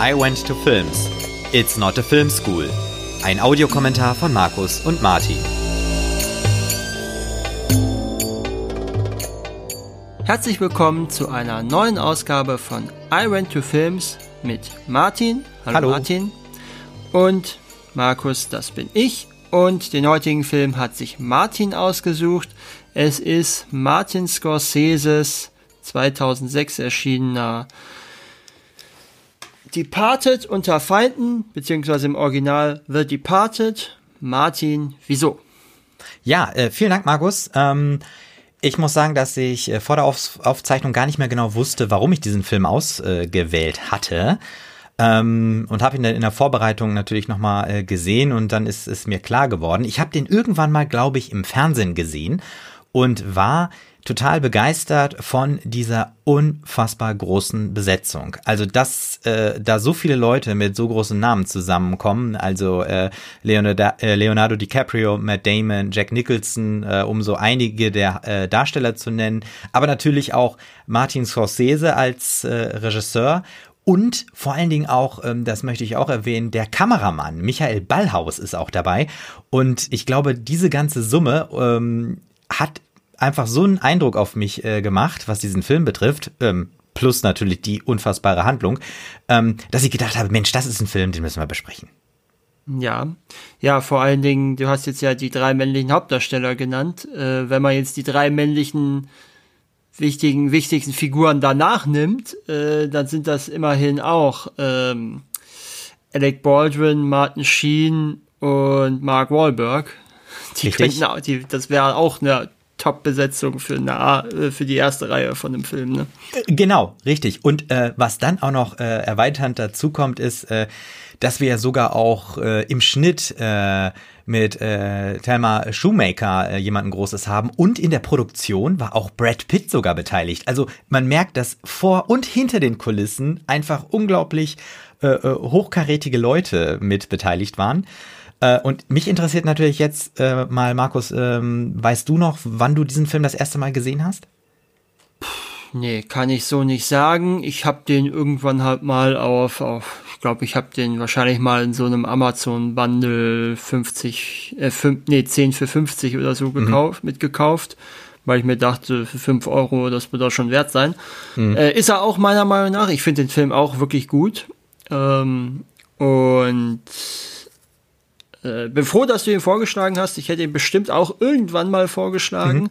I Went to Films. It's not a film school. Ein Audiokommentar von Markus und Martin. Herzlich willkommen zu einer neuen Ausgabe von I Went to Films mit Martin. Hallo, Hallo. Martin. Und Markus, das bin ich. Und den heutigen Film hat sich Martin ausgesucht. Es ist Martin Scorseses 2006 erschienener Departed unter Feinden, beziehungsweise im Original The Departed. Martin, wieso? Ja, äh, vielen Dank, Markus. Ähm, ich muss sagen, dass ich äh, vor der Auf Aufzeichnung gar nicht mehr genau wusste, warum ich diesen Film ausgewählt äh, hatte. Ähm, und habe ihn dann in der Vorbereitung natürlich nochmal äh, gesehen und dann ist es mir klar geworden. Ich habe den irgendwann mal, glaube ich, im Fernsehen gesehen und war total begeistert von dieser unfassbar großen Besetzung. Also dass äh, da so viele Leute mit so großen Namen zusammenkommen, also äh, Leonardo, äh, Leonardo DiCaprio, Matt Damon, Jack Nicholson, äh, um so einige der äh, Darsteller zu nennen, aber natürlich auch Martin Scorsese als äh, Regisseur und vor allen Dingen auch, ähm, das möchte ich auch erwähnen, der Kameramann Michael Ballhaus ist auch dabei. Und ich glaube, diese ganze Summe ähm, hat einfach so einen Eindruck auf mich äh, gemacht, was diesen Film betrifft. Ähm, plus natürlich die unfassbare Handlung, ähm, dass ich gedacht habe, Mensch, das ist ein Film, den müssen wir besprechen. Ja, ja, vor allen Dingen, du hast jetzt ja die drei männlichen Hauptdarsteller genannt. Äh, wenn man jetzt die drei männlichen wichtigen, wichtigsten Figuren danach nimmt, äh, dann sind das immerhin auch ähm, Alec Baldwin, Martin Sheen und Mark Wahlberg. Die könnten, die, das wäre auch eine Top-Besetzung für, äh, für die erste Reihe von dem Film. Ne? Genau, richtig. Und äh, was dann auch noch äh, erweiternd dazu kommt, ist, äh, dass wir ja sogar auch äh, im Schnitt äh, mit äh, Thelma Shoemaker äh, jemanden Großes haben und in der Produktion war auch Brad Pitt sogar beteiligt. Also man merkt, dass vor und hinter den Kulissen einfach unglaublich äh, äh hochkarätige Leute mit beteiligt waren. Äh, und mich interessiert natürlich jetzt äh, mal, Markus, ähm, weißt du noch, wann du diesen Film das erste Mal gesehen hast? Nee, kann ich so nicht sagen. Ich habe den irgendwann halt mal auf, auf ich glaube, ich habe den wahrscheinlich mal in so einem Amazon Bundle 50, äh, 5, nee, 10 für 50 oder so mhm. gekauft, mhm. mitgekauft, weil ich mir dachte, für 5 Euro, das wird doch schon wert sein. Mhm. Äh, ist er auch meiner Meinung nach. Ich finde den Film auch wirklich gut. Ähm, und äh, bin froh, dass du ihn vorgeschlagen hast. Ich hätte ihn bestimmt auch irgendwann mal vorgeschlagen.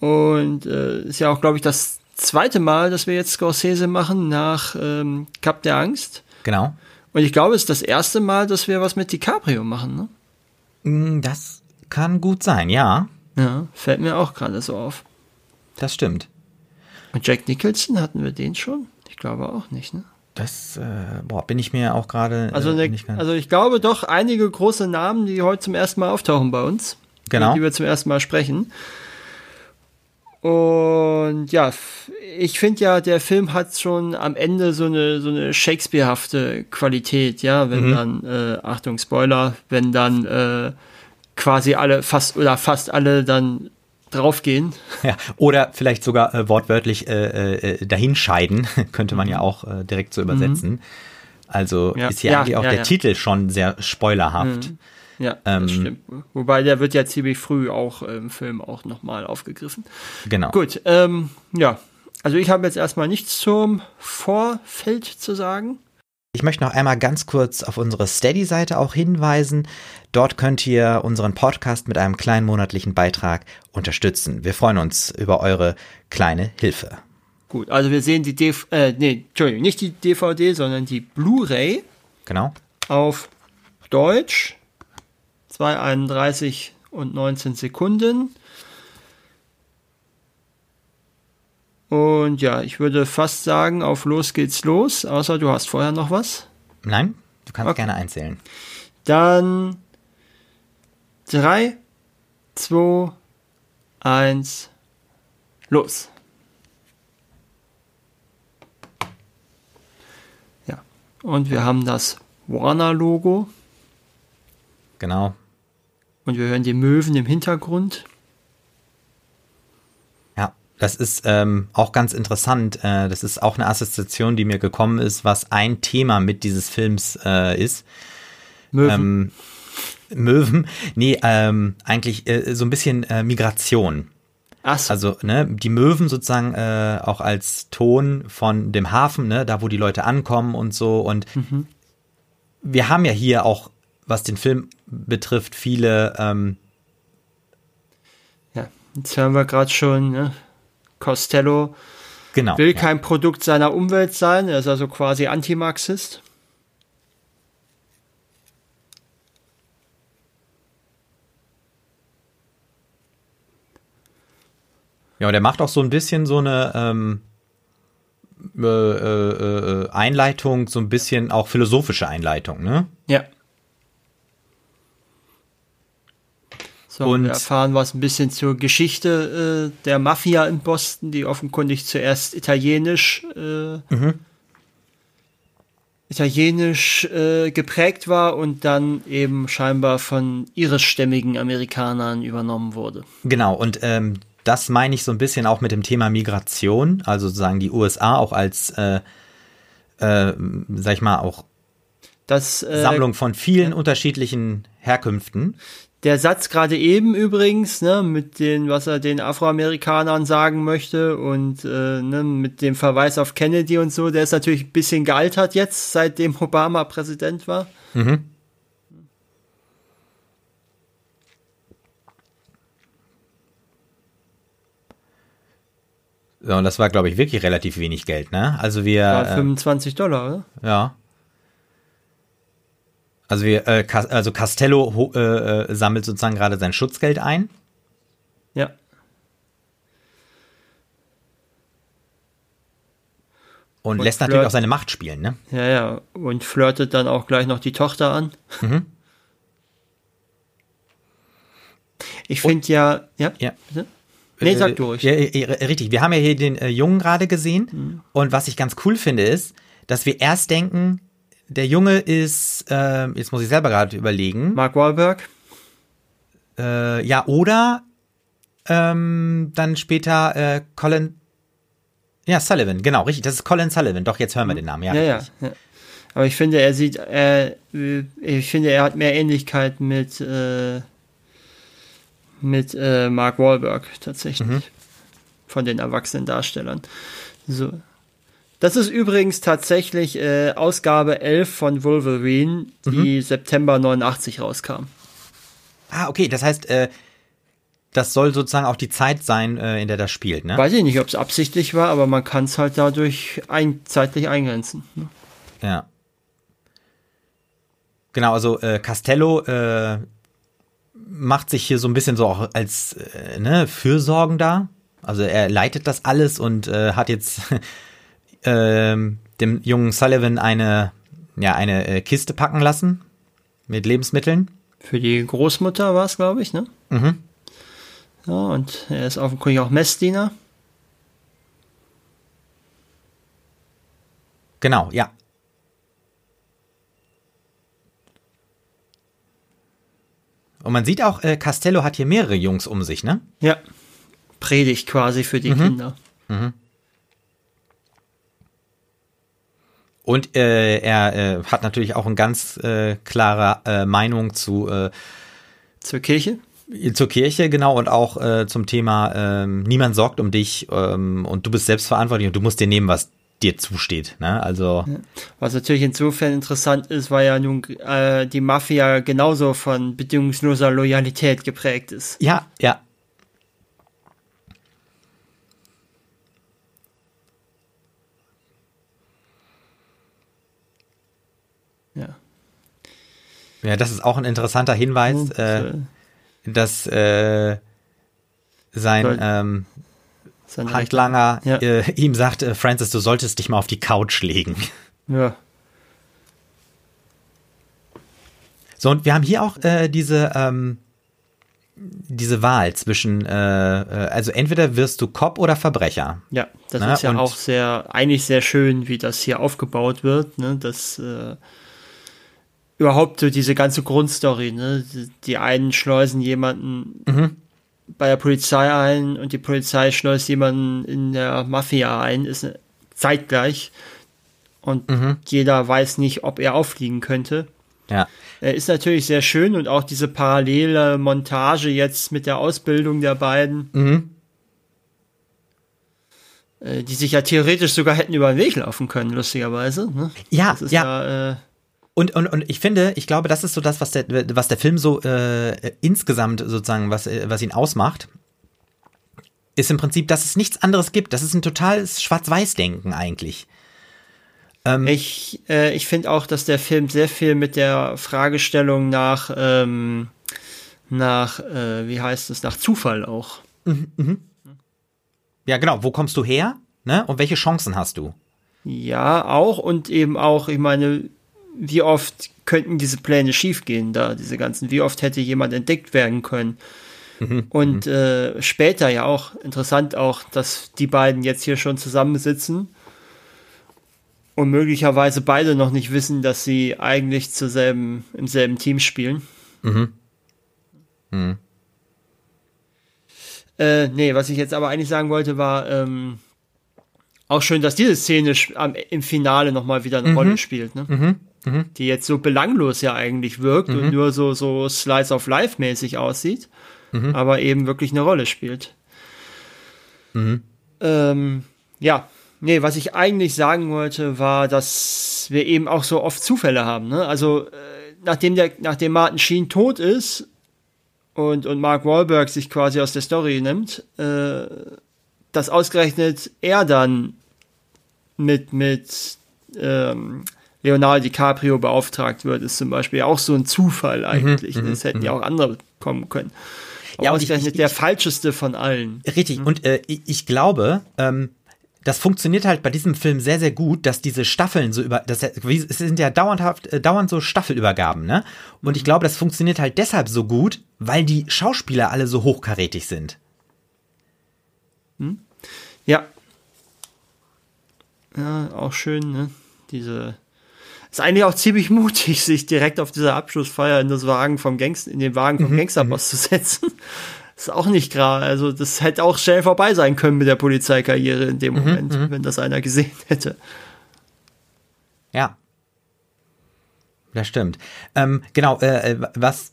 Mhm. Und äh, ist ja auch, glaube ich, das zweite Mal, dass wir jetzt Scorsese machen nach ähm, Cup der Angst. Genau. Und ich glaube, es ist das erste Mal, dass wir was mit DiCaprio machen, ne? Mm, das kann gut sein, ja. Ja, fällt mir auch gerade so auf. Das stimmt. Und Jack Nicholson hatten wir den schon? Ich glaube auch nicht, ne? Das äh, boah, bin ich mir auch gerade. Also, äh, ne, also ich glaube doch einige große Namen, die heute zum ersten Mal auftauchen bei uns. Genau. Die wir zum ersten Mal sprechen. Und ja, ich finde ja, der Film hat schon am Ende so eine so eine Shakespearehafte Qualität, ja, wenn mhm. dann, äh, Achtung, Spoiler, wenn dann äh, quasi alle, fast oder fast alle dann draufgehen. Ja, oder vielleicht sogar äh, wortwörtlich äh, äh, dahinscheiden, könnte man ja mhm. auch äh, direkt so übersetzen. Mhm. Also ja. ist hier ja, eigentlich auch ja, der Titel schon sehr spoilerhaft. Mhm. Ja, ähm, das stimmt. Wobei der wird ja ziemlich früh auch im Film auch nochmal aufgegriffen. Genau. Gut, ähm, ja. Also ich habe jetzt erstmal nichts zum Vorfeld zu sagen. Ich möchte noch einmal ganz kurz auf unsere Steady-Seite auch hinweisen. Dort könnt ihr unseren Podcast mit einem kleinen monatlichen Beitrag unterstützen. Wir freuen uns über eure kleine Hilfe. Gut, also wir sehen die DV äh, nee, Entschuldigung, nicht die DVD, sondern die Blu-ray. Genau. Auf Deutsch 2,31 und 19 Sekunden. Und ja, ich würde fast sagen, auf los geht's los, außer du hast vorher noch was. Nein, du kannst okay. gerne einzählen. Dann 3, 2, 1, los. Ja, und wir haben das Warner-Logo. Genau. Und wir hören die Möwen im Hintergrund. Das ist ähm, auch ganz interessant. Äh, das ist auch eine Assoziation, die mir gekommen ist, was ein Thema mit dieses Films äh, ist. Möwen. Ähm, Möwen. Nee, ähm, eigentlich äh, so ein bisschen äh, Migration. Ach so. Also ne, die Möwen sozusagen äh, auch als Ton von dem Hafen, ne, da wo die Leute ankommen und so. Und mhm. wir haben ja hier auch, was den Film betrifft, viele. Ähm, ja, jetzt hören wir gerade schon. Ne? Costello genau, will kein Produkt seiner Umwelt sein, er ist also quasi Antimarxist. Ja, und er macht auch so ein bisschen so eine ähm, äh, äh, äh Einleitung, so ein bisschen auch philosophische Einleitung, ne? Ja. So, und wir erfahren was ein bisschen zur Geschichte äh, der Mafia in Boston, die offenkundig zuerst italienisch äh, mhm. italienisch äh, geprägt war und dann eben scheinbar von irischstämmigen Amerikanern übernommen wurde. Genau, und ähm, das meine ich so ein bisschen auch mit dem Thema Migration, also sozusagen die USA auch als, äh, äh, sag ich mal, auch das, äh, Sammlung von vielen unterschiedlichen Herkünften der Satz gerade eben übrigens, ne, mit den, was er den Afroamerikanern sagen möchte und äh, ne, mit dem Verweis auf Kennedy und so, der ist natürlich ein bisschen gealtert jetzt, seitdem Obama Präsident war. Mhm. So, und das war, glaube ich, wirklich relativ wenig Geld, ne? Also wir. War 25 Dollar, oder? Ja. Also wir, äh, also Castello äh, äh, sammelt sozusagen gerade sein Schutzgeld ein. Ja. Und, und lässt natürlich auch seine Macht spielen, ne? Ja, ja. Und flirtet dann auch gleich noch die Tochter an. Mhm. Ich finde ja, ja, ja. Bitte? Nee, sag du ruhig. Ja, richtig. Wir haben ja hier den äh, Jungen gerade gesehen. Mhm. Und was ich ganz cool finde, ist, dass wir erst denken, der Junge ist, äh, jetzt muss ich selber gerade überlegen. Mark Wahlberg. Äh, ja, oder ähm, dann später äh, Colin. Ja, Sullivan, genau, richtig. Das ist Colin Sullivan. Doch, jetzt hören wir den Namen, ja. Ja, ja, ja. Aber ich finde, er sieht, äh, ich finde, er hat mehr Ähnlichkeit mit, äh, mit äh, Mark Wahlberg tatsächlich. Mhm. Von den erwachsenen Darstellern. So. Das ist übrigens tatsächlich äh, Ausgabe 11 von Wolverine, die mhm. September 89 rauskam. Ah, okay, das heißt, äh, das soll sozusagen auch die Zeit sein, äh, in der das spielt, ne? Weiß ich nicht, ob es absichtlich war, aber man kann es halt dadurch ein, zeitlich eingrenzen. Ne? Ja. Genau, also äh, Castello äh, macht sich hier so ein bisschen so auch als äh, ne, Fürsorgender. Also er leitet das alles und äh, hat jetzt ähm, dem jungen Sullivan eine, ja, eine äh, Kiste packen lassen mit Lebensmitteln. Für die Großmutter war es, glaube ich, ne? Mhm. Ja, und er ist offenkundig auch Messdiener. Genau, ja. Und man sieht auch, äh, Castello hat hier mehrere Jungs um sich, ne? Ja. Predigt quasi für die mhm. Kinder. Mhm. Und äh, er äh, hat natürlich auch eine ganz äh, klare äh, Meinung zu äh, zur Kirche. Zur Kirche, genau, und auch äh, zum Thema ähm, niemand sorgt um dich ähm, und du bist selbstverantwortlich und du musst dir nehmen, was dir zusteht. Ne? Also ja. was natürlich insofern interessant ist, weil ja nun äh, die Mafia genauso von bedingungsloser Loyalität geprägt ist. Ja, ja, Ja, das ist auch ein interessanter Hinweis, äh, dass äh, sein, ähm, sein Handlanger ja. äh, ihm sagt, äh, Francis, du solltest dich mal auf die Couch legen. Ja. So, und wir haben hier auch äh, diese, ähm, diese Wahl zwischen, äh, äh also entweder wirst du Cop oder Verbrecher. Ja, das ne? ist ja und auch sehr, eigentlich sehr schön, wie das hier aufgebaut wird, ne? dass äh, überhaupt so diese ganze Grundstory, ne? Die einen schleusen jemanden mhm. bei der Polizei ein und die Polizei schleust jemanden in der Mafia ein, ist zeitgleich und mhm. jeder weiß nicht, ob er auffliegen könnte. Ja. Ist natürlich sehr schön und auch diese parallele Montage jetzt mit der Ausbildung der beiden, mhm. Äh, die sich ja theoretisch sogar hätten über den Weg laufen können, lustigerweise. Ne? Ja, ja. ja äh, und, und, und ich finde, ich glaube, das ist so das, was der, was der Film so äh, insgesamt sozusagen, was, was ihn ausmacht, ist im Prinzip, dass es nichts anderes gibt. Das ist ein totales Schwarz-Weiß-Denken eigentlich. Ähm, ich äh, ich finde auch, dass der Film sehr viel mit der Fragestellung nach, ähm, nach äh, wie heißt es, nach Zufall auch. Mhm, mh. Ja, genau. Wo kommst du her? Ne? Und welche Chancen hast du? Ja, auch und eben auch, ich meine, wie oft könnten diese Pläne schiefgehen da, diese ganzen, wie oft hätte jemand entdeckt werden können? Mhm. Und mhm. äh, später ja auch interessant auch, dass die beiden jetzt hier schon zusammensitzen und möglicherweise beide noch nicht wissen, dass sie eigentlich zur selben, im selben Team spielen. Mhm. Mhm. Äh, nee, was ich jetzt aber eigentlich sagen wollte, war ähm, auch schön, dass diese Szene am, im Finale nochmal wieder eine mhm. Rolle spielt, ne? Mhm. Mhm. Die jetzt so belanglos ja eigentlich wirkt und mhm. nur so, so Slice of Life mäßig aussieht, mhm. aber eben wirklich eine Rolle spielt. Mhm. Ähm, ja, Nee, was ich eigentlich sagen wollte, war, dass wir eben auch so oft Zufälle haben. Ne? Also, äh, nachdem, der, nachdem Martin Sheen tot ist und, und Mark Wahlberg sich quasi aus der Story nimmt, äh, dass ausgerechnet er dann mit, mit ähm, Leonardo DiCaprio beauftragt wird, ist zum Beispiel auch so ein Zufall mhm, eigentlich. Mhm, das hätten ja mhm. auch andere kommen können. Aber ja, ausgerechnet ich, ich, der falscheste von allen. Richtig, mhm. und äh, ich glaube, ähm, das funktioniert halt bei diesem Film sehr, sehr gut, dass diese Staffeln so über, das, es sind ja dauerhaft, äh, dauernd so Staffelübergaben, ne? Und ich glaube, das funktioniert halt deshalb so gut, weil die Schauspieler alle so hochkarätig sind. Hm? Ja. Ja, auch schön, ne? Diese, ist eigentlich auch ziemlich mutig, sich direkt auf dieser Abschlussfeier in das Wagen vom Gangster, in den Wagen vom mhm. Gangsterboss mhm. zu setzen ist auch nicht gerade. Also das hätte auch schnell vorbei sein können mit der Polizeikarriere in dem mhm, Moment, mhm, wenn das einer gesehen hätte. Ja. Das stimmt. Ähm, genau, äh, äh, was,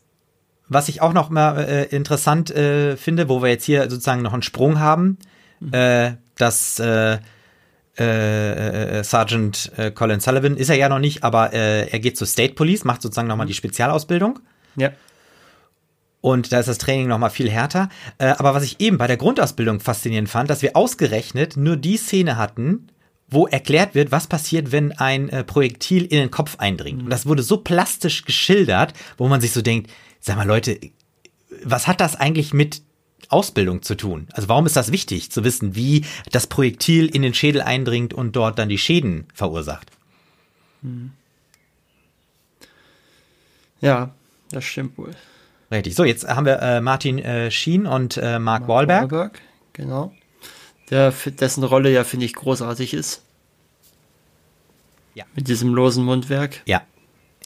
was ich auch noch mal äh, interessant äh, finde, wo wir jetzt hier sozusagen noch einen Sprung haben, mhm. äh, dass äh, äh, Sergeant Colin Sullivan ist er ja noch nicht, aber er geht zur State Police, macht sozusagen nochmal mhm. die Spezialausbildung. Ja. Und da ist das Training noch mal viel härter. Äh, aber was ich eben bei der Grundausbildung faszinierend fand, dass wir ausgerechnet nur die Szene hatten, wo erklärt wird, was passiert, wenn ein äh, Projektil in den Kopf eindringt. Mhm. Und das wurde so plastisch geschildert, wo man sich so denkt, sag mal Leute, was hat das eigentlich mit Ausbildung zu tun? Also warum ist das wichtig, zu wissen, wie das Projektil in den Schädel eindringt und dort dann die Schäden verursacht? Mhm. Ja, das stimmt wohl. Richtig. So, jetzt haben wir äh, Martin äh, Sheen und äh, Mark, Mark Wahlberg. Wahlberg. Genau. Der, dessen Rolle ja, finde ich, großartig ist. Ja. Mit diesem losen Mundwerk. Ja.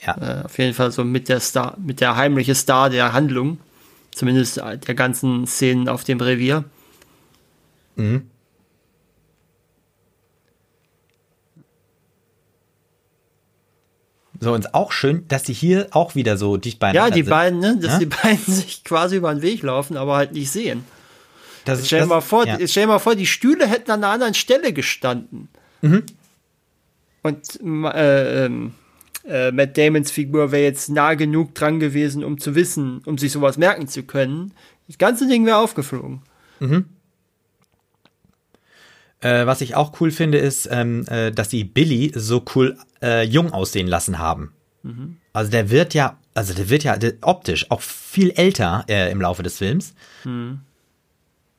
Ja. Äh, auf jeden Fall so mit der Star, mit der heimliche Star der Handlung. Zumindest der ganzen Szenen auf dem Revier. Mhm. So, und auch schön, dass sie hier auch wieder so dicht beieinander sind. Ja, die beiden, ne, dass ja? die beiden sich quasi über den Weg laufen, aber halt nicht sehen. Das, jetzt stell, das, mal vor, ja. stell dir mal vor, die Stühle hätten an einer anderen Stelle gestanden. Mhm. Und äh, ähm, äh, Matt Damons Figur wäre jetzt nah genug dran gewesen, um zu wissen, um sich sowas merken zu können. Das ganze Ding wäre aufgeflogen. Mhm. Äh, was ich auch cool finde, ist, ähm, äh, dass sie Billy so cool äh, jung aussehen lassen haben. Mhm. Also der wird ja, also der wird ja der, optisch auch viel älter äh, im Laufe des Films. Mhm.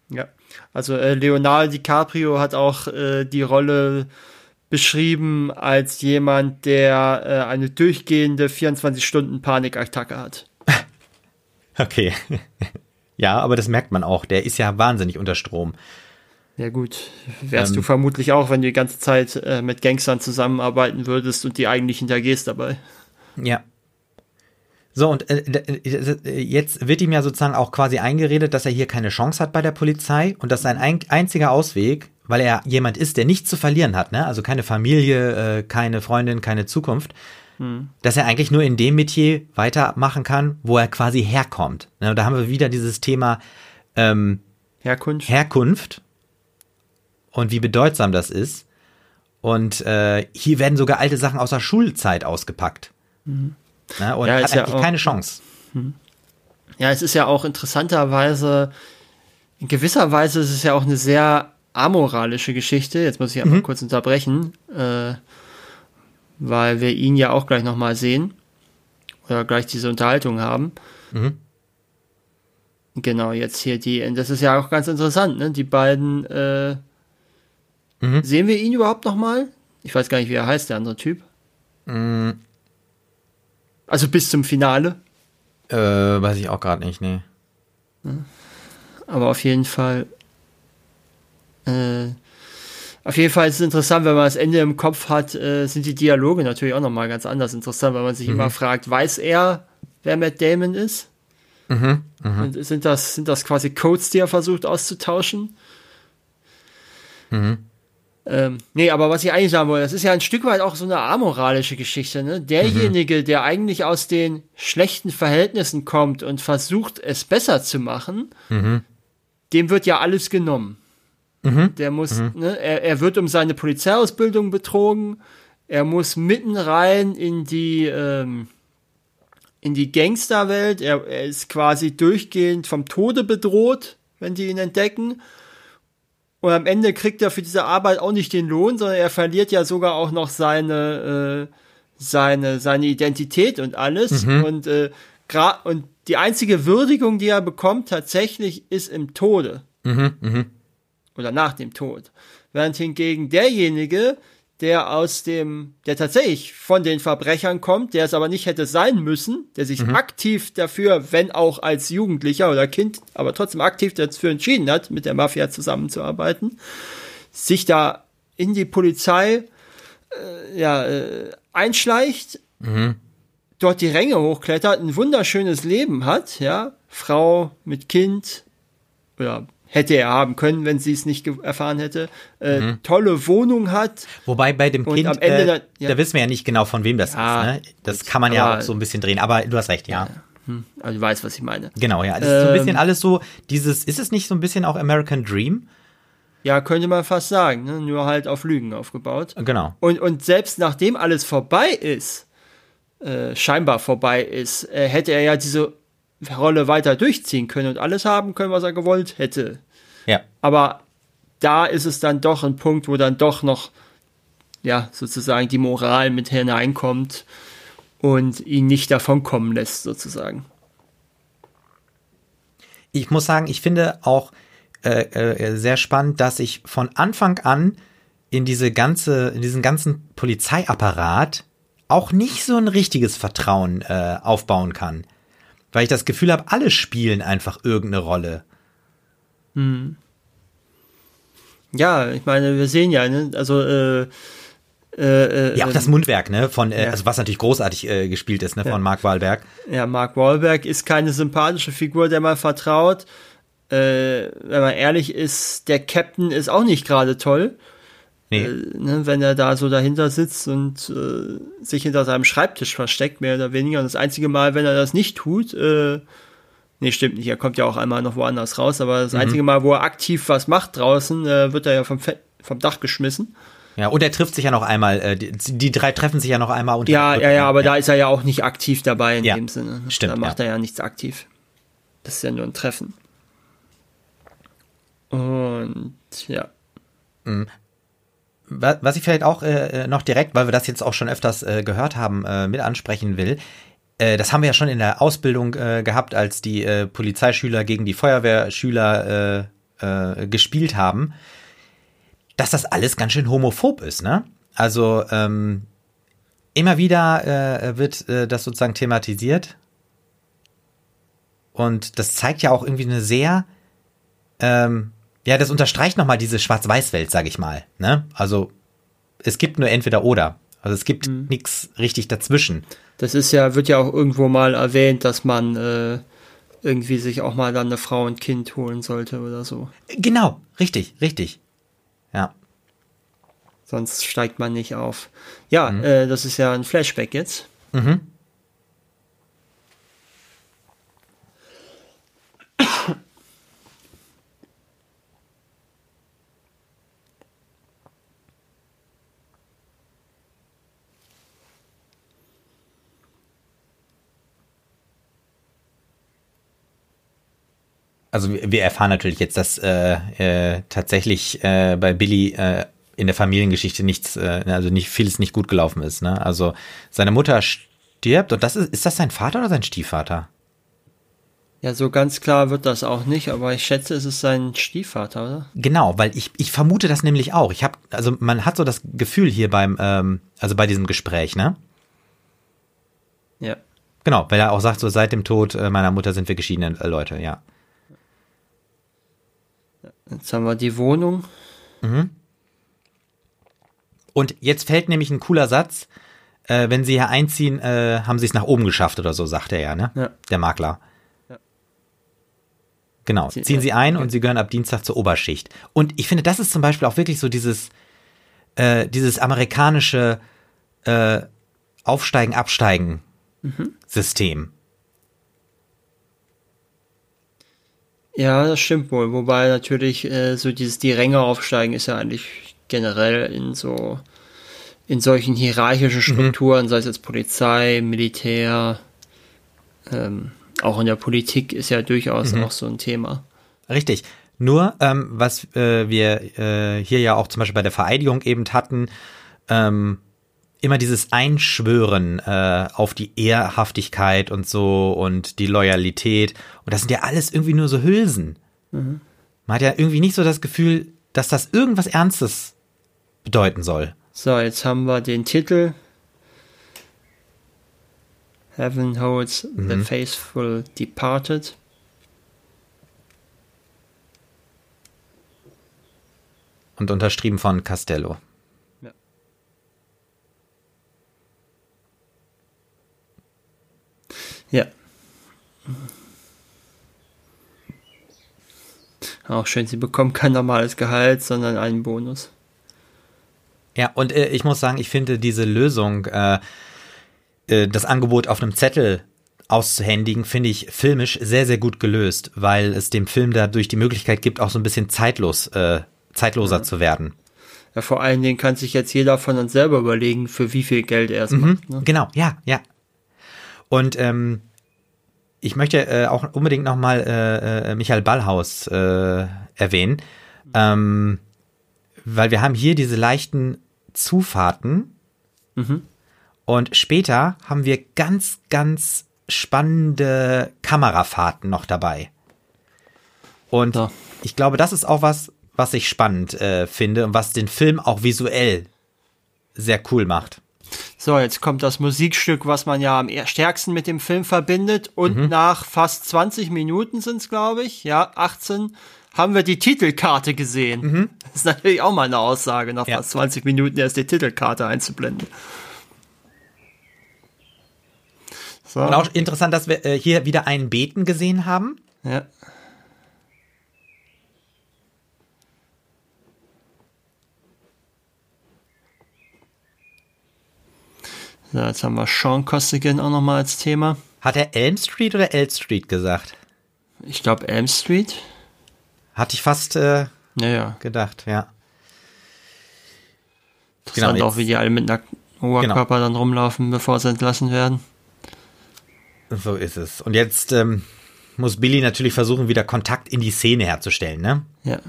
Ja, also äh, Leonardo DiCaprio hat auch äh, die Rolle beschrieben als jemand, der äh, eine durchgehende 24-Stunden-Panikattacke hat. Okay. ja, aber das merkt man auch. Der ist ja wahnsinnig unter Strom. Ja gut, wärst ähm, du vermutlich auch, wenn du die ganze Zeit äh, mit Gangstern zusammenarbeiten würdest und die eigentlich hintergehst dabei. Ja. So, und äh, äh, jetzt wird ihm ja sozusagen auch quasi eingeredet, dass er hier keine Chance hat bei der Polizei und dass sein ein, einziger Ausweg, weil er jemand ist, der nichts zu verlieren hat, ne? also keine Familie, äh, keine Freundin, keine Zukunft, hm. dass er eigentlich nur in dem Metier weitermachen kann, wo er quasi herkommt. Ne? Da haben wir wieder dieses Thema ähm, Herkunft. Herkunft und wie bedeutsam das ist. Und äh, hier werden sogar alte Sachen aus der Schulzeit ausgepackt. Mhm. Ne? Und ja, hat eigentlich ja auch, keine Chance. Mhm. Ja, es ist ja auch interessanterweise, in gewisser Weise ist es ja auch eine sehr amoralische Geschichte. Jetzt muss ich einfach mhm. kurz unterbrechen, äh, weil wir ihn ja auch gleich nochmal sehen oder gleich diese Unterhaltung haben. Mhm. Genau, jetzt hier die, das ist ja auch ganz interessant, ne? Die beiden, äh, mhm. sehen wir ihn überhaupt nochmal? Ich weiß gar nicht, wie er heißt, der andere Typ. Mhm. Also bis zum Finale? Äh, weiß ich auch gerade nicht, nee. Aber auf jeden Fall. Äh, auf jeden Fall ist es interessant, wenn man das Ende im Kopf hat, äh, sind die Dialoge natürlich auch nochmal ganz anders interessant, weil man sich mhm. immer fragt, weiß er, wer Matt Damon ist? Mhm, mh. Sind das, sind das quasi Codes, die er versucht auszutauschen? Mhm. Ähm, nee, aber was ich eigentlich sagen wollte, das ist ja ein Stück weit auch so eine amoralische Geschichte. Ne? Derjenige, mhm. der eigentlich aus den schlechten Verhältnissen kommt und versucht, es besser zu machen, mhm. dem wird ja alles genommen. Mhm. Der muss, mhm. ne, er, er wird um seine Polizeiausbildung betrogen, er muss mitten rein in die, ähm, in die Gangsterwelt, er, er ist quasi durchgehend vom Tode bedroht, wenn die ihn entdecken und am Ende kriegt er für diese Arbeit auch nicht den Lohn, sondern er verliert ja sogar auch noch seine, äh, seine, seine Identität und alles. Mhm. Und, äh, und die einzige Würdigung, die er bekommt, tatsächlich ist im Tode. Mhm, mh. Oder nach dem Tod. Während hingegen derjenige, der aus dem, der tatsächlich von den Verbrechern kommt, der es aber nicht hätte sein müssen, der sich mhm. aktiv dafür, wenn auch als Jugendlicher oder Kind, aber trotzdem aktiv dafür entschieden hat, mit der Mafia zusammenzuarbeiten, sich da in die Polizei äh, ja, äh, einschleicht, mhm. dort die Ränge hochklettert, ein wunderschönes Leben hat, ja, Frau mit Kind oder hätte er haben können, wenn sie es nicht erfahren hätte. Äh, mhm. Tolle Wohnung hat. Wobei bei dem Kind, am Ende äh, ja. da wissen wir ja nicht genau, von wem das ja, ist. Ne? Das kann man ja auch so ein bisschen drehen, aber du hast recht, ja. Hm, also du weißt, was ich meine. Genau, ja. Das ist so ein bisschen ähm, alles so, dieses, ist es nicht so ein bisschen auch American Dream? Ja, könnte man fast sagen, ne? nur halt auf Lügen aufgebaut. Genau. Und, und selbst nachdem alles vorbei ist, äh, scheinbar vorbei ist, äh, hätte er ja diese Rolle weiter durchziehen können und alles haben können, was er gewollt hätte. Ja. Aber da ist es dann doch ein Punkt, wo dann doch noch, ja, sozusagen die Moral mit hineinkommt und ihn nicht davonkommen lässt, sozusagen. Ich muss sagen, ich finde auch äh, äh, sehr spannend, dass ich von Anfang an in diese ganze, in diesen ganzen Polizeiapparat auch nicht so ein richtiges Vertrauen äh, aufbauen kann. Weil ich das Gefühl habe, alle spielen einfach irgendeine Rolle. Hm. Ja, ich meine, wir sehen ja, ne? also äh, äh, äh, ja, auch das Mundwerk, ne, von, äh, ja. also was natürlich großartig äh, gespielt ist, ne, von ja. Mark Wahlberg. Ja, Mark Wahlberg ist keine sympathische Figur, der man vertraut. Äh, wenn man ehrlich ist, der Captain ist auch nicht gerade toll. Nee. Äh, ne, wenn er da so dahinter sitzt und sich hinter seinem Schreibtisch versteckt, mehr oder weniger. Und das einzige Mal, wenn er das nicht tut, äh, Nee, stimmt nicht. Er kommt ja auch einmal noch woanders raus, aber das mhm. einzige Mal, wo er aktiv was macht draußen, äh, wird er ja vom, Fe vom Dach geschmissen. Ja, und er trifft sich ja noch einmal, äh, die, die, drei treffen sich ja noch einmal. Und ja, ja, ja, aber ja. da ist er ja auch nicht aktiv dabei in ja, dem Sinne. Stimmt. Da macht ja. er ja nichts aktiv. Das ist ja nur ein Treffen. Und ja. Mhm. Was ich vielleicht auch äh, noch direkt, weil wir das jetzt auch schon öfters äh, gehört haben, äh, mit ansprechen will, äh, das haben wir ja schon in der Ausbildung äh, gehabt, als die äh, Polizeischüler gegen die Feuerwehrschüler äh, äh, gespielt haben, dass das alles ganz schön homophob ist, ne? Also ähm, immer wieder äh, wird äh, das sozusagen thematisiert. Und das zeigt ja auch irgendwie eine sehr, ähm, ja, das unterstreicht nochmal diese Schwarz-Weiß-Welt, sag ich mal. Ne? Also es gibt nur entweder oder. Also es gibt mhm. nichts richtig dazwischen. Das ist ja, wird ja auch irgendwo mal erwähnt, dass man äh, irgendwie sich auch mal dann eine Frau und Kind holen sollte oder so. Genau, richtig, richtig. Ja. Sonst steigt man nicht auf. Ja, mhm. äh, das ist ja ein Flashback jetzt. Mhm. Also wir erfahren natürlich jetzt, dass äh, äh, tatsächlich äh, bei Billy äh, in der Familiengeschichte nichts, äh, also nicht vieles nicht gut gelaufen ist. Ne? Also seine Mutter stirbt und das ist, ist das sein Vater oder sein Stiefvater? Ja, so ganz klar wird das auch nicht, aber ich schätze, es ist sein Stiefvater, oder? Genau, weil ich, ich vermute das nämlich auch. Ich habe, also man hat so das Gefühl hier beim, ähm, also bei diesem Gespräch, ne? Ja. Genau, weil er auch sagt, so seit dem Tod äh, meiner Mutter sind wir geschiedene äh, Leute, ja. Jetzt haben wir die Wohnung. Mhm. Und jetzt fällt nämlich ein cooler Satz. Äh, wenn sie hier einziehen, äh, haben sie es nach oben geschafft oder so, sagt er ja, ne? Ja. Der Makler. Ja. Genau. Sie, Ziehen sie ein okay. und sie gehören ab Dienstag zur Oberschicht. Und ich finde, das ist zum Beispiel auch wirklich so dieses, äh, dieses amerikanische äh, Aufsteigen, Absteigen mhm. Ja, das stimmt wohl. Wobei natürlich äh, so dieses die Ränge aufsteigen ist ja eigentlich generell in so in solchen hierarchischen mhm. Strukturen, mhm. sei es jetzt Polizei, Militär, ähm, auch in der Politik ist ja durchaus mhm. auch so ein Thema. Richtig. Nur, ähm, was äh, wir äh, hier ja auch zum Beispiel bei der Vereidigung eben hatten, ähm, immer dieses Einschwören äh, auf die Ehrhaftigkeit und so und die Loyalität. Und das sind ja alles irgendwie nur so Hülsen. Mhm. Man hat ja irgendwie nicht so das Gefühl, dass das irgendwas Ernstes bedeuten soll. So, jetzt haben wir den Titel. Heaven holds mhm. the faithful departed. Und unterschrieben von Castello. Ja. Auch schön, sie bekommen kein normales Gehalt, sondern einen Bonus. Ja, und äh, ich muss sagen, ich finde diese Lösung, äh, äh, das Angebot auf einem Zettel auszuhändigen, finde ich filmisch sehr, sehr gut gelöst, weil es dem Film dadurch die Möglichkeit gibt, auch so ein bisschen zeitlos, äh, zeitloser ja. zu werden. Ja, vor allen Dingen kann sich jetzt jeder von uns selber überlegen, für wie viel Geld er es mhm, macht. Ne? Genau, ja, ja. Und ähm, ich möchte äh, auch unbedingt nochmal äh, äh, Michael Ballhaus äh, erwähnen, ähm, weil wir haben hier diese leichten Zufahrten mhm. und später haben wir ganz, ganz spannende Kamerafahrten noch dabei. Und ja. ich glaube, das ist auch was, was ich spannend äh, finde und was den Film auch visuell sehr cool macht. So, jetzt kommt das Musikstück, was man ja am stärksten mit dem Film verbindet. Und mhm. nach fast 20 Minuten sind es, glaube ich, ja, 18, haben wir die Titelkarte gesehen. Mhm. Das ist natürlich auch mal eine Aussage, nach ja. fast 20 Minuten erst die Titelkarte einzublenden. So. Und auch interessant, dass wir äh, hier wieder einen Beten gesehen haben. Ja. So, jetzt haben wir Sean Costigan auch nochmal als Thema. Hat er Elm Street oder Elm Street gesagt? Ich glaube Elm Street. Hatte ich fast äh, ja, ja. gedacht, ja. Interessant genau, auch, wie die alle mit nackten Oberkörper genau. dann rumlaufen, bevor sie entlassen werden. So ist es. Und jetzt ähm, muss Billy natürlich versuchen, wieder Kontakt in die Szene herzustellen, ne? Ja.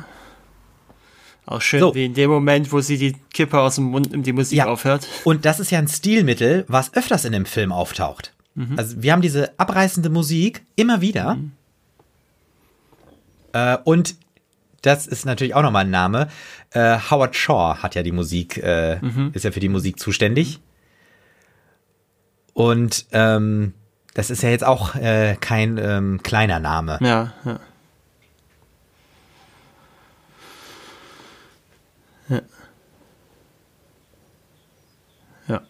Auch schön, so. wie in dem Moment, wo sie die Kippe aus dem Mund nimmt, die Musik ja. aufhört. Und das ist ja ein Stilmittel, was öfters in dem Film auftaucht. Mhm. Also wir haben diese abreißende Musik immer wieder. Mhm. Äh, und das ist natürlich auch nochmal ein Name. Äh, Howard Shaw hat ja die Musik, äh, mhm. ist ja für die Musik zuständig. Und ähm, das ist ja jetzt auch äh, kein ähm, kleiner Name. Ja, ja. Ja.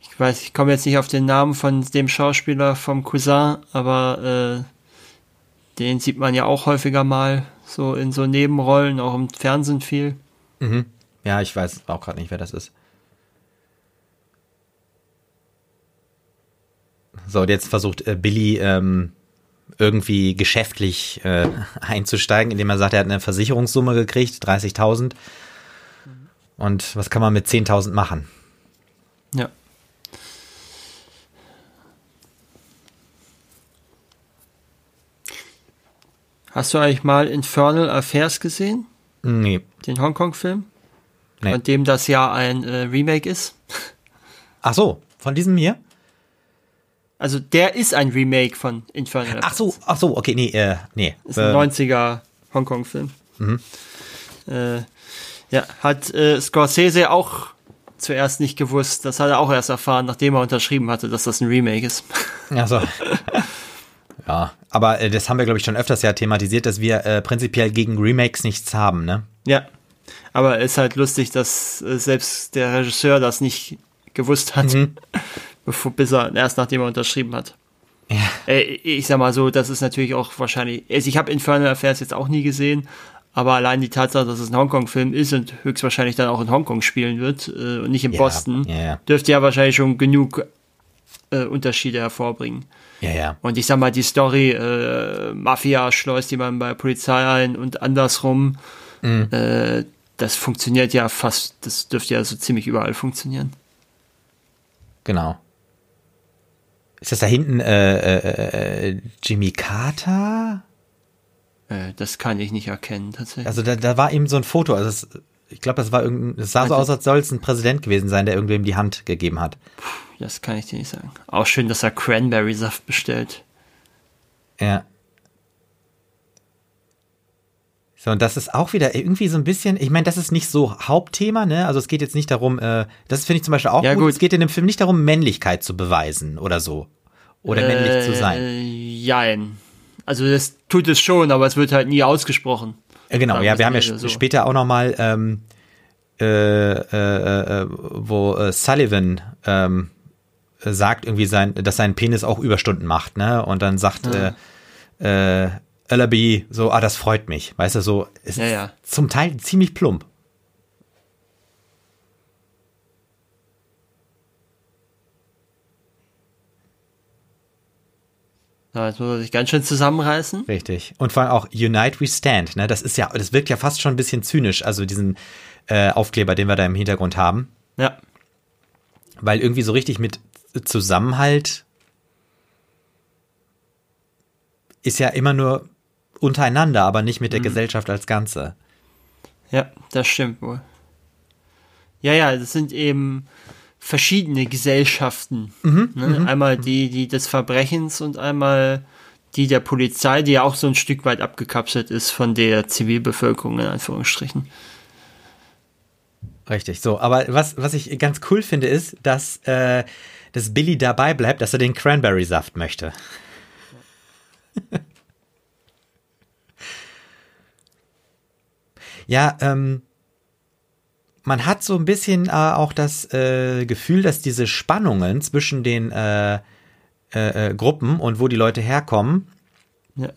Ich weiß, ich komme jetzt nicht auf den Namen von dem Schauspieler vom Cousin, aber äh, den sieht man ja auch häufiger mal so in so Nebenrollen, auch im Fernsehen viel. Mhm. Ja, ich weiß auch gerade nicht, wer das ist. So, und jetzt versucht äh, Billy ähm, irgendwie geschäftlich äh, einzusteigen, indem er sagt, er hat eine Versicherungssumme gekriegt, 30.000. Und was kann man mit 10.000 machen? Ja. Hast du eigentlich mal Infernal Affairs gesehen? Nee. Den Hongkong-Film? Nee. Von dem das ja ein äh, Remake ist? Ach so, von diesem hier? Also der ist ein Remake von Infernal Ach so, ach so, okay, nee, äh, nee. Ist ein Äh, 90er Hongkong-Film. Äh, ja, hat äh, Scorsese auch zuerst nicht gewusst. Das hat er auch erst erfahren, nachdem er unterschrieben hatte, dass das ein Remake ist. Ach so. ja, aber äh, das haben wir, glaube ich, schon öfters ja thematisiert, dass wir äh, prinzipiell gegen Remakes nichts haben, ne? ja. Aber es ist halt lustig, dass äh, selbst der Regisseur das nicht gewusst hat, bevor, bis er erst nachdem er unterschrieben hat. Ja. Äh, ich sag mal so, das ist natürlich auch wahrscheinlich. Also ich habe Infernal Affairs jetzt auch nie gesehen, aber allein die Tatsache, dass es ein Hongkong-Film ist und höchstwahrscheinlich dann auch in Hongkong spielen wird äh, und nicht in Ja, Boston, ja, ja. dürfte ja wahrscheinlich schon genug äh, Unterschiede hervorbringen. Ja, ja. Und ich sag mal, die Story, äh, Mafia schleust jemanden bei Polizei ein und andersrum, Mhm. äh, das funktioniert ja fast, das dürfte ja so ziemlich überall funktionieren. Genau. Ist das da hinten äh, äh, äh, Jimmy Carter? Äh, das kann ich nicht erkennen, tatsächlich. Also da, da war eben so ein Foto. Also es, ich glaube, das war irgendein, es sah so aus, als soll es ein Präsident gewesen sein, der irgendwem die Hand gegeben hat. Das kann ich dir nicht sagen. Auch schön, dass er Cranberry-Saft bestellt. Ja. So, und das ist auch wieder irgendwie so ein bisschen, ich meine, das ist nicht so Hauptthema, ne? Also es geht jetzt nicht darum, äh, das finde ich zum Beispiel auch Ja, gut. gut. Es geht in dem Film nicht darum, Männlichkeit zu beweisen oder so. Oder männlich zu sein. Äh, jein. Also das tut es schon, aber es wird halt nie ausgesprochen. Äh, genau, ja, wir haben ja so. später auch noch mal, ähm, äh, äh, äh, wo äh, Sullivan ähm, sagt irgendwie sein, dass sein Penis auch Überstunden macht, ne? Und dann sagt äh, äh, Ellaby so, ah, das freut mich, weißt du, so, es Ja, ist ja. zum Teil ziemlich plump. Ja, jetzt muss er sich ganz schön zusammenreißen. Richtig. Und vor allem auch Unite We Stand, ne? Das ist ja, das wirkt ja fast schon ein bisschen zynisch, also diesen äh, Aufkleber, den wir da im Hintergrund haben. Ja. Weil irgendwie so richtig mit Zusammenhalt ist ja immer nur untereinander, aber nicht mit der Gesellschaft als Ganze. Ja, das stimmt wohl. Ja, ja, das sind eben verschiedene Gesellschaften. ne? Einmal die, die des Verbrechens und einmal die der Polizei, die ja auch so ein Stück weit abgekapselt ist von der Zivilbevölkerung, in Anführungsstrichen. Richtig, so. Aber was, was ich ganz cool finde, ist, dass, äh, dass Billy dabei bleibt, dass er den Cranberry-Saft möchte. ja, ähm, man hat so ein bisschen äh, auch das äh, Gefühl, dass diese Spannungen zwischen den äh, äh, äh, Gruppen und wo die Leute herkommen, Ja.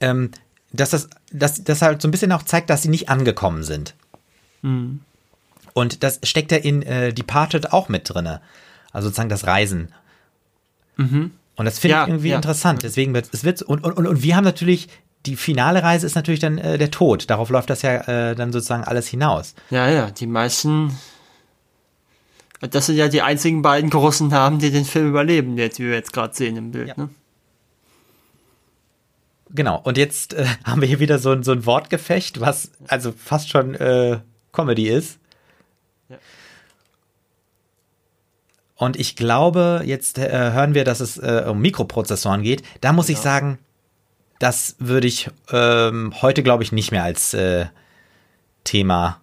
ähm, dass das, dass das halt so ein bisschen auch zeigt, dass sie nicht angekommen sind. Und das steckt ja in äh, Departed auch mit drinne. Also sozusagen das Reisen. Und das finde Ja, ich irgendwie ja. interessant. Deswegen wird es wird und, und, und wir haben natürlich die finale Reise ist natürlich dann äh, der Tod. Darauf läuft das ja äh, dann sozusagen alles hinaus. Ja, ja, die meisten. Das sind ja die einzigen beiden großen Namen, die den Film überleben, jetzt, wie wir jetzt gerade sehen im Bild. Ja. Ne? Genau. Und jetzt äh, haben wir hier wieder so ein, so ein Wortgefecht, was also fast schon äh, Comedy ist. Ja. Und ich glaube, jetzt äh, hören wir, dass es äh, um Mikroprozessoren geht. Da muss ich Ja. sagen, das würde ich ähm, heute, glaube ich, nicht mehr als äh, Thema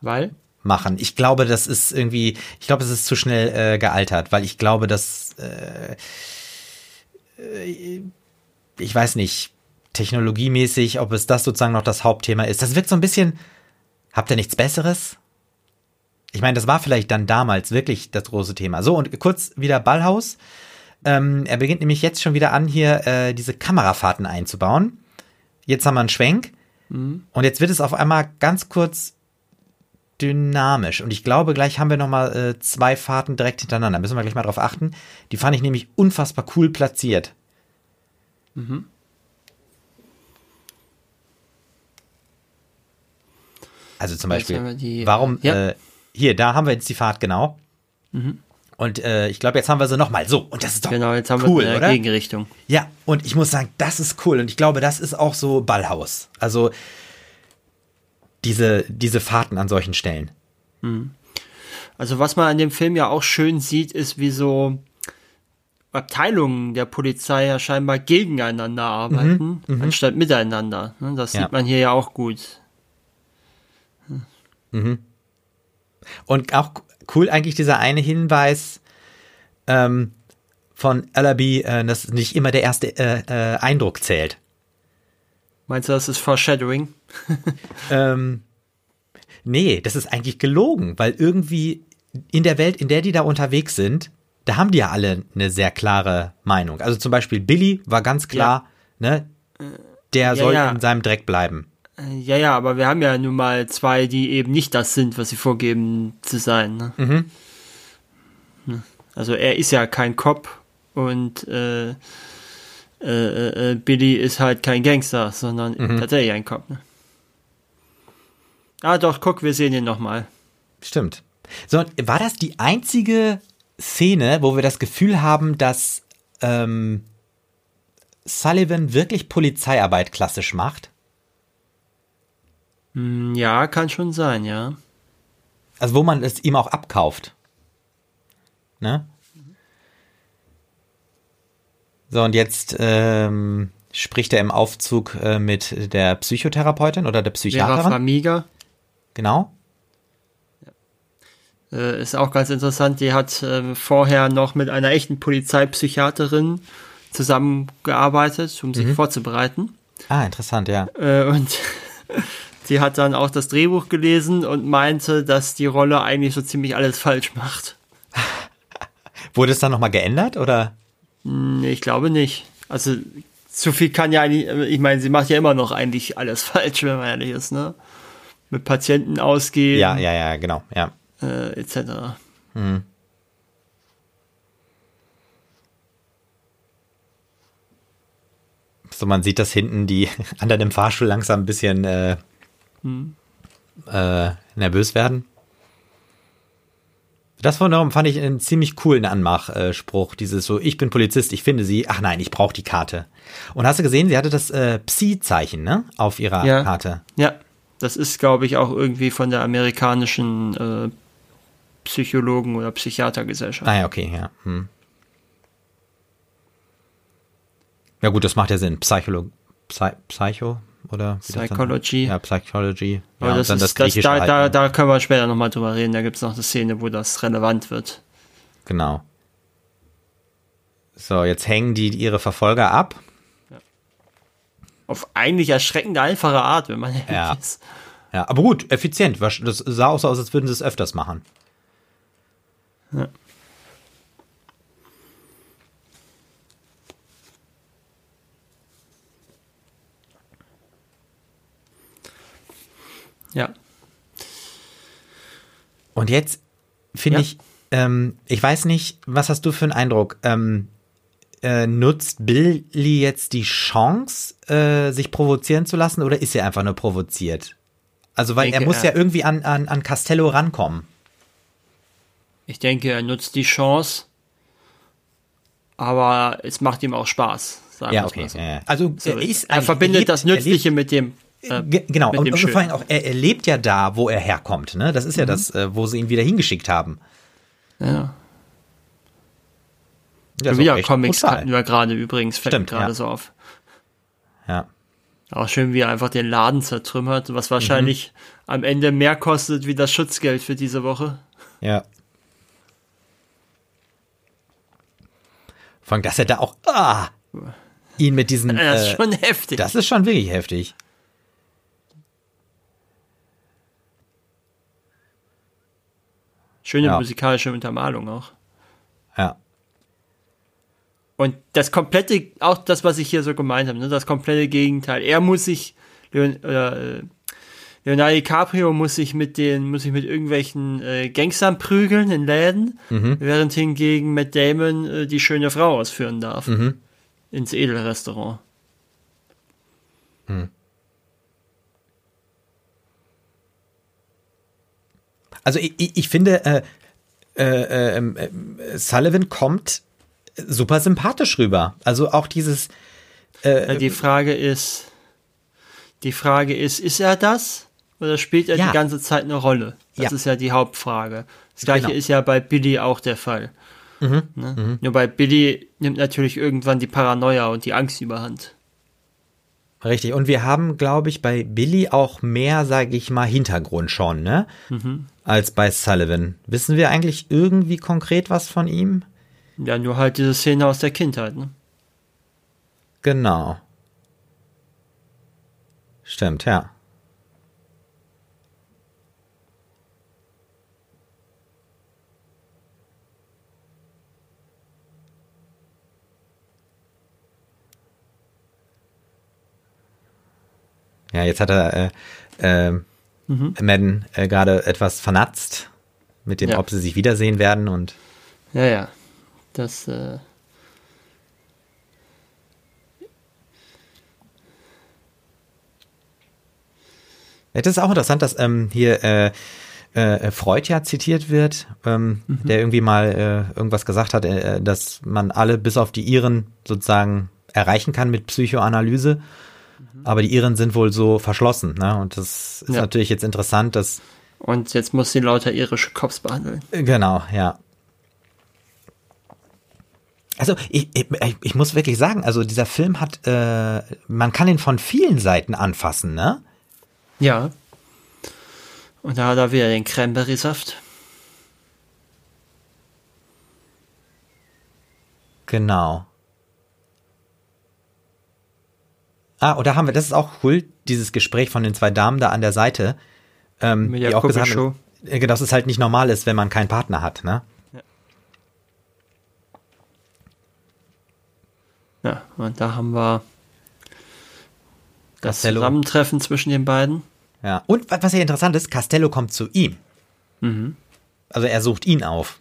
Weil? machen. Ich glaube, das ist irgendwie, ich glaube, es ist zu schnell äh, gealtert, weil ich glaube, dass äh, äh, ich weiß nicht, technologiemäßig, ob es das sozusagen noch das Hauptthema ist. Das wirkt so ein bisschen Habt ihr nichts Besseres? Ich meine, das war vielleicht dann damals wirklich das große Thema. So, und kurz wieder Ballhaus. Ähm, er beginnt nämlich jetzt schon wieder an, hier äh, diese Kamerafahrten einzubauen. Jetzt haben wir einen Schwenk. Mhm. Und jetzt wird es auf einmal ganz kurz dynamisch. Und ich glaube, gleich haben wir nochmal äh, zwei Fahrten direkt hintereinander. Müssen wir gleich mal drauf achten. Die fand ich nämlich unfassbar cool platziert. Mhm. Also zum Beispiel, warum, ja. äh, hier, da haben wir jetzt die Fahrt, genau. Mhm. Und äh, ich glaube, jetzt haben wir sie nochmal. So, und das ist doch genau, jetzt haben cool, wir eine oder? Gegenrichtung. Ja, und ich muss sagen, das ist cool. Und ich glaube, das ist auch so Ballhaus. Also diese, diese Fahrten an solchen Stellen. Mhm. Also was man an dem Film ja auch schön sieht, ist, wie so Abteilungen der Polizei ja scheinbar gegeneinander arbeiten, mhm, mhm. anstatt miteinander. Ne, das ja. sieht man hier ja auch gut. Mhm. Und auch cool eigentlich dieser eine Hinweis ähm, von Alabi, äh, dass nicht immer der erste äh, äh, Eindruck zählt. Meinst du, das ist Foreshadowing? ähm, nee, das ist eigentlich gelogen, weil irgendwie in der Welt, in der die da unterwegs sind, da haben die ja alle eine sehr klare Meinung. Also zum Beispiel Billy war ganz klar, ja. ne, der ja, soll ja. in seinem Dreck bleiben. Äh, ja, ja, aber wir haben ja nun mal zwei, die eben nicht das sind, was sie vorgeben zu sein. Ne? Mhm. Hm. Also er ist ja kein Cop und äh, äh, äh, Billy ist halt kein Gangster, sondern mhm. tatsächlich ein Cop. Ne? Ah, doch, guck, wir sehen ihn nochmal. Stimmt. So, war das die einzige Szene, wo wir das Gefühl haben, dass ähm, Sullivan wirklich Polizeiarbeit klassisch macht? Hm, ja, kann schon sein, ja. Also wo man es ihm auch abkauft. Ne? So, und jetzt ähm, spricht er im Aufzug äh, mit der Psychotherapeutin oder der Psychiaterin. Vera Famiga. Genau. Äh, ist auch ganz interessant, die hat äh, vorher noch mit einer echten Polizeipsychiaterin zusammengearbeitet, um sich mhm. vorzubereiten. Ah, interessant, ja. Äh, und sie hat dann auch das Drehbuch gelesen und meinte, dass die Rolle eigentlich so ziemlich alles falsch macht. Wurde es dann nochmal geändert, oder? Nee, ich glaube nicht. Also, zu viel kann ja eigentlich, ich meine, sie macht ja immer noch eigentlich alles falsch, wenn man ehrlich ist, ne? Mit Patienten ausgehen. Ja, ja, ja, genau, ja. Äh, etc. Hm. So, man sieht, dass hinten die anderen im Fahrstuhl langsam ein bisschen äh, hm. äh, nervös werden. Das von darum fand ich einen ziemlich coolen Anmachspruch. Dieses so, ich bin Polizist, ich finde sie. Ach nein, ich brauche die Karte. Und hast du gesehen, sie hatte das äh, Psi-Zeichen, ne? Auf ihrer ja. Karte. Ja, das ist, glaube ich, auch irgendwie von der amerikanischen äh, Psychologen- oder Psychiatergesellschaft. Ah ja, okay, ja. Hm. Ja gut, das macht ja Sinn. Psycholo Psy Psycho oder Psychology. Ja, Psychology. Ja, das dann ist, das, da, da, da können wir später nochmal drüber reden. Da gibt es noch eine Szene, wo das relevant wird. Genau. So, jetzt hängen die ihre Verfolger ab. Ja. Auf eigentlich erschreckend einfache Art, wenn man ja. ist. Ja, aber gut, effizient. Das sah auch so aus, als würden sie es öfters machen. Ja. Ja. Und jetzt finde ja. ich, ähm, ich weiß nicht, was hast du für einen Eindruck? Ähm, äh, nutzt Billy jetzt die Chance, äh, sich provozieren zu lassen oder ist er einfach nur provoziert? Also, weil denke, er muss ja irgendwie an, an, an Castello rankommen. Ich denke, er nutzt die Chance, aber es macht ihm auch Spaß. ja, okay. So. Also, so, er, ist er verbindet das Nützliche mit dem äh, genau, und, und, vor allem auch, er, er, lebt ja da, wo er herkommt. Ne? Das ist ja mhm. das, äh, wo sie ihn wieder hingeschickt haben. Ja. ja wieder Comics brutal. hatten wir gerade übrigens, fällt Stimmt, gerade ja. so auf. Ja. Auch schön, wie er einfach den Laden zertrümmert, was wahrscheinlich mhm. am Ende mehr kostet wie das Schutzgeld für diese Woche. Ja. Vor allem, dass er da auch ah, ihn mit diesen. Das ist äh, schon heftig. Das ist schon wirklich heftig. Schöne Ja. musikalische Untermalung auch. Ja. Und das komplette, auch das, was ich hier so gemeint habe, ne, das komplette Gegenteil. Er muss sich, Leon, äh, Leonardo DiCaprio muss sich mit den, muss sich mit irgendwelchen äh, Gangstern prügeln in Läden, während hingegen Matt Damon äh, die schöne Frau ausführen darf. Ins Edelrestaurant. Also ich, ich finde, äh, äh, ähm, äh, Sullivan kommt super sympathisch rüber. Also auch dieses, Ja, die Frage ist, die Frage ist, ist er das? Oder spielt er Ja. die ganze Zeit eine Rolle? Das Ja. ist ja die Hauptfrage. Das gleiche Genau. ist ja bei Billy auch der Fall. Ne? Nur bei Billy nimmt natürlich irgendwann die Paranoia und die Angst überhand. Richtig. Und wir haben, glaube ich, bei Billy auch mehr, sage ich mal, Hintergrund schon, ne? Als bei Sullivan. Wissen wir eigentlich irgendwie konkret was von ihm? Ja, nur halt diese Szene aus der Kindheit. Ne? Genau. Stimmt, ja. Ja, jetzt hat er äh, äh, Madden äh, gerade etwas vernatzt mit dem, Ja. ob sie sich wiedersehen werden und Ja, ja. Das, äh, das ist auch interessant, dass ähm, hier äh, äh, Freud ja zitiert wird, ähm, der irgendwie mal äh, irgendwas gesagt hat, äh, dass man alle bis auf die Iren sozusagen erreichen kann mit Psychoanalyse. Aber die Iren sind wohl so verschlossen, ne? Und das ist Ja. natürlich jetzt interessant, dass und jetzt muss sie lauter irische Cops behandeln. äh, genau, ja. Also ich, ich, ich muss wirklich sagen, also dieser Film hat, äh, man kann ihn von vielen Seiten anfassen, ne? Ja. Und da hat er wieder den Cranberry-Saft. Genau. Ah, und da haben wir, das ist auch cool, dieses Gespräch von den zwei Damen da an der Seite. Ähm, die auch gesagt haben, äh, genau, dass es halt nicht normal ist, wenn man keinen Partner hat, ne? Ja, und da haben wir das Costello. Zusammentreffen zwischen den beiden. Ja. Und wa- was ja interessant ist, Castello kommt zu ihm. Mhm. Also er sucht ihn auf.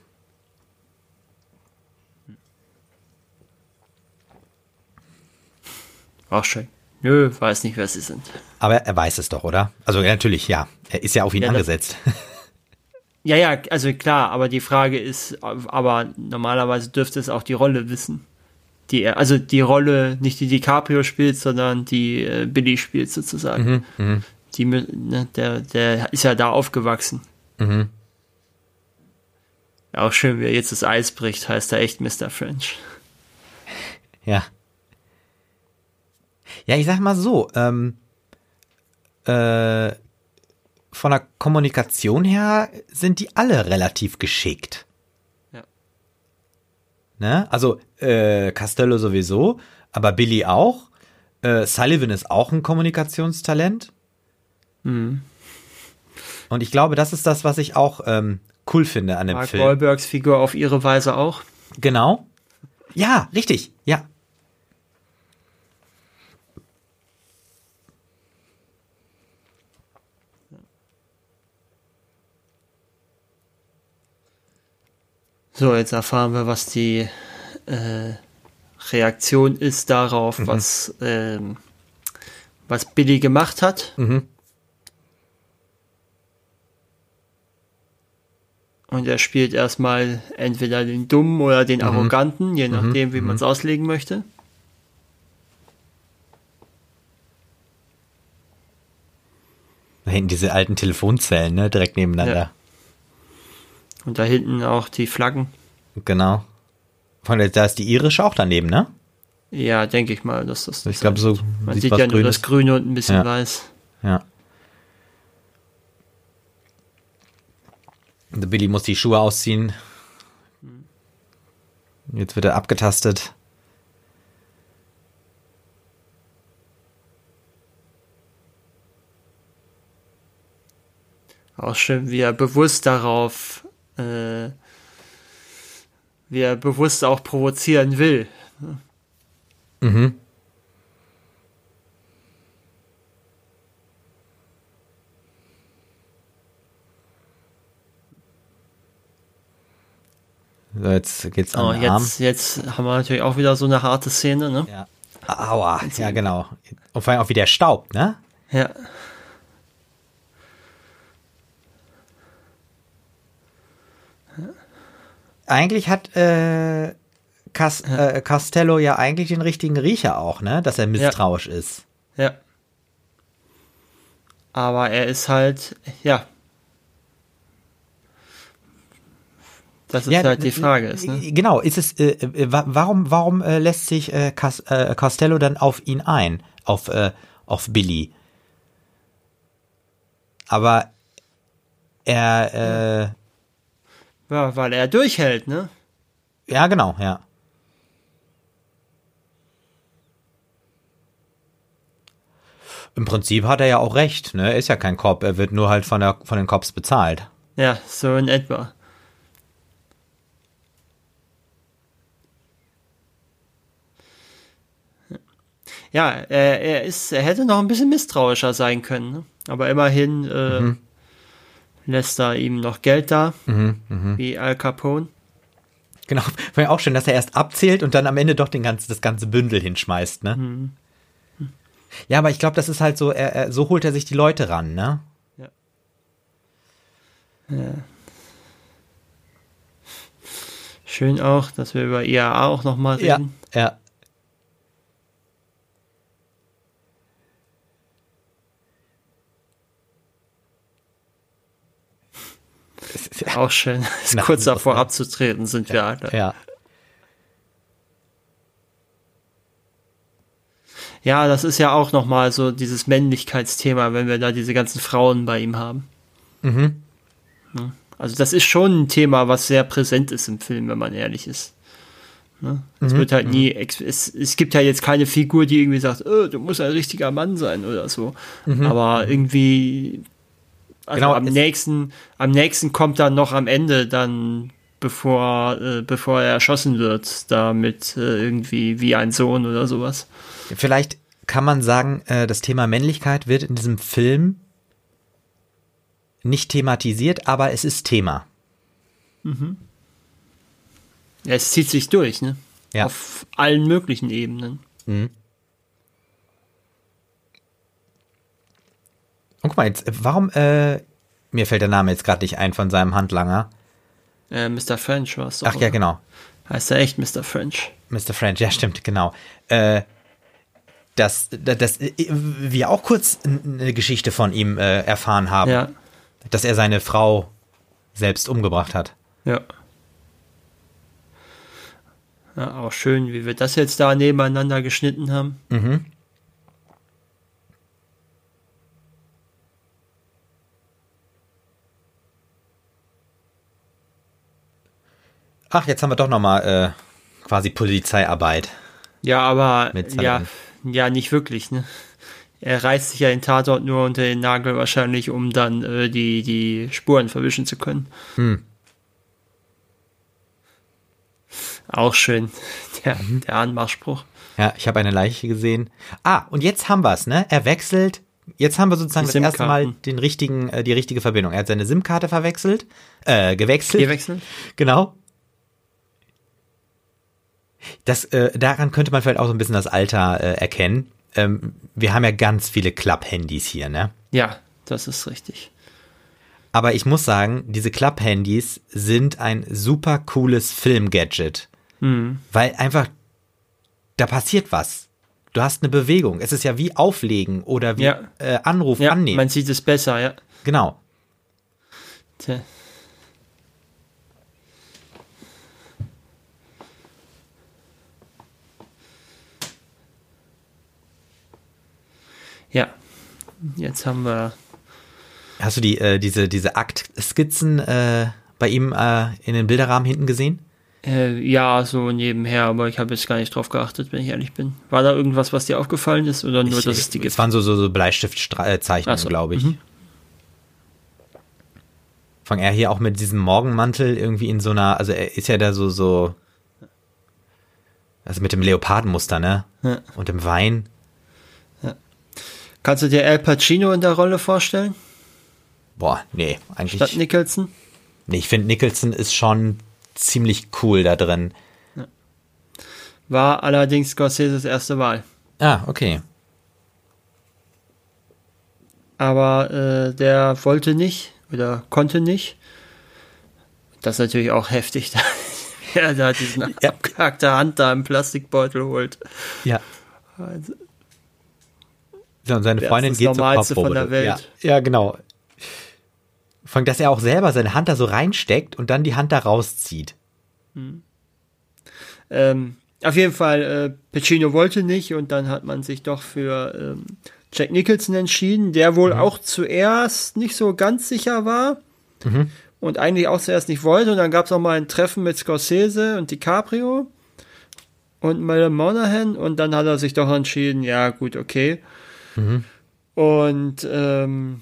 Auch schön. Nö, weiß nicht, wer sie sind. Aber er weiß es doch, oder? Also natürlich, ja. Er ist ja auf ihn Ja, das- angesetzt. Ja, ja, also klar, aber die Frage ist, aber normalerweise dürfte es auch die Rolle wissen. Die er, also die Rolle, nicht die DiCaprio spielt, sondern die äh, Billy spielt sozusagen. Die, mü- ne, der, der ist ja da aufgewachsen. Mhm. Auch schön, wie er jetzt das Eis bricht, heißt er echt Mr. French. Ja. Ja, ich sag mal so, ähm, äh, von der Kommunikation her sind die alle relativ geschickt. Ja. Ne? Also, äh, Castello sowieso, aber Billy auch. Äh, Sullivan ist auch ein Kommunikationstalent. Mhm. Und ich glaube, das ist das, was ich auch ähm, cool finde an dem Mark Film. Wahlbergs Figur auf ihre Weise auch. Genau. Ja, richtig. Ja. So, jetzt erfahren wir, was die äh, Reaktion ist darauf, was, ähm, was Billy gemacht hat. Mhm. Und er spielt erstmal entweder den Dummen oder den Arroganten, je nachdem, wie man es auslegen möchte. Da hinten diese alten Telefonzellen, ne? Direkt nebeneinander. Ja. Und da hinten auch die Flaggen. Genau. Der, da ist die irische auch daneben, ne? Ja, denke ich mal, dass das. Ich glaube, so man sieht sieht ja nur das Grüne und ein bisschen Ja. weiß. Ja. Der Billy muss die Schuhe ausziehen. Jetzt wird er abgetastet. Auch schön, wie er bewusst darauf äh, wie er bewusst auch provozieren will. Mhm. So, jetzt geht's an Oh, den Arm. jetzt, jetzt haben wir natürlich auch wieder so eine harte Szene, ne? Ja. Aua, ja genau. Und vor allem auch wie der staubt, ne? Ja. Eigentlich hat äh, Cas äh, Costello ja eigentlich den richtigen Riecher auch, ne? Dass er misstrauisch ist. Ja. Aber er ist halt, ja. Das ist halt die Frage ist, ne? äh, Genau, ist es, äh, äh, wa- warum, warum äh, lässt sich äh, Cas äh, Costello dann auf ihn ein, auf, äh, auf Billy? Aber er, äh, Ja, weil er durchhält, ne? ja genau, ja. Im Prinzip hat er ja auch recht, ne? Er ist ja kein Cop, er wird nur halt von, der, von den Cops bezahlt. Ja, so in etwa. Ja, er, er ist, er hätte noch ein bisschen misstrauischer sein können, ne? aber immerhin äh, lässt er ihm noch Geld da, wie Al Capone. Genau, war ja auch schön, dass er erst abzählt und dann am Ende doch den ganzen, das ganze Bündel hinschmeißt, ne? Ja, aber ich glaube, das ist halt so, er, er, so holt er sich die Leute ran, ne? Schön auch, dass wir über IAA auch nochmal reden. ja. Auch schön. Ist kurz davor abzutreten sind wir alle. Ja. Ja, das ist ja auch nochmal so dieses Männlichkeitsthema, wenn wir da diese ganzen Frauen bei ihm haben. Mhm. Also das ist schon ein Thema, was sehr präsent ist im Film, wenn man ehrlich ist. Ne? Es wird halt nie, ex es, es gibt ja jetzt keine Figur, die irgendwie sagt, oh, du musst ein richtiger Mann sein oder so. Aber irgendwie, also Genau, am nächsten, am nächsten kommt dann noch am Ende dann, bevor, äh, bevor er erschossen wird, damit äh, irgendwie wie ein Sohn oder sowas. Vielleicht kann man sagen, äh, das Thema Männlichkeit wird in diesem Film nicht thematisiert, aber es ist Thema. Ja, es zieht sich durch, ne? Ja. Auf allen möglichen Ebenen. Und guck mal, jetzt, warum, äh, mir fällt der Name jetzt gerade nicht ein von seinem Handlanger. Äh, Mr. French war es. Ach ja, oder? genau. Heißt er echt Mr. French? Mr. French, ja, stimmt, genau. Äh, dass, dass, äh, wir auch kurz eine Geschichte von ihm äh, erfahren haben, Ja. dass er seine Frau selbst umgebracht hat. Ja. Ja, auch schön, wie wir das jetzt da nebeneinander geschnitten haben. Mhm. Ach, jetzt haben wir doch noch mal äh, quasi Polizeiarbeit. Ja, aber ja, ja, nicht wirklich, ne? Er reißt sich ja den Tatort nur unter den Nagel wahrscheinlich, um dann äh, die, die Spuren verwischen zu können. Hm. Auch schön. Der, Mhm. der Anmachspruch. Ja, ich habe eine Leiche gesehen. Ah, und jetzt haben wir es, ne? Er wechselt. Jetzt haben wir sozusagen das erste Mal den richtigen, äh, die richtige Verbindung. Er hat seine SIM-Karte verwechselt, äh, gewechselt. Hier wechseln? Genau. Das, äh, daran könnte man vielleicht auch so ein bisschen das Alter äh, erkennen. Ähm, wir haben ja ganz viele Klapp-Handys hier, ne? Ja, das ist richtig. Aber ich muss sagen, diese Klapp-Handys sind ein super cooles Film-Gadget. Weil einfach, da passiert was. Du hast eine Bewegung. Es ist ja wie Auflegen oder wie Ja. äh, Anruf Ja, annehmen. man sieht es besser, ja. Genau. Tja. Ja, jetzt haben wir. Hast du die, äh, diese, diese Aktskizzen äh, bei ihm äh, in den Bilderrahmen hinten gesehen? Äh, ja, so nebenher, aber ich habe jetzt gar nicht drauf geachtet, wenn ich ehrlich bin. War da irgendwas, was dir aufgefallen ist oder nur, Ich- dass es die es gibt? waren so, so, so Bleistiftzeichnungen, so, glaube ich. mhm. Von er hier auch mit diesem Morgenmantel irgendwie in so einer, also er ist ja da so, so, also mit dem Leopardenmuster, ne? Ja. Und dem Wein. Kannst du dir Al Pacino in der Rolle vorstellen? Boah, nee, eigentlich. Statt Nicholson? Nee, ich finde Nicholson ist schon ziemlich cool da drin. War allerdings Scorseses erste Wahl. Ah, okay. Aber äh, der wollte nicht oder konnte nicht. Das ist natürlich auch heftig, dass er da diesen Ja. abgehackte Hand da im Plastikbeutel holt. Ja. Also, Und seine Das Freundin geht zur von der Welt. Ja, ja, genau. Von dass er auch selber seine Hand da so reinsteckt und dann die Hand da rauszieht. ähm, auf jeden Fall, äh, Pacino wollte nicht und dann hat man sich doch für ähm, Jack Nicholson entschieden, der wohl auch zuerst nicht so ganz sicher war und eigentlich auch zuerst nicht wollte. Und dann gab es noch mal ein Treffen mit Scorsese und DiCaprio und Madame Monaghan und dann hat er sich doch entschieden, ja gut, okay. Und ähm,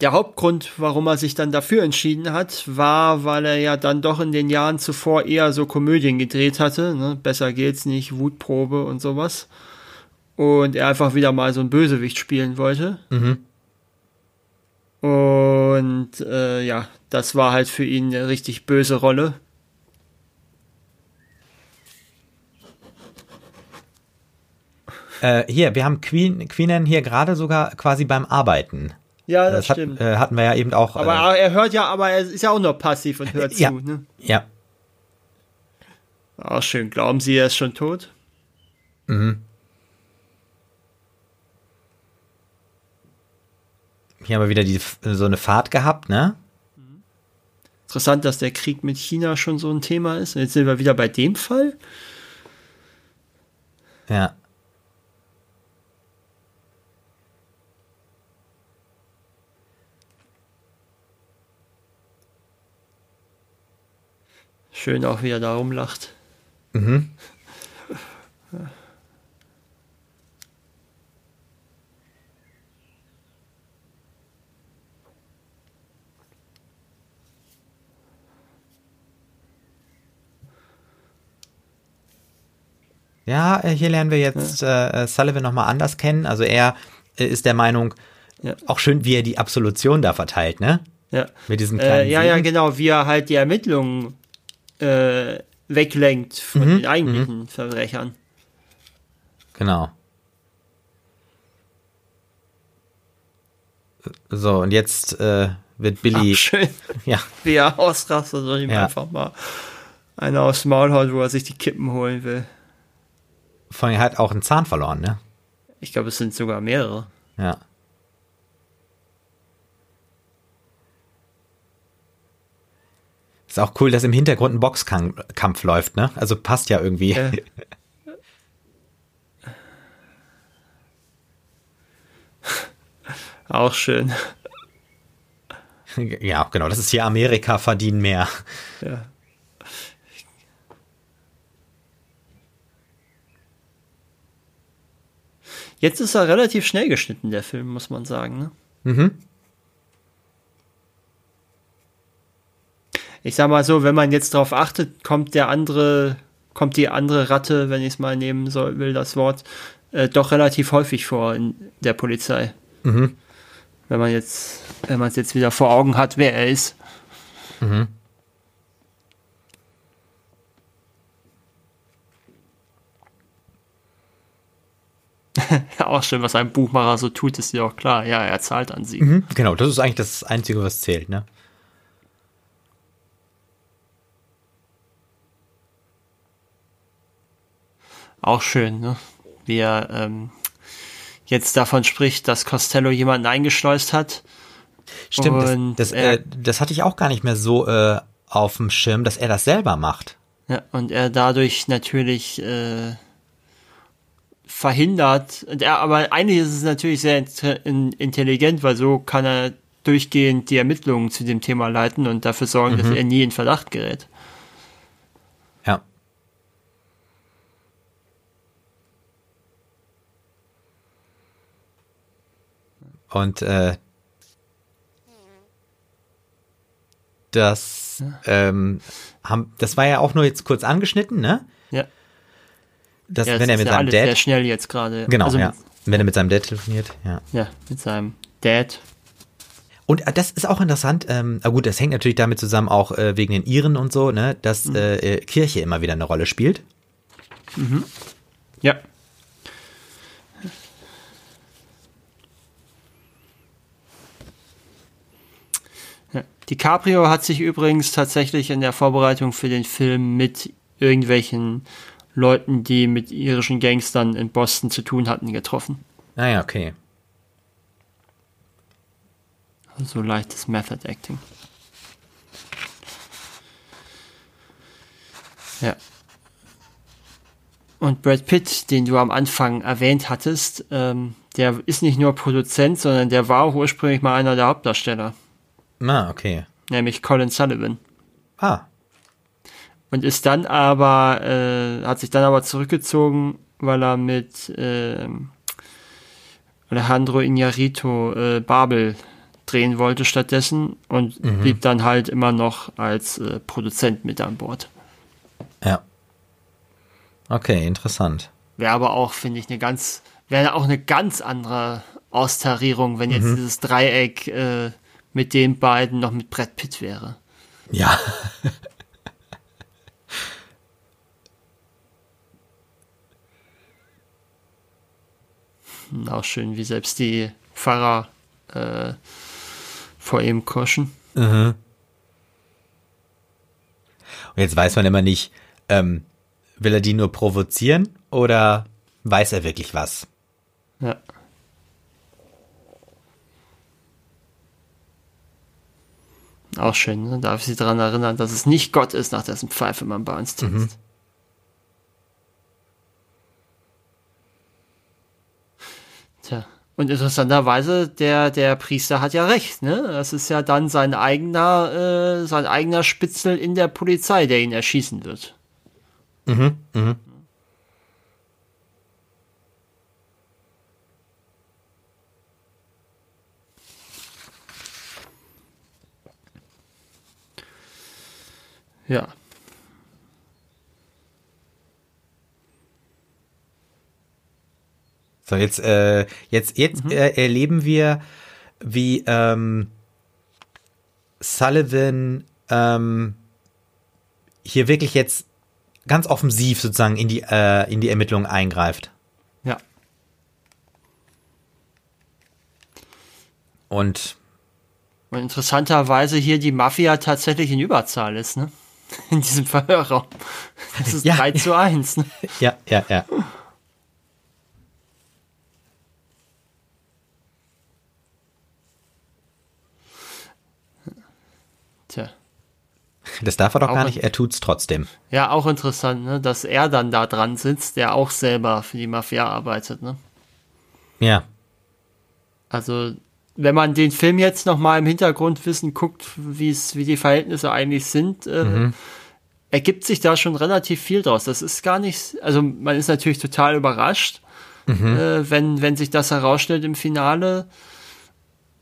der Hauptgrund, warum er sich dann dafür entschieden hat, war, weil er ja dann doch in den Jahren zuvor eher so Komödien gedreht hatte. Ne? Besser geht's nicht, Wutprobe und sowas. Und er einfach wieder mal so ein Bösewicht spielen wollte. Und äh, ja, das war halt für ihn eine richtig böse Rolle. Äh, hier, wir haben Queen, Queenen hier gerade sogar quasi beim Arbeiten. Ja, das, Das hat, stimmt. äh, hatten wir ja eben auch. aber er hört ja, aber er ist ja auch noch passiv und hört Ja. zu. Ne? äh, ja. Auch schön. Glauben Sie, er ist schon tot? Hier haben wir wieder die, so eine Fahrt gehabt, ne? Interessant, dass der Krieg mit China schon so ein Thema ist. Und jetzt sind wir wieder bei dem Fall. Ja. Schön auch, wie er da rumlacht. Mhm. Ja, äh, hier lernen wir jetzt äh, Sullivan nochmal anders kennen. Also er äh, ist der Meinung, Ja. auch schön, wie er die Absolution da verteilt, ne? Ja, Mit diesem äh, kleinen ja, ja, Segen. genau, wie er halt die Ermittlungen äh, weglenkt von Mhm, den eigentlichen Verbrechern. Genau. So, und jetzt äh, wird Billy. Ach, schön, Ja, wie er ausrastet und ihm Ja. einfach mal einer aufs Maul haut, wo er sich die Kippen holen will. vor allem er hat auch einen Zahn verloren, ne? Ich glaube, es sind sogar mehrere. Ja. Ist auch cool, dass im Hintergrund ein Boxkampf läuft, ne? Also passt ja irgendwie. Äh. Auch schön. Ja, genau. Das ist hier Amerika verdienen mehr. Ja. Jetzt ist er relativ schnell geschnitten, der Film, muss man sagen. Ne? Mhm. Ich sag mal so, wenn man jetzt drauf achtet, kommt der andere, kommt die andere Ratte, wenn ich es mal nehmen soll, will, das Wort, äh, doch relativ häufig vor in der Polizei. Mhm. Wenn man jetzt, wenn man es jetzt wieder vor Augen hat, wer er ist. Ja, auch schön, was ein Buchmacher so tut, ist ja auch klar. Ja, er zahlt an sie. Mhm. Genau, das ist eigentlich das Einzige, was zählt, ne? Auch schön, ne? Wie er ähm, jetzt davon spricht, dass Costello jemanden eingeschleust hat. Stimmt, Und das, das, er- äh, das hatte ich auch gar nicht mehr so äh, auf dem Schirm, dass er das selber macht. Ja, und er dadurch natürlich äh, verhindert. Und er, aber eigentlich ist es natürlich sehr in- intelligent, weil so kann er durchgehend die Ermittlungen zu dem Thema leiten und dafür sorgen, dass er nie in Verdacht gerät. Ja. Und äh, das, ähm, haben, das war ja auch nur jetzt kurz angeschnitten, ne? Ja. Das, ja, wenn er ist mit ja seinem alles sehr Dad, schnell jetzt gerade. genau, also, ja. Wenn er mit seinem Dad telefoniert, ja. Ja, mit seinem Dad. Und äh, das ist auch interessant, ähm, aber gut, das hängt natürlich damit zusammen, auch äh, wegen den Iren und so, ne, dass äh, äh, Kirche immer wieder eine Rolle spielt. Ja. Ja. DiCaprio hat sich übrigens tatsächlich in der Vorbereitung für den Film mit irgendwelchen Leuten, die mit irischen Gangstern in Boston zu tun hatten, getroffen. Naja, Ah okay. So leichtes Method Acting. Ja. Und Brad Pitt, den du am Anfang erwähnt hattest, ähm, der ist nicht nur Produzent, sondern der war auch ursprünglich mal einer der Hauptdarsteller, Ah, okay. nämlich Colin Sullivan. Ah, Und ist dann aber, äh, hat sich dann aber zurückgezogen, weil er mit ähm, Alejandro Iñárritu äh, Babel drehen wollte stattdessen und blieb dann halt immer noch als äh, Produzent mit an Bord. ja. Okay, interessant. Wäre aber auch, finde ich, eine ganz, wäre auch eine ganz andere Austarierung, wenn jetzt dieses Dreieck äh, mit den beiden noch mit Brett Pitt wäre. Ja. Und auch schön, wie selbst die Pfarrer äh, vor ihm koschen. Und jetzt weiß man immer nicht, ähm, will er die nur provozieren oder weiß er wirklich was? Ja. Auch schön, ne? darf ich sie daran erinnern, dass es nicht Gott ist, nach dessen Pfeife man bei uns tanzt. Tja. Und interessanterweise, der, der Priester hat ja recht, ne? Das ist ja dann sein eigener, äh, sein eigener Spitzel in der Polizei, der ihn erschießen wird. Ja. So, jetzt, äh, jetzt, jetzt äh, erleben wir, wie ähm, Sullivan ähm, hier wirklich jetzt ganz offensiv sozusagen in die, äh, in die Ermittlungen eingreift. Ja. Und Und interessanterweise hier die Mafia tatsächlich in Überzahl ist, ne? In diesem Verhörraum. Das ist Ja. 3 zu 1, ne? ja, ja, ja. Tja. Das darf er doch Auch gar nicht, er tut's trotzdem. Ja, auch interessant, ne? Dass er dann da dran sitzt, der auch selber für die Mafia arbeitet, ne? Ja. Also, wenn man den Film jetzt noch mal im Hintergrundwissen guckt, wie es, wie die Verhältnisse eigentlich sind, äh, ergibt sich da schon relativ viel draus. Das ist gar nicht, also man ist natürlich total überrascht, äh, wenn, wenn sich das herausstellt im Finale.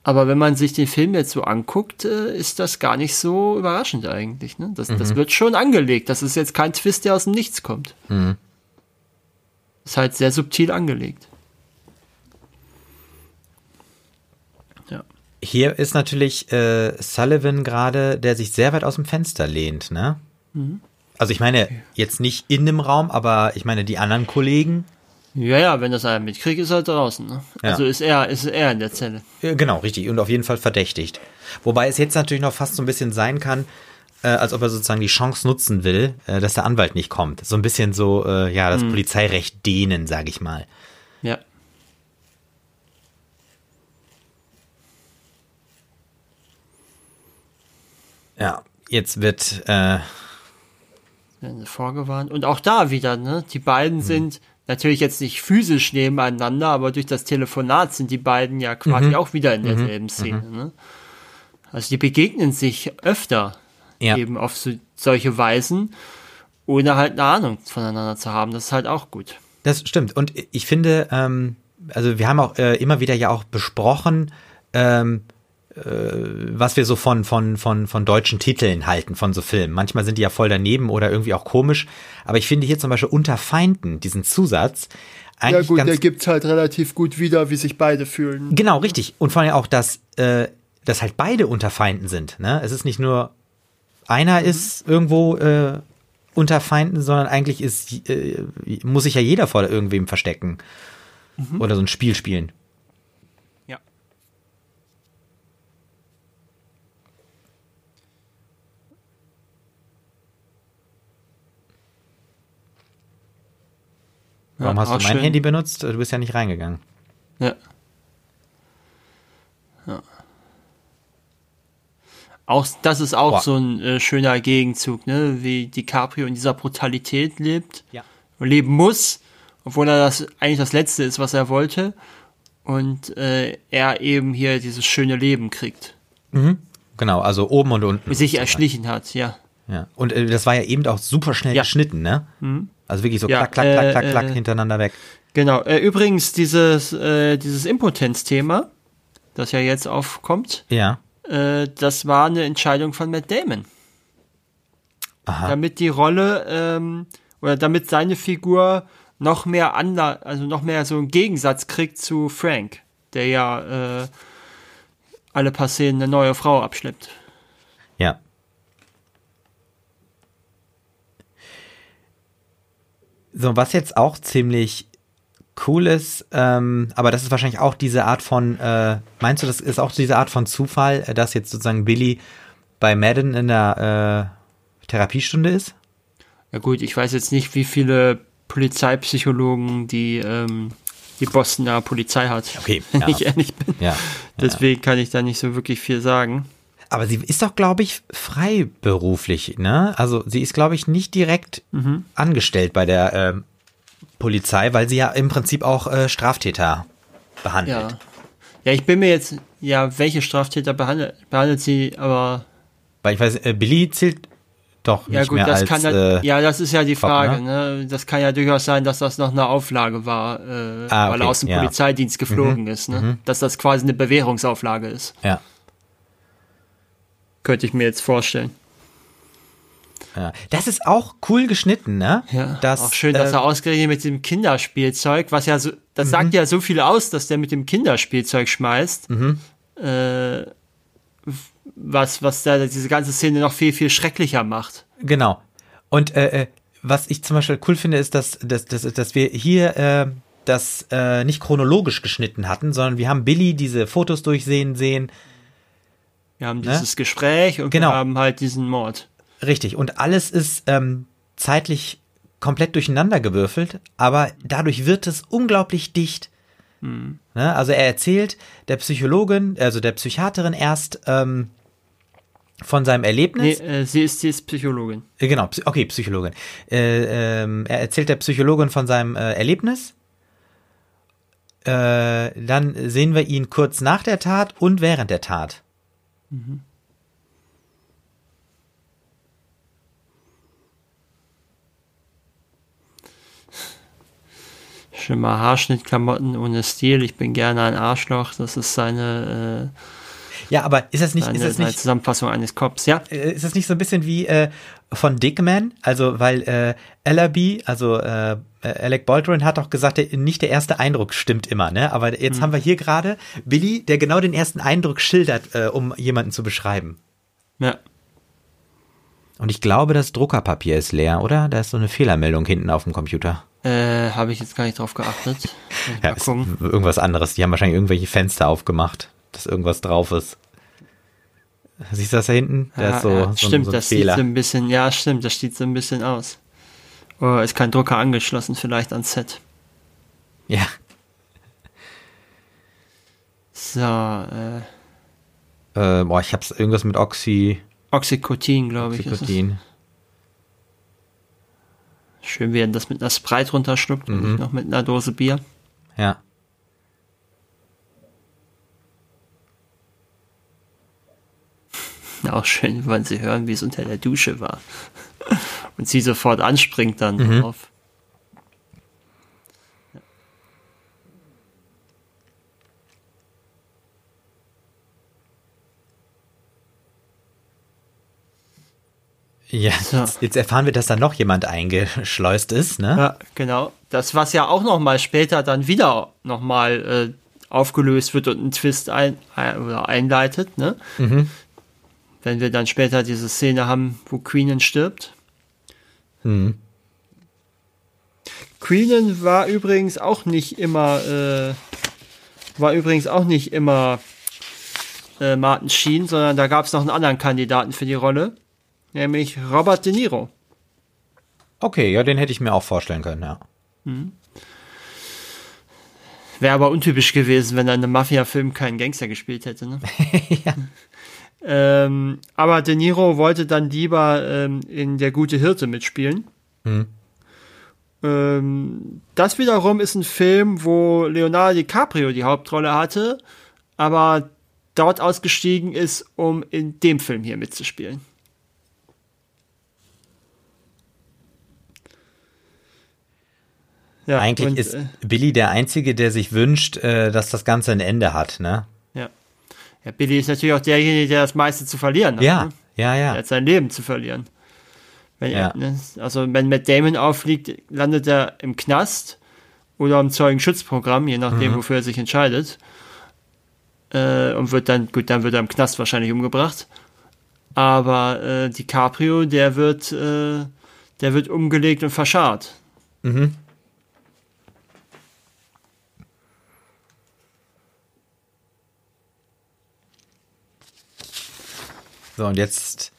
Aber wenn man sich den Film jetzt so anguckt, äh, ist das gar nicht so überraschend eigentlich. Ne? Das, das wird schon angelegt. Das ist jetzt kein Twist, der aus dem Nichts kommt. Ist halt sehr subtil angelegt. Hier ist natürlich äh, Sullivan gerade, der sich sehr weit aus dem Fenster lehnt, ne? Also ich meine, jetzt nicht in dem Raum, aber ich meine, die anderen Kollegen, Ja, ja, wenn das einer mitkriegt, ist er draußen. Ne? Ja. Also ist er, ist er in der Zelle. äh, genau, richtig, und auf jeden Fall verdächtigt. Wobei es jetzt natürlich noch fast so ein bisschen sein kann, äh, als ob er sozusagen die Chance nutzen will, äh, dass der Anwalt nicht kommt. So ein bisschen so, äh, ja, das Polizeirecht dehnen, sage ich mal. Ja. Ja, jetzt wird, äh, Werden vorgewarnt. Und auch da wieder, ne? Die beiden sind natürlich jetzt nicht physisch nebeneinander, aber durch das Telefonat sind die beiden ja quasi auch wieder in derselben Szene, ne? Also die begegnen sich öfter ja, eben auf so, solche Weisen, ohne halt eine Ahnung voneinander zu haben. Das ist halt auch gut. Das stimmt. Und ich finde, ähm, also wir haben auch äh, immer wieder ja auch besprochen, ähm, was wir so von, von, von, von deutschen Titeln halten, von so Filmen. Manchmal sind die ja voll daneben oder irgendwie auch komisch. Aber ich finde hier zum Beispiel unter Feinden, diesen Zusatz, eigentlich ja gut, der gibt halt relativ gut wieder, wie sich beide fühlen. Genau, richtig. Und vor allem auch, dass, äh, dass halt beide unter Feinden sind. Ne? Es ist nicht nur einer mhm. ist irgendwo äh, unter Feinden, sondern eigentlich ist, äh, muss sich ja jeder vor irgendwem verstecken. Mhm. Oder so ein Spiel spielen. Warum ja, hast du mein schön. Handy benutzt? Du bist ja nicht reingegangen. Ja. Ja. Auch das ist auch Boah. so ein äh, schöner Gegenzug, ne? Wie DiCaprio in dieser Brutalität lebt, ja. leben muss, obwohl er das eigentlich das Letzte ist, was er wollte, und äh, er eben hier dieses schöne Leben kriegt. Mhm. Genau, also oben und unten. Sich erschlichen hat, ja. Ja. Und äh, das war ja eben auch super schnell ja. geschnitten, ne? Mhm. Also wirklich so ja, klack, klack, klack, äh, klack, klack äh, hintereinander weg. Genau. Äh, übrigens dieses äh, dieses Impotenz-Thema, das ja jetzt aufkommt. Ja äh, das war eine Entscheidung von Matt Damon. Aha. Damit die Rolle ähm, oder damit seine Figur noch mehr ander, also noch mehr so einen Gegensatz kriegt zu Frank, der ja äh, alle paar Szenen eine neue Frau abschleppt. Ja. So, was jetzt auch ziemlich cool ist, ähm, aber das ist wahrscheinlich auch diese Art von, äh, meinst du, das ist auch diese Art von Zufall, äh, dass jetzt sozusagen Billy bei Madden in der äh, Therapiestunde ist? Ja gut, ich weiß jetzt nicht, wie viele Polizeipsychologen die, ähm, die Bostoner Polizei hat, okay, wenn ja. ich ehrlich bin. Ja, Deswegen kann ich da nicht so wirklich viel sagen. Aber sie ist doch, glaube ich, freiberuflich, ne? Also sie ist, glaube ich, nicht direkt mhm. angestellt bei der ähm, Polizei, weil sie ja im Prinzip auch äh, Straftäter behandelt. Ja. ja, ich bin mir jetzt, ja, welche Straftäter behandelt, behandelt sie, aber. Weil ich weiß, äh, Billy zählt doch nicht ja, gut, mehr das als, kann äh, ja, das ist ja die Frage. Top, ne? ne? Das kann ja durchaus sein, dass das noch eine Auflage war, äh, ah, okay, weil er aus dem ja. Polizeidienst geflogen mhm. ist. Ne? Mhm. Dass das quasi eine Bewährungsauflage ist. Ja. Könnte ich mir jetzt vorstellen. Ja. Das ist auch cool geschnitten, ne? Ja. Das, auch schön, dass äh, er ausgerechnet mit dem Kinderspielzeug, was ja so, das mhm. sagt ja so viel aus, dass der mit dem Kinderspielzeug schmeißt. Mhm. Äh, was, was da diese ganze Szene noch viel, viel schrecklicher macht. Genau. Und äh, äh was ich zum Beispiel cool finde, ist, dass, dass, dass, dass wir hier äh, das äh, nicht chronologisch geschnitten hatten, sondern wir haben Billy diese Fotos durchsehen sehen. Wir haben ne? dieses Gespräch und genau. wir haben halt diesen Mord. Richtig. Und alles ist ähm, zeitlich komplett durcheinander gewürfelt, aber dadurch wird es unglaublich dicht. Hm. Ne? Also er erzählt der Psychologin, also der Psychiaterin erst ähm, von seinem Erlebnis. Nee, äh, sie, ist, sie ist Psychologin. Äh, genau, okay, Psychologin. Äh, ähm, er erzählt der Psychologin von seinem äh, Erlebnis. Äh, dann sehen wir ihn kurz nach der Tat und während der Tat. Mhm. Schlimmer Haarschnittklamotten ohne Stil. Ich bin gerne ein Arschloch. Das ist seine. Äh, ja, aber ist das nicht, seine, ist das nicht Zusammenfassung eines Cops? Ja. Äh, ist das nicht so ein bisschen wie äh, von Dickman? Also weil äh, Ellaby, also äh, Alec Baldwin hat doch gesagt, nicht der erste Eindruck stimmt immer, ne? Aber jetzt hm. haben wir hier gerade Billy, der genau den ersten Eindruck schildert, äh, um jemanden zu beschreiben. Ja. Und ich glaube, das Druckerpapier ist leer, oder? Da ist so eine Fehlermeldung hinten auf dem Computer. Äh, habe ich jetzt gar nicht drauf geachtet. Ja, irgendwas anderes. Die haben wahrscheinlich irgendwelche Fenster aufgemacht, dass irgendwas drauf ist. Siehst du das da hinten? Da ja, ist so, ja, so stimmt, so ein das Fehler. sieht so ein bisschen, ja, stimmt, das sieht so ein bisschen aus. Oh, ist kein Drucker angeschlossen, vielleicht ans Set. Ja. So, äh. äh boah, ich hab's irgendwas mit Oxy. Oxycotin, glaube ich. Oxycotin. Schön, wie er das mit einer Sprite runterschluckt mhm. und nicht noch mit einer Dose Bier. Ja. Auch schön, wenn sie hören, wie es unter der Dusche war. und sie sofort anspringt dann mhm. drauf. Ja, so. jetzt erfahren wir, dass da noch jemand eingeschleust ist, ne? Ja, genau. Das, was ja auch nochmal später dann wieder nochmal äh, aufgelöst wird und einen Twist ein, ein oder einleitet, ne? Mhm. Wenn wir dann später diese Szene haben, wo Queenan stirbt. Mhm. Queenan war übrigens auch nicht immer, äh, war übrigens auch nicht immer äh, Martin Sheen, sondern da gab es noch einen anderen Kandidaten für die Rolle nämlich Robert De Niro. Okay, ja, den hätte ich mir auch vorstellen können, ja. Mhm. Wäre aber untypisch gewesen, wenn er in einem Mafia-Film keinen Gangster gespielt hätte. Ne? ja. Ähm, aber De Niro wollte dann lieber ähm, in Der gute Hirte mitspielen. Mhm. Ähm, das wiederum ist ein Film, wo Leonardo DiCaprio die Hauptrolle hatte, aber dort ausgestiegen ist, um in dem Film hier mitzuspielen. Ja, Eigentlich und, ist äh, Billy der Einzige, der sich wünscht, äh, dass das Ganze ein Ende hat, ne? Ja. Billy ist natürlich auch derjenige, der das meiste zu verlieren hat. Ja, ne? ja, ja. Er hat sein Leben zu verlieren. Wenn ja. er, ne? Also wenn Matt Damon auffliegt, landet er im Knast oder im Zeugenschutzprogramm, je nachdem, mhm. wofür er sich entscheidet. Äh, und wird dann, gut, dann wird er im Knast wahrscheinlich umgebracht. Aber äh, DiCaprio, der wird, äh, der wird umgelegt und verscharrt. Mhm. So, und jetzt.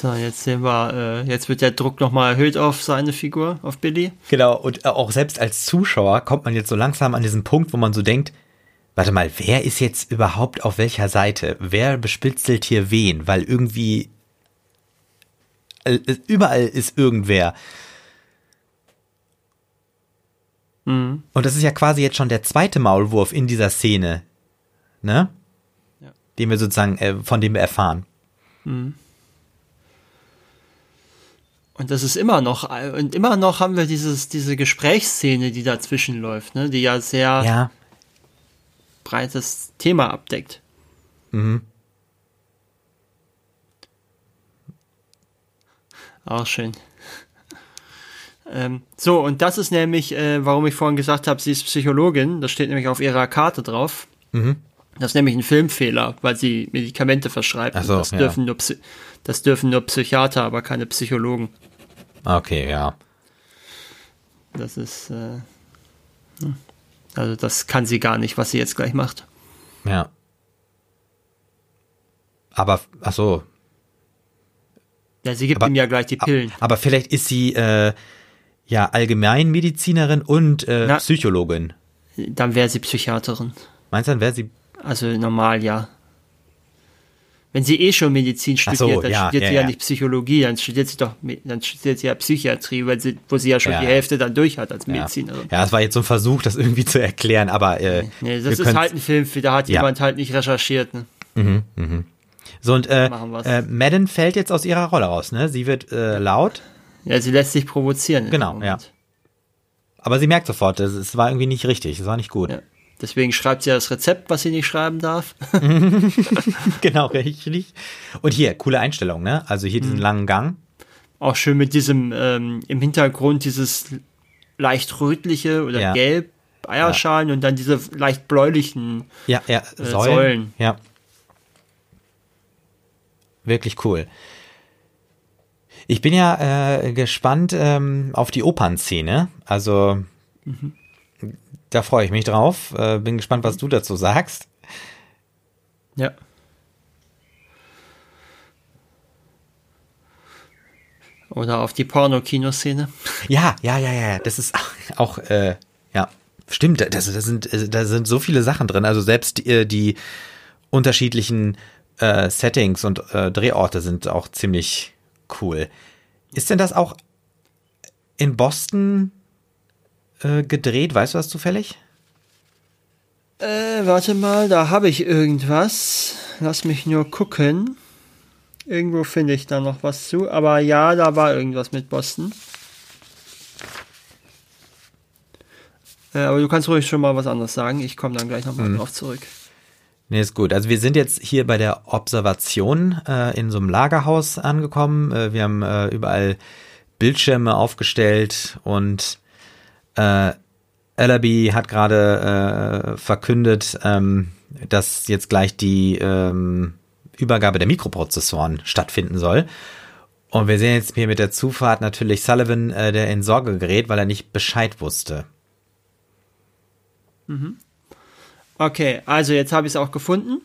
So, jetzt sehen wir, äh, jetzt wird der Druck nochmal erhöht auf seine Figur, auf Billy. Genau, und äh, auch selbst als Zuschauer kommt man jetzt so langsam an diesen Punkt, wo man so denkt, warte mal, wer ist jetzt überhaupt auf welcher Seite? Wer bespitzelt hier wen? Weil irgendwie äh, überall ist irgendwer. Mhm. Und das ist ja quasi jetzt schon der zweite Maulwurf in dieser Szene. Ne? Den wir sozusagen, äh, von dem wir erfahren. Mhm. Und das ist immer noch, und immer noch haben wir dieses, diese Gesprächsszene, die dazwischen läuft, ne, die ja sehr ja. breites Thema abdeckt. Mhm. Auch schön. Ähm, so, und das ist nämlich, äh, warum ich vorhin gesagt habe, sie ist Psychologin. Das steht nämlich auf ihrer Karte drauf. Mhm. Das ist nämlich ein Filmfehler, weil sie Medikamente verschreibt. So, das, ja. dürfen nur das dürfen nur Psychiater, aber keine Psychologen. Okay, ja. Das ist, äh, hm. also das kann sie gar nicht, was sie jetzt gleich macht. Ja. Aber, ach so. Ja, sie gibt aber, ihm ja gleich die Pillen. Aber vielleicht ist sie, äh, ja, Allgemeinmedizinerin und äh, Na, Psychologin. Dann wäre sie Psychiaterin. Meinst du, dann wäre sie also normal, ja. Wenn sie eh schon Medizin studiert, so, dann ja, studiert ja, sie ja, ja, nicht Psychologie, dann studiert sie doch, dann studiert sie ja Psychiatrie, weil sie, wo sie ja schon die Hälfte dann durch hat als Medizinerin. Ja, es war jetzt so ein Versuch, das irgendwie zu erklären, aber äh, nee, nee das ist halt ein Film, da hat jemand halt nicht recherchiert. Ne? Mhm, mhm. So und äh, äh, Madden fällt jetzt aus ihrer Rolle raus, ne? Sie wird äh, laut. Ja, sie lässt sich provozieren. Genau, ja. Aber sie merkt sofort, es war irgendwie nicht richtig, es war nicht gut. Ja. Deswegen schreibt sie ja das Rezept, was sie nicht schreiben darf. genau, richtig. Und hier, coole Einstellung, ne? Also hier diesen mhm. langen Gang. Auch schön mit diesem ähm, im Hintergrund dieses leicht rötliche oder ja. gelb Eierschalen ja. und dann diese leicht bläulichen ja, ja, äh, Säulen. Säulen. Ja. Wirklich cool. Ich bin ja äh, gespannt ähm, auf die Opernszene. Also mhm. Da freue ich mich drauf. Äh, bin gespannt, was du dazu sagst. Ja. Oder auf die Porno-Kinoszene. Ja, ja, ja, ja. Das ist auch, äh, ja, stimmt. Das, das sind, äh, da sind so viele Sachen drin. Also selbst die, äh, die unterschiedlichen äh, Settings und äh, Drehorte sind auch ziemlich cool. Ist denn das auch in Boston äh, gedreht? Weißt du das zufällig? Äh, warte mal, da habe ich irgendwas. Lass mich nur gucken. Irgendwo finde ich da noch was zu. Aber ja, da war irgendwas mit Boston. Äh, aber du kannst ruhig schon mal was anderes sagen. Ich komme dann gleich nochmal mhm. drauf zurück. Nee, ist gut. Also wir sind jetzt hier bei der Observation äh, in so einem Lagerhaus angekommen. Äh, wir haben äh, überall Bildschirme aufgestellt und äh, Ellaby hat gerade äh, verkündet, ähm, dass jetzt gleich die ähm, Übergabe der Mikroprozessoren stattfinden soll. Und wir sehen jetzt hier mit der Zufahrt natürlich Sullivan, äh, der in Sorge gerät, weil er nicht Bescheid wusste. Mhm. Okay, also jetzt habe ich es auch gefunden.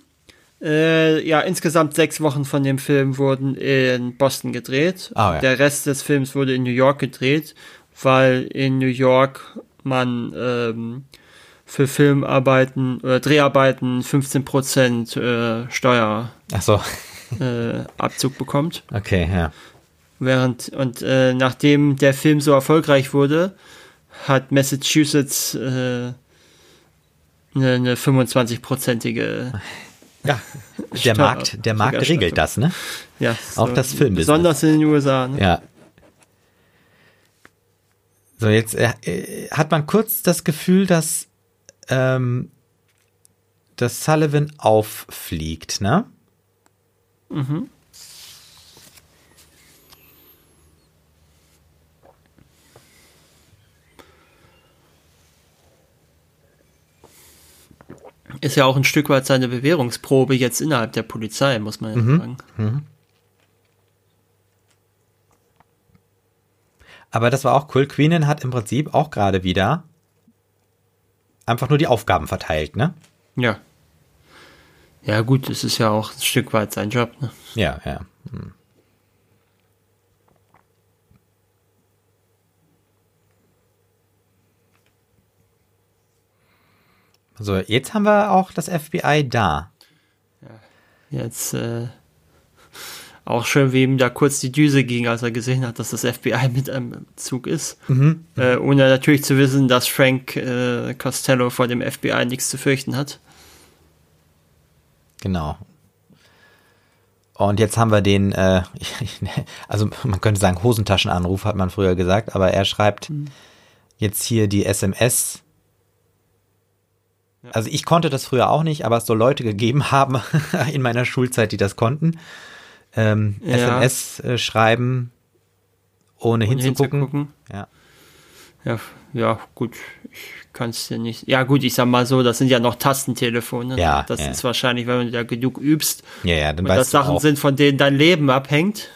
Äh, ja, insgesamt sechs Wochen von dem Film wurden in Boston gedreht. Ah, ja. Der Rest des Films wurde in New York gedreht, weil in New York man ähm, für Filmarbeiten oder Dreharbeiten 15% äh, Steuerabzug Ach so, äh, bekommt. okay, ja. Während und äh, nachdem der Film so erfolgreich wurde, hat Massachusetts äh, eine, eine 25-prozentige Ja, der Steuer- Markt, der Markt regelt das, ne? ja, Auch das Filmbusiness. Besonders in den USA. Ne? Ja. So, jetzt äh, äh, hat man kurz das Gefühl, dass, ähm, dass Sullivan auffliegt, ne? Ist ja auch ein Stück weit seine Bewährungsprobe jetzt innerhalb der Polizei, muss man ja Mhm. sagen. Aber das war auch cool. Queenan hat im Prinzip auch gerade wieder einfach nur die Aufgaben verteilt, ne? Ja. Ja, gut, es ist ja auch ein Stück weit sein Job. Ne? Ja, ja. Hm. So, jetzt haben wir auch das FBI da. Jetzt äh, auch schön, wie ihm da kurz die Düse ging, als er gesehen hat, dass das FBI mit einem Zug ist. Äh, ohne natürlich zu wissen, dass Frank äh, Costello vor dem FBI nichts zu fürchten hat. Genau. Und jetzt haben wir den, äh, also man könnte sagen Hosentaschenanruf, hat man früher gesagt, aber er schreibt jetzt hier die SMS. Also ich konnte das früher auch nicht, aber es soll Leute gegeben haben in meiner Schulzeit, die das konnten. Ähm, Ja. SMS äh, schreiben, ohne, Ohne hinzugucken. hinzugucken. Ja. Ja, ja, gut. Ich kann es dir nicht. Ja, gut, ich sag mal so, das sind ja noch Tastentelefone. Ja, Das ja. ist wahrscheinlich, wenn du da genug übst ja, ja, dann und das weißt Sachen auch. sind, von denen dein Leben abhängt,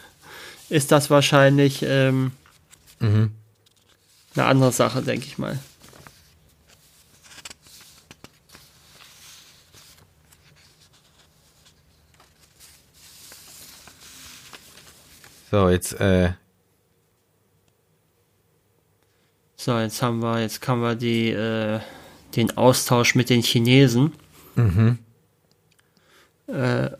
ist das wahrscheinlich ähm, Mhm. eine andere Sache, denke ich mal. So, jetzt, äh, So, jetzt haben wir, jetzt haben wir die, äh, den Austausch mit den Chinesen. Äh,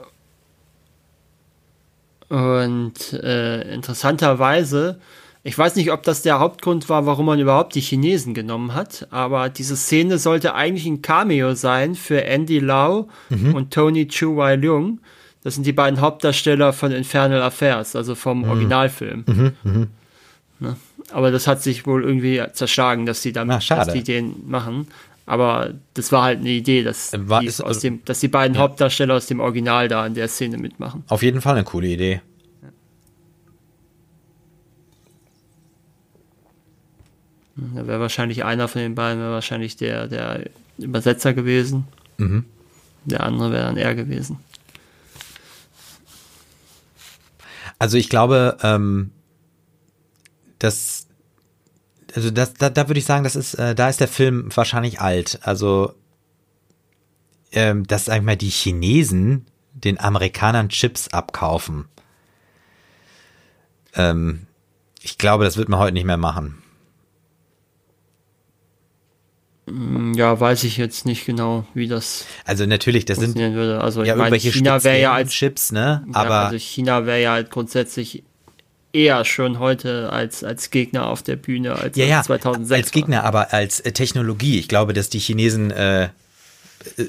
und äh, interessanterweise, ich weiß nicht, ob das der Hauptgrund war, warum man überhaupt die Chinesen genommen hat, aber diese Szene sollte eigentlich ein Cameo sein für Andy Lau und Tony Chu Wai Leung. Das sind die beiden Hauptdarsteller von Infernal Affairs, also vom Originalfilm. Ne? Aber das hat sich wohl irgendwie zerschlagen, dass die damit, Ach, schade. dass die den machen. Aber das war halt eine Idee, dass, War- die ist aus also- dem, dass die beiden Hauptdarsteller aus dem Original da in der Szene mitmachen. auf jeden Fall eine coole Idee. Da wäre wahrscheinlich einer von den beiden wäre wahrscheinlich der, der Übersetzer gewesen. Mhm. Der andere wäre dann er gewesen. Also ich glaube, ähm, das, also das, da, da würde ich sagen, das ist, äh, da ist der Film wahrscheinlich alt. Also, ähm, dass einmal die Chinesen den Amerikanern Chips abkaufen. Ähm, ich glaube, das wird man heute nicht mehr machen. Hm, Ja, weiß ich jetzt nicht genau, wie das Also natürlich, das sind würde. Also ja meine, irgendwelche China wäre ja als Chips, ne? Ja, Aber also China wäre ja halt grundsätzlich eher schon heute als, als Gegner auf der Bühne als ja, ja, 2006. als Gegner, aber als äh, Technologie. Ich glaube, dass die Chinesen äh, äh,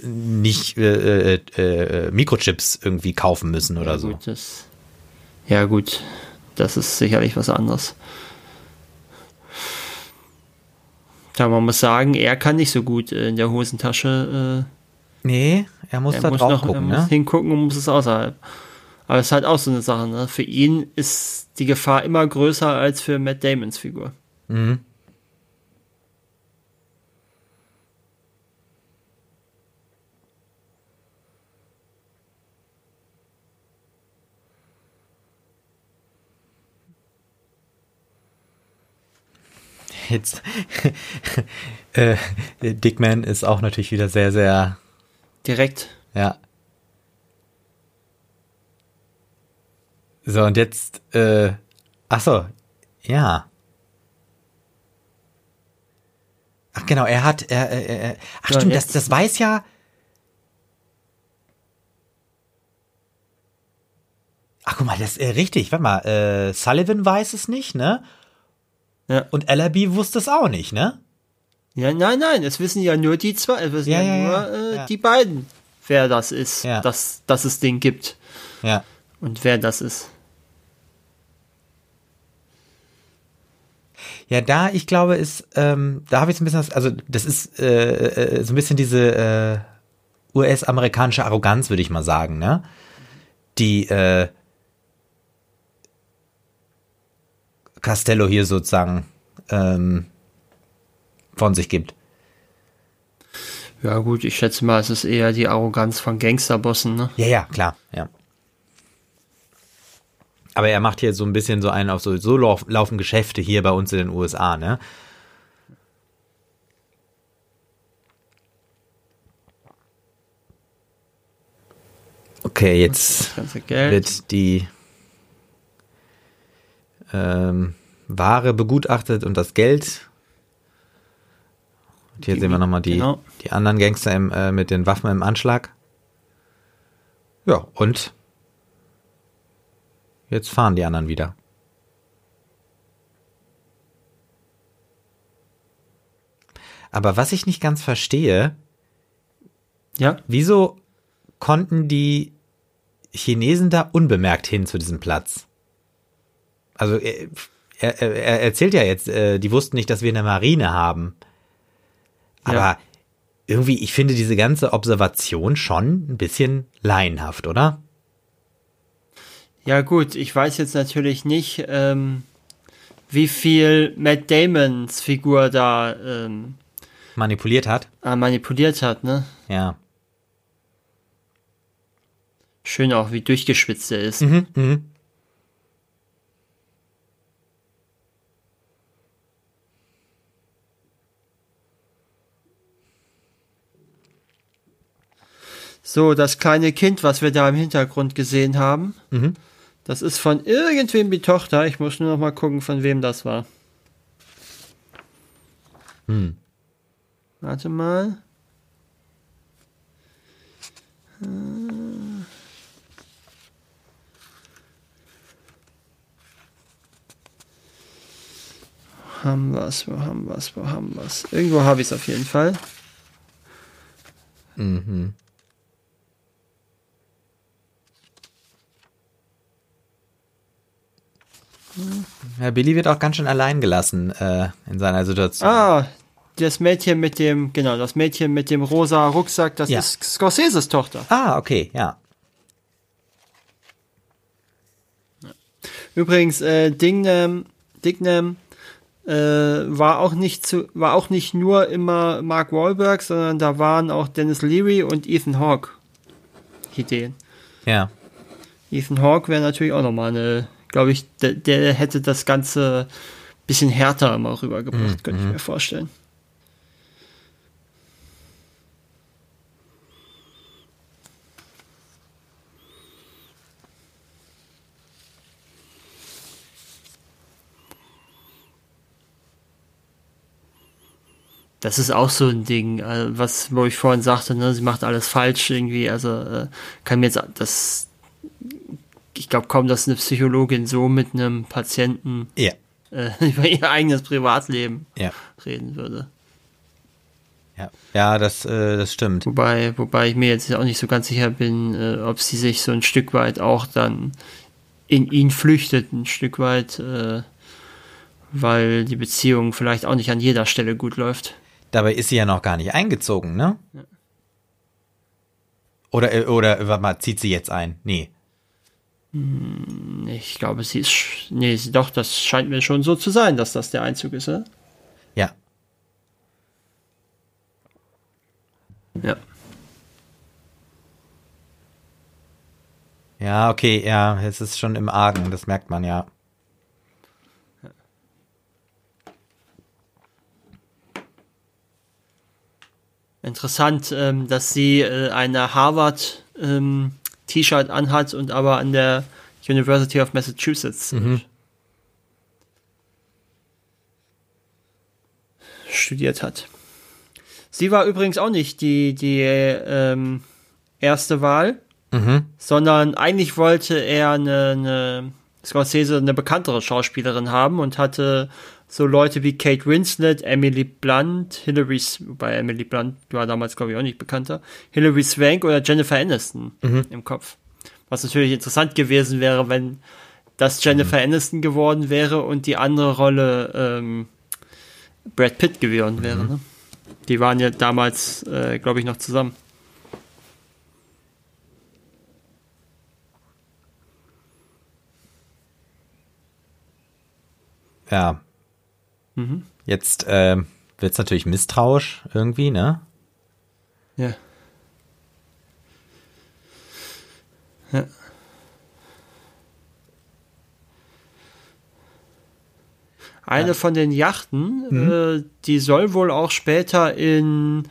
nicht äh, äh, äh, Mikrochips irgendwie kaufen müssen oder ja, so. Gut, das, ja gut, das ist sicherlich was anderes. Ja, man muss sagen, er kann nicht so gut äh, in der Hosentasche Nee, er muss er da muss drauf noch gucken, er muss ne? hingucken und muss es außerhalb. Aber es ist halt auch so eine Sache, ne? Für ihn ist die Gefahr immer größer als für Matt Damons Figur. Mhm. Jetzt, äh, Dickman ist auch natürlich wieder sehr, sehr, Direkt. ja. So, und jetzt, äh, ach so, ja. Ach genau, er hat, er, er, er ach Ja, stimmt, das, das weiß ja. Ach guck mal, das ist äh, richtig, warte mal, äh, Sullivan weiß es nicht, ne? Ja. Und Ellaby wusste es auch nicht, ne? Ja, nein, nein, es wissen ja nur die zwei, es wissen Ja, ja, ja, nur Äh, die beiden, wer das ist, dass, dass es den gibt Ja. und wer das ist. Ja, da, ich glaube, ist, ähm, da habe ich so ein bisschen, was, also das ist äh, äh, so ein bisschen diese äh, US-amerikanische Arroganz, würde ich mal sagen, ne? Die äh, Castello hier sozusagen ähm, von sich gibt. Ja gut, ich schätze mal, es ist eher die Arroganz von Gangsterbossen, ne? Ja, ja, klar, ja. Aber er macht hier so ein bisschen so einen auf so, so lauf, laufen Geschäfte hier bei uns in den USA, ne? Okay, jetzt wird die ähm, Ware begutachtet und das Geld. Und hier Die- sehen wir nochmal die, genau. die anderen Gangster im, äh, mit den Waffen im Anschlag. Ja, und jetzt fahren die anderen wieder. Aber was ich nicht ganz verstehe, Ja, wieso konnten die Chinesen da unbemerkt hin zu diesem Platz? Also er, er, er erzählt ja jetzt, äh, die wussten nicht, dass wir eine Marine haben. Aber Ja. irgendwie, ich finde diese ganze Observation schon ein bisschen laienhaft, oder? ja gut, ich weiß jetzt natürlich nicht, ähm, wie viel Matt Damons Figur da ähm, Manipuliert hat. äh, manipuliert hat, ne? Ja. Schön auch, wie durchgeschwitzt er ist. Mhm, mhm. So, das kleine Kind, was wir da im Hintergrund gesehen haben, Mhm. das ist von irgendwem die Tochter. Ich muss nur noch mal gucken, von wem das war. Hm. Warte mal. Wo haben wir's, wo haben wir's, wo haben wir's? Irgendwo habe ich es auf jeden Fall. Mhm. Ja, Billy wird auch ganz schön allein gelassen äh, in seiner Situation. Ah, das Mädchen mit dem, genau, das Mädchen mit dem rosa Rucksack, das Ja. ist Scorseses Tochter. Ah, okay, ja. Übrigens, äh, Dingnam, Dingnam äh, war auch nicht zu, war auch nicht nur immer Mark Wahlberg, sondern da waren auch Dennis Leary und Ethan Hawke Ideen. Ja. Ethan Hawke wäre natürlich auch nochmal eine, glaube ich, der, der hätte das Ganze bisschen härter immer rübergebracht, könnte ich mir vorstellen. Das ist auch so ein Ding, äh, was, wo ich vorhin sagte, ne, sie macht alles falsch irgendwie, also äh, kann mir jetzt das ich glaube kaum, dass eine Psychologin so mit einem Patienten Ja. äh, über ihr eigenes Privatleben Ja. reden würde. Ja, ja das, äh, das stimmt. Wobei, wobei ich mir jetzt auch nicht so ganz sicher bin, äh, ob sie sich so ein Stück weit auch dann in ihn flüchtet, ein Stück weit, äh, weil die Beziehung vielleicht auch nicht an jeder Stelle gut läuft. Dabei ist sie ja noch gar nicht eingezogen, ne? Oder, äh, oder, warte mal, zieht sie jetzt ein? Nee. Ich glaube, sie ist. Nee, doch, das scheint mir schon so zu sein, dass das der Einzug ist, oder? Ja. Ja. Ja, okay, ja, es ist schon im Argen, das merkt man ja. Interessant, ähm, dass sie äh, eine Harvard ähm, T-Shirt anhat und aber an der University of Massachusetts Mhm. studiert hat. Sie war übrigens auch nicht die, die ähm, erste Wahl, Mhm. sondern eigentlich wollte er eine, eine Scorsese eine bekanntere Schauspielerin haben und hatte so Leute wie Kate Winslet, Emily Blunt, Hilary, wobei Emily Blunt war damals glaube ich auch nicht bekannter, Hilary Swank oder Jennifer Aniston im Kopf. Was natürlich interessant gewesen wäre, wenn das Jennifer Aniston geworden wäre und die andere Rolle ähm, Brad Pitt geworden wäre. Ne? Die waren ja damals, äh, glaube ich, noch zusammen. Ja. Jetzt äh, wird es natürlich misstrauisch irgendwie, ne? Ja. Ja. Eine von den Yachten, äh, die soll wohl auch später in,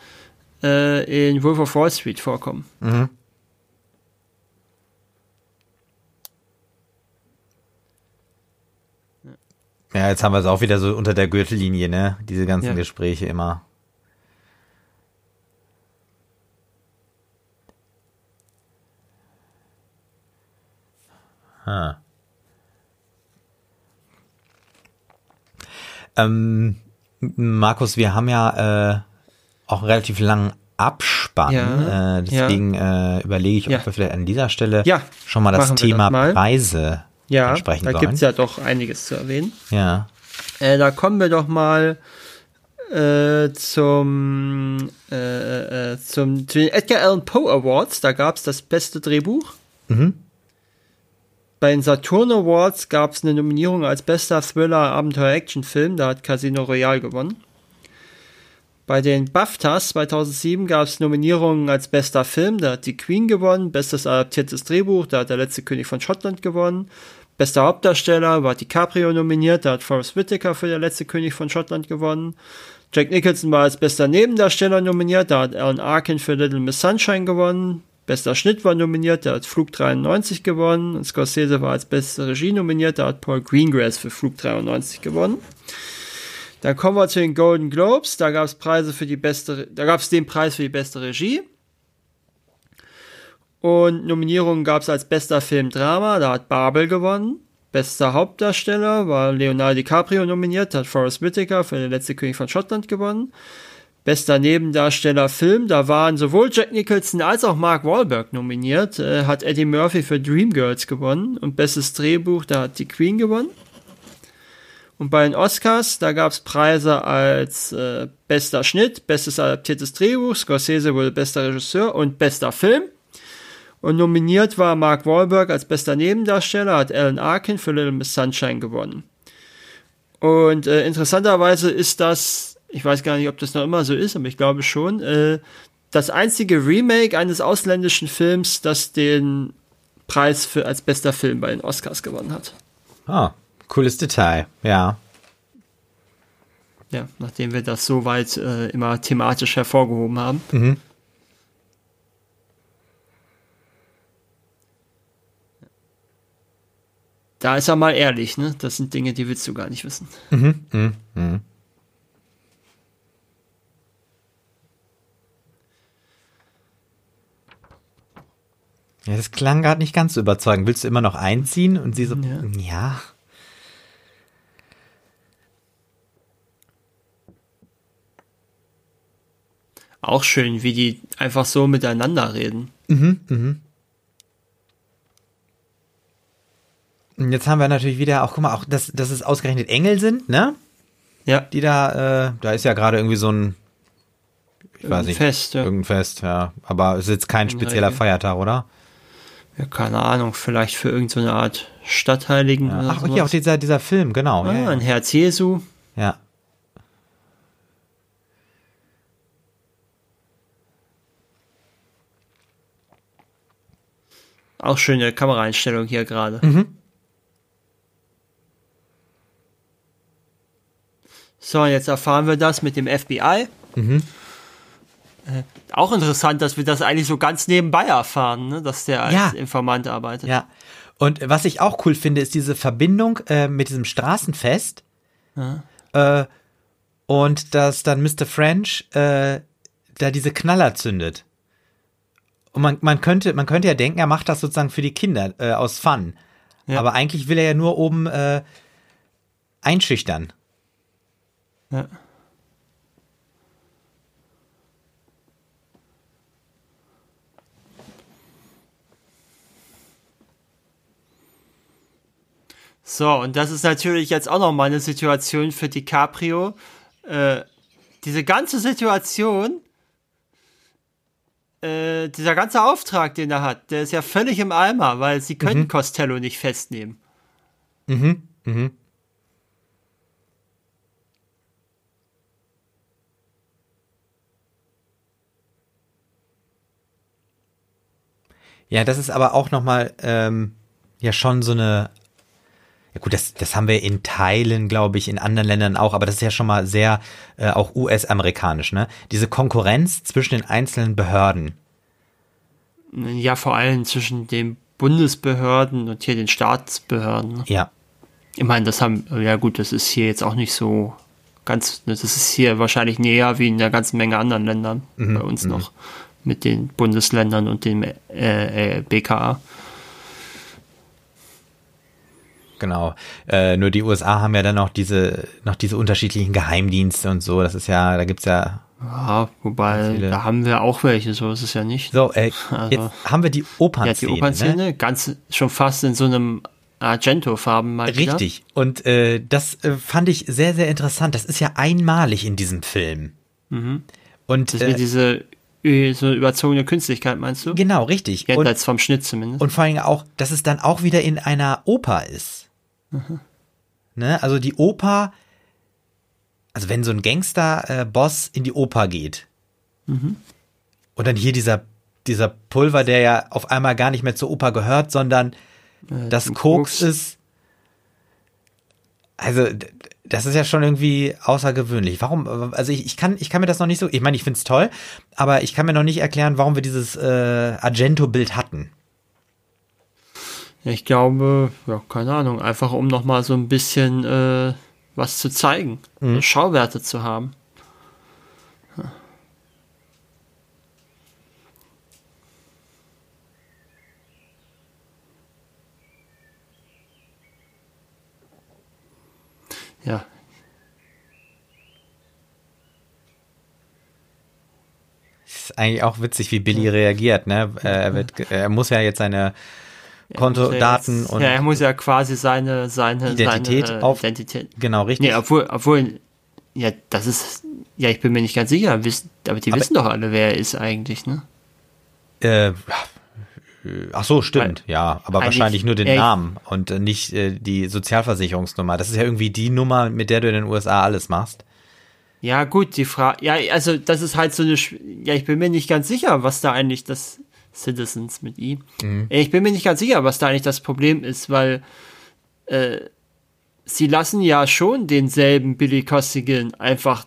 äh, in Wolf of Wall Street vorkommen. Mhm. Ja, jetzt haben wir es auch wieder so unter der Gürtellinie, ne? Diese ganzen Ja. Gespräche immer. Ah. Ähm, Markus, wir haben ja äh, auch einen relativ langen Abspann. Ja, Äh, deswegen äh, überlege ich, ob Ja. wir vielleicht an dieser Stelle Ja, schon mal das machen Thema das mal. Preise Ja, ansprechen da sollen. gibt's ja doch einiges zu erwähnen. ja. Äh, da kommen wir doch mal äh, zum, äh, äh, zum zu den Edgar Allan Poe Awards. Da gab's das beste Drehbuch. Mhm. Bei den Saturn Awards gab's eine Nominierung als bester Thriller Abenteuer Action Film. Da hat Casino Royale gewonnen. Bei den BAFTAs 2007 gab's Nominierungen als bester Film. Da hat die Queen gewonnen. Bestes adaptiertes Drehbuch. Da hat der letzte König von Schottland gewonnen. Bester Hauptdarsteller war DiCaprio nominiert, da hat Forrest Whitaker für der letzte König von Schottland gewonnen. Jack Nicholson war als bester Nebendarsteller nominiert, da hat Alan Arkin für Little Miss Sunshine gewonnen. Bester Schnitt war nominiert, da hat Flug 93 gewonnen. Und Scorsese war als beste Regie nominiert, da hat Paul Greengrass für Flug 93 gewonnen. Dann kommen wir zu den Golden Globes, da gab es Preise für die beste, da gab es den Preis für die beste Regie. Und Nominierungen gab es als bester Film Drama, da hat Babel gewonnen. Bester Hauptdarsteller war Leonardo DiCaprio nominiert, hat Forrest Whitaker für der letzte König von Schottland gewonnen. Bester Nebendarsteller Film, da waren sowohl Jack Nicholson als auch Mark Wahlberg nominiert, äh, hat Eddie Murphy für Dreamgirls gewonnen und bestes Drehbuch, da hat die Queen gewonnen. Und bei den Oscars, da gab es Preise als äh, bester Schnitt, bestes adaptiertes Drehbuch, Scorsese wurde bester Regisseur und bester Film. Und nominiert war Mark Wahlberg als bester Nebendarsteller, hat Alan Arkin für Little Miss Sunshine gewonnen. Und äh, interessanterweise ist das, ich weiß gar nicht, ob das noch immer so ist, aber ich glaube schon, äh, das einzige Remake eines ausländischen Films, das den Preis für als bester Film bei den Oscars gewonnen hat. Ah, cooles Detail, ja. Ja, nachdem wir das so weit äh, immer thematisch hervorgehoben haben. Mhm. Da ist er mal ehrlich, ne? Das sind Dinge, die willst du gar nicht wissen. Mhm. Mhm. Mhm. Ja, das klang gerade nicht ganz so überzeugend. Willst du immer noch einziehen? Und sie so, Ja. ja. Auch schön, wie die einfach so miteinander reden. Und jetzt haben wir natürlich wieder auch, guck mal, auch, dass, dass es ausgerechnet Engel sind, ne? Ja, Die da, äh, da ist ja gerade irgendwie so ein ich weiß nicht. Fest, ja. Irgendein Fest, ja. Aber es ist jetzt kein spezieller. Feiertag, oder? ja, keine Ahnung, vielleicht für irgendeine Art Stadtheiligen Ja. oder Ach, sowas. hier auch dieser, dieser Film, genau. ah, ja, ein Herz Jesu. ja. ja. Auch schöne Kameraeinstellung hier gerade. Mhm. So, und jetzt erfahren wir das mit dem FBI. Mhm. Äh, auch interessant, dass wir das eigentlich so ganz nebenbei erfahren, ne? dass der als Ja. Informant arbeitet. Ja. Und was ich auch cool finde, ist diese Verbindung äh, mit diesem Straßenfest. Äh, und dass dann Mr. French äh, da diese Knaller zündet. Und man, man, könnte, man könnte ja denken, er macht das sozusagen für die Kinder äh, aus Fun. Ja. Aber eigentlich will er ja nur oben äh, einschüchtern. Ja. So, und das ist natürlich jetzt auch nochmal eine Situation für DiCaprio. Äh, diese ganze Situation, äh, dieser ganze Auftrag, den er hat, der ist ja völlig im Eimer, weil sie können Costello nicht festnehmen. Mhm, mhm. Ja, das ist aber auch nochmal ähm, ja schon so eine. Ja gut, das, das haben wir in Teilen, glaube ich, in anderen Ländern auch, aber das ist ja schon mal sehr äh, auch US-amerikanisch, ne? Diese Konkurrenz zwischen den einzelnen Behörden. Ja, vor allem zwischen den Bundesbehörden und hier den Staatsbehörden. Ja. Ich meine, das haben, ja gut, das ist hier jetzt auch nicht so ganz, das ist hier wahrscheinlich näher wie in einer ganzen Menge anderen Ländern bei uns noch mit den Bundesländern und dem äh, äh, BKA. Genau. Äh, nur die USA haben ja dann noch diese, noch diese unterschiedlichen Geheimdienste und so. Das ist ja, da gibt's ja. Ja, wobei, viele. da haben wir auch welche, so ist es ja nicht. So, äh, Also- jetzt haben wir die ja, Opernszene. die Opernszene, Ne? ganz schon fast in so einem Argento-Farben mal wieder. Richtig. Und äh, das äh, fand ich sehr, sehr interessant. Das ist ja einmalig in diesem Film. Und Das äh, wird diese äh, so überzogene Künstlichkeit, meinst du? genau, richtig. Jenseits vom Schnitt zumindest. und vor allem auch, dass es dann auch wieder in einer Oper ist. Ne? Also die Oper, also wenn so ein Gangster-Boss in die Oper geht und dann hier dieser, dieser Pulver, der ja auf einmal gar nicht mehr zur Oper gehört, sondern das zum Koks Koks. ist. Also, das ist ja schon irgendwie außergewöhnlich. Warum? Also ich, ich kann, ich kann mir das noch nicht so. Ich meine, ich find's toll, aber ich kann mir noch nicht erklären, warum wir dieses äh, Argento-Bild hatten. Ich glaube, ja, keine Ahnung, einfach um nochmal so ein bisschen äh, was zu zeigen, so Schauwerte zu haben. Ja, Ist eigentlich auch witzig, wie Billy reagiert. Ne? Äh, Er, wird, er muss ja jetzt seine Kontodaten und ja, er muss ja quasi seine seine Identität seine, äh, auf- Identität. genau richtig. Nee, obwohl, obwohl, ja, das ist, ja, ich bin mir nicht ganz sicher, aber die Aber- wissen doch alle, wer er ist eigentlich, ne? Äh, ach so, stimmt, Weil- ja, aber wahrscheinlich nur den. Namen und äh, nicht äh, die Sozialversicherungsnummer. Das ist ja irgendwie die Nummer, mit der du in den USA alles machst. Ja, gut, die Frage, ja, also das ist halt so eine, Sch- ja, ich bin mir nicht ganz sicher, was da eigentlich das Citizens mit I. Ich bin mir nicht ganz sicher, was da eigentlich das Problem ist, weil äh, sie lassen ja schon denselben Billy Costigan einfach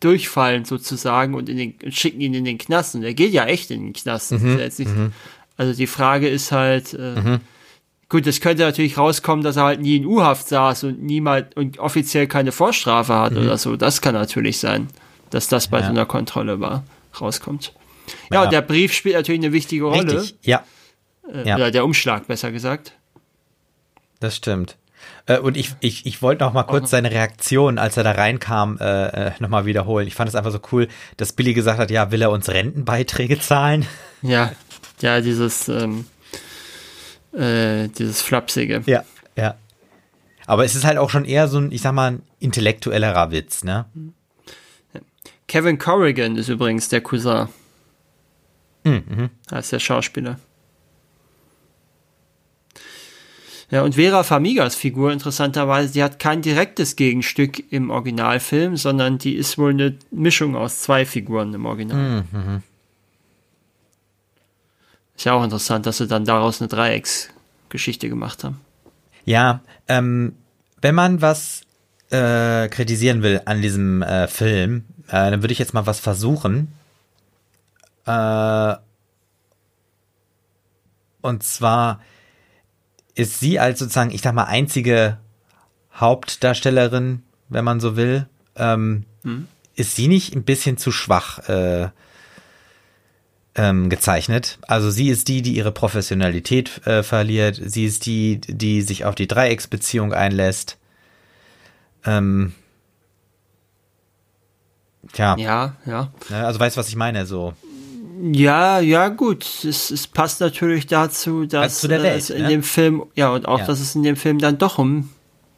durchfallen sozusagen und in den, und schicken ihn in den Knast und er geht ja echt in den Knast. Das ist ja jetzt nicht, Also die Frage ist halt, äh, Gut, es könnte natürlich rauskommen, dass er halt nie in U-Haft saß und niemals und offiziell keine Vorstrafe hat oder so. Das kann natürlich sein, dass das bei Ja. so einer Kontrolle war, rauskommt. Ja, Ja. und der Brief spielt natürlich eine wichtige Rolle. Richtig, ja, Äh, Ja. Oder der Umschlag, besser gesagt. das stimmt. Äh, und ich, ich, ich wollte noch mal kurz seine Reaktion, als er da reinkam, äh, äh, noch mal wiederholen. Ich fand es einfach so cool, dass Billy gesagt hat, ja, will er uns Rentenbeiträge zahlen? Ja, ja, dieses, ähm, äh, dieses Flapsige. Ja, ja. Aber es ist halt auch schon eher so ein, ich sag mal, ein intellektuellerer Witz, ne? Kevin Corrigan ist übrigens der Cousin. Mhm. Als der Schauspieler. Ja, und Vera Famigas Figur, interessanterweise, die hat kein direktes Gegenstück im Originalfilm, sondern die ist wohl eine Mischung aus zwei Figuren im Original. Mhm. Ist ja auch interessant, dass sie dann daraus eine Dreiecksgeschichte gemacht haben. Ja, ähm, wenn man was äh, kritisieren will an diesem äh, Film, äh, dann würde ich jetzt mal was versuchen. Äh, und zwar ist sie als sozusagen, ich sag mal, einzige Hauptdarstellerin, wenn man so will, ähm, ist sie nicht ein bisschen zu schwach äh, ähm, gezeichnet? Also sie ist die, die ihre Professionalität äh, verliert. Sie ist die, die sich auf die Dreiecksbeziehung einlässt. Ähm, tja, Ja, ja. ne, also weißt du, was ich meine? So, Ja, ja, gut. Es, es passt natürlich dazu, dass der Welt, es in ne? dem Film, ja, und auch, Ja. dass es in dem Film dann doch um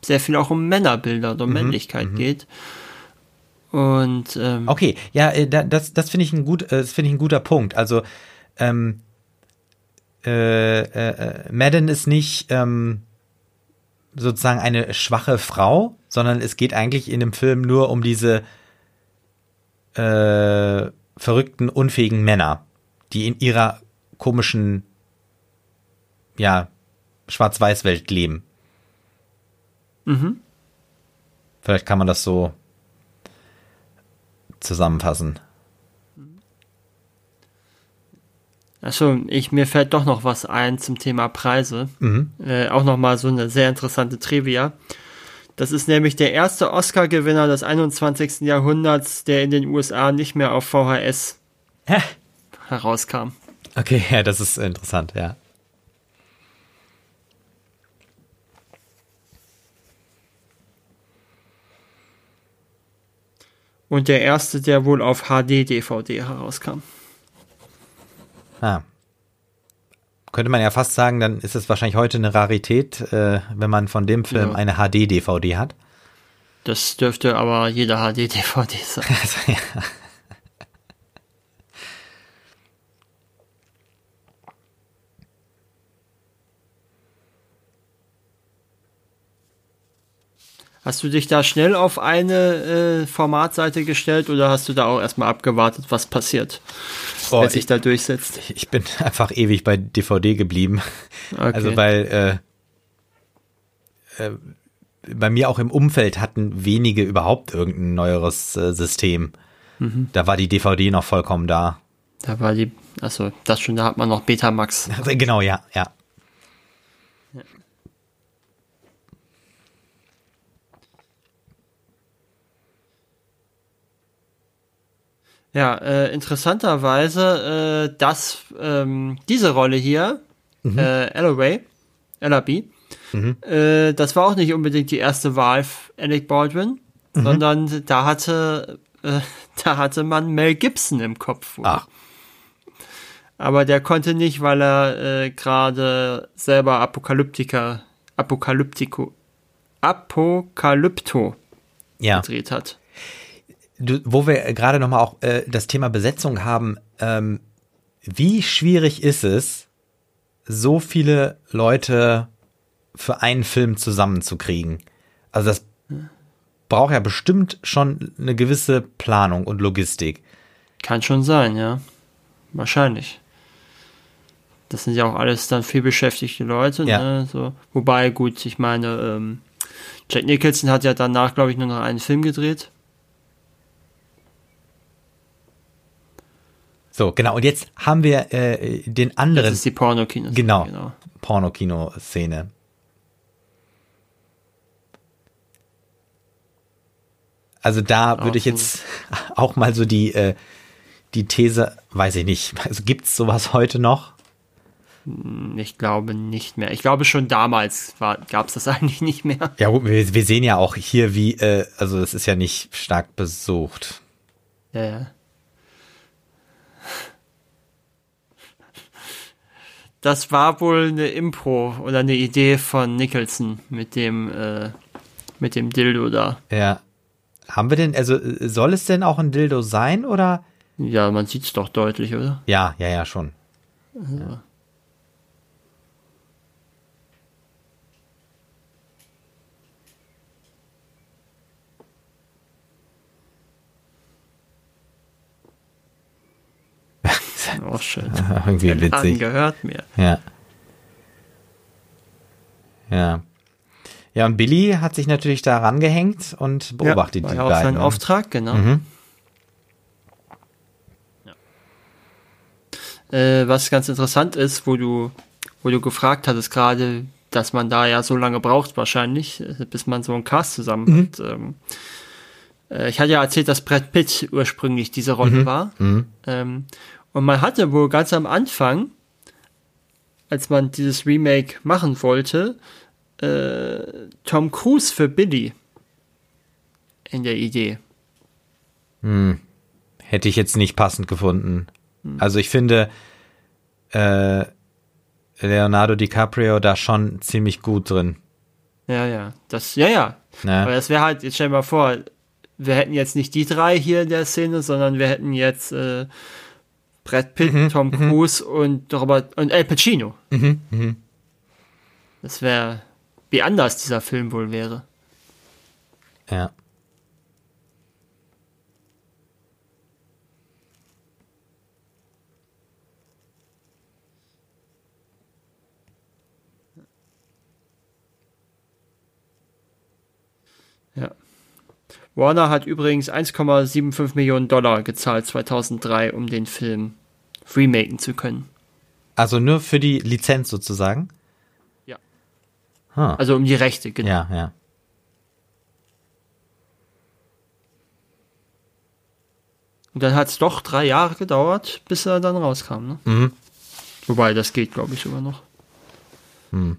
sehr viel auch um Männerbilder oder um Mhm, Männlichkeit geht. Und ähm, Okay, ja, äh, da- das, das finde ich ein gut, äh, das finde ich ein guter Punkt. Also ähm, äh, äh, äh, Madden ist nicht ähm, sozusagen eine schwache Frau, sondern es geht eigentlich in dem Film nur um diese äh, verrückten, unfähigen Männer, die in ihrer komischen, ja, Schwarz-Weiß-Welt leben. Mhm. Vielleicht kann man das so zusammenfassen. Achso, ich, mir fällt doch noch was ein zum Thema Preise. Mhm. Äh, auch nochmal so eine sehr interessante Trivia. Das ist nämlich der erste Oscar-Gewinner des 21. Jahrhunderts, der in den USA nicht mehr auf VHS Hä? herauskam. Okay, ja, das ist interessant, ja. Und der erste, der wohl auf HD-DVD herauskam. Ah. Könnte man ja fast sagen, dann ist es wahrscheinlich heute eine Rarität, äh, wenn man von dem Film Ja. eine HD-DVD hat. Das dürfte aber jeder HD-DVD sein. Also, ja. Hast du dich da schnell auf eine äh, Formatseite gestellt oder hast du da auch erstmal abgewartet, was passiert, Boah, wer sich ich, da durchsetzt? ich bin einfach ewig bei DVD geblieben. Okay. Also weil äh, äh, bei mir auch im Umfeld hatten wenige überhaupt irgendein neueres äh, System. Mhm. Da war die DVD noch vollkommen da. Da war die, also das schon, da hat man noch Betamax. Also, genau, ja, ja. Ja, äh, interessanterweise, äh, dass ähm, diese Rolle hier, äh, Alloway, Allaby, äh, das war auch nicht unbedingt die erste Wahl f- Alec Baldwin, sondern da hatte, äh, da hatte man Mel Gibson im Kopf. wohl. Ach, Aber der konnte nicht, weil er äh, gerade selber Apokalyptiker, Apokalyptico, Apokalypto ja. gedreht hat. Du, wo wir gerade nochmal auch äh, das Thema Besetzung haben, ähm, wie schwierig ist es, so viele Leute für einen Film zusammenzukriegen? Also das braucht ja bestimmt schon eine gewisse Planung und Logistik. Kann schon sein, ja. Wahrscheinlich. Das sind ja auch alles dann viel beschäftigte Leute, Ja. ne? So. Wobei, gut, ich meine, ähm, Jack Nicholson hat ja danach, glaube ich, nur noch einen Film gedreht. So, genau. Und jetzt haben wir äh, den Das anderen ist die Pornokino. Genau. genau. Pornokino-Szene. Also da würde ich jetzt auch mal so die, äh, die These, weiß ich nicht, also gibt's sowas heute noch? Ich glaube nicht mehr. Ich glaube schon damals gab es das eigentlich nicht mehr. Ja, gut, wir, wir sehen ja auch hier, wie, äh, also es ist ja nicht stark besucht. Ja, ja. Das war wohl eine Impro oder eine Idee von Nicholson mit dem, äh, mit dem Dildo da. Ja. Haben wir denn, also soll es denn auch ein Dildo sein oder? Ja, man sieht es doch deutlich, oder? Ja, ja, ja, schon. Ja. Auch schön. Irgendwie witzig. gehört mir. Ja. Ja. Ja, und Billy hat sich natürlich da rangehängt und beobachtet ja, die war ja auch beiden. sein? Auftrag, genau. Mhm. Äh, was ganz interessant ist, wo du, wo du gefragt hattest gerade, dass man da ja so lange braucht wahrscheinlich, äh, bis man so einen Cast zusammen Mhm. hat. Ähm, äh, ich hatte ja erzählt, dass Brad Pitt ursprünglich diese Rolle war. Mhm. Ähm, und man hatte wohl ganz am Anfang, als man dieses Remake machen wollte, äh, Tom Cruise für Billy in der Idee. Hätte ich jetzt nicht passend gefunden. Hm. Also ich finde äh, Leonardo DiCaprio da schon ziemlich gut drin. Ja, ja. Das, ja, ja. Ne? Aber das wäre halt, jetzt stell dir mal vor, wir hätten jetzt nicht die drei hier in der Szene, sondern wir hätten jetzt äh, Brad Pitt, Mhm, Tom Cruise und Robert und El Pacino. Mhm, Das wäre, wie anders dieser Film wohl wäre. Ja. Ja. Warner hat übrigens 1,75 Millionen Dollar gezahlt 2003, um den Film remaken zu können. Also nur für die Lizenz sozusagen? Ja. Ah. Also um die Rechte, genau. Ja, ja. Und dann hat es doch drei Jahre gedauert, bis er dann rauskam. Ne? Mhm. Wobei, das geht, glaube ich, sogar noch. Hm.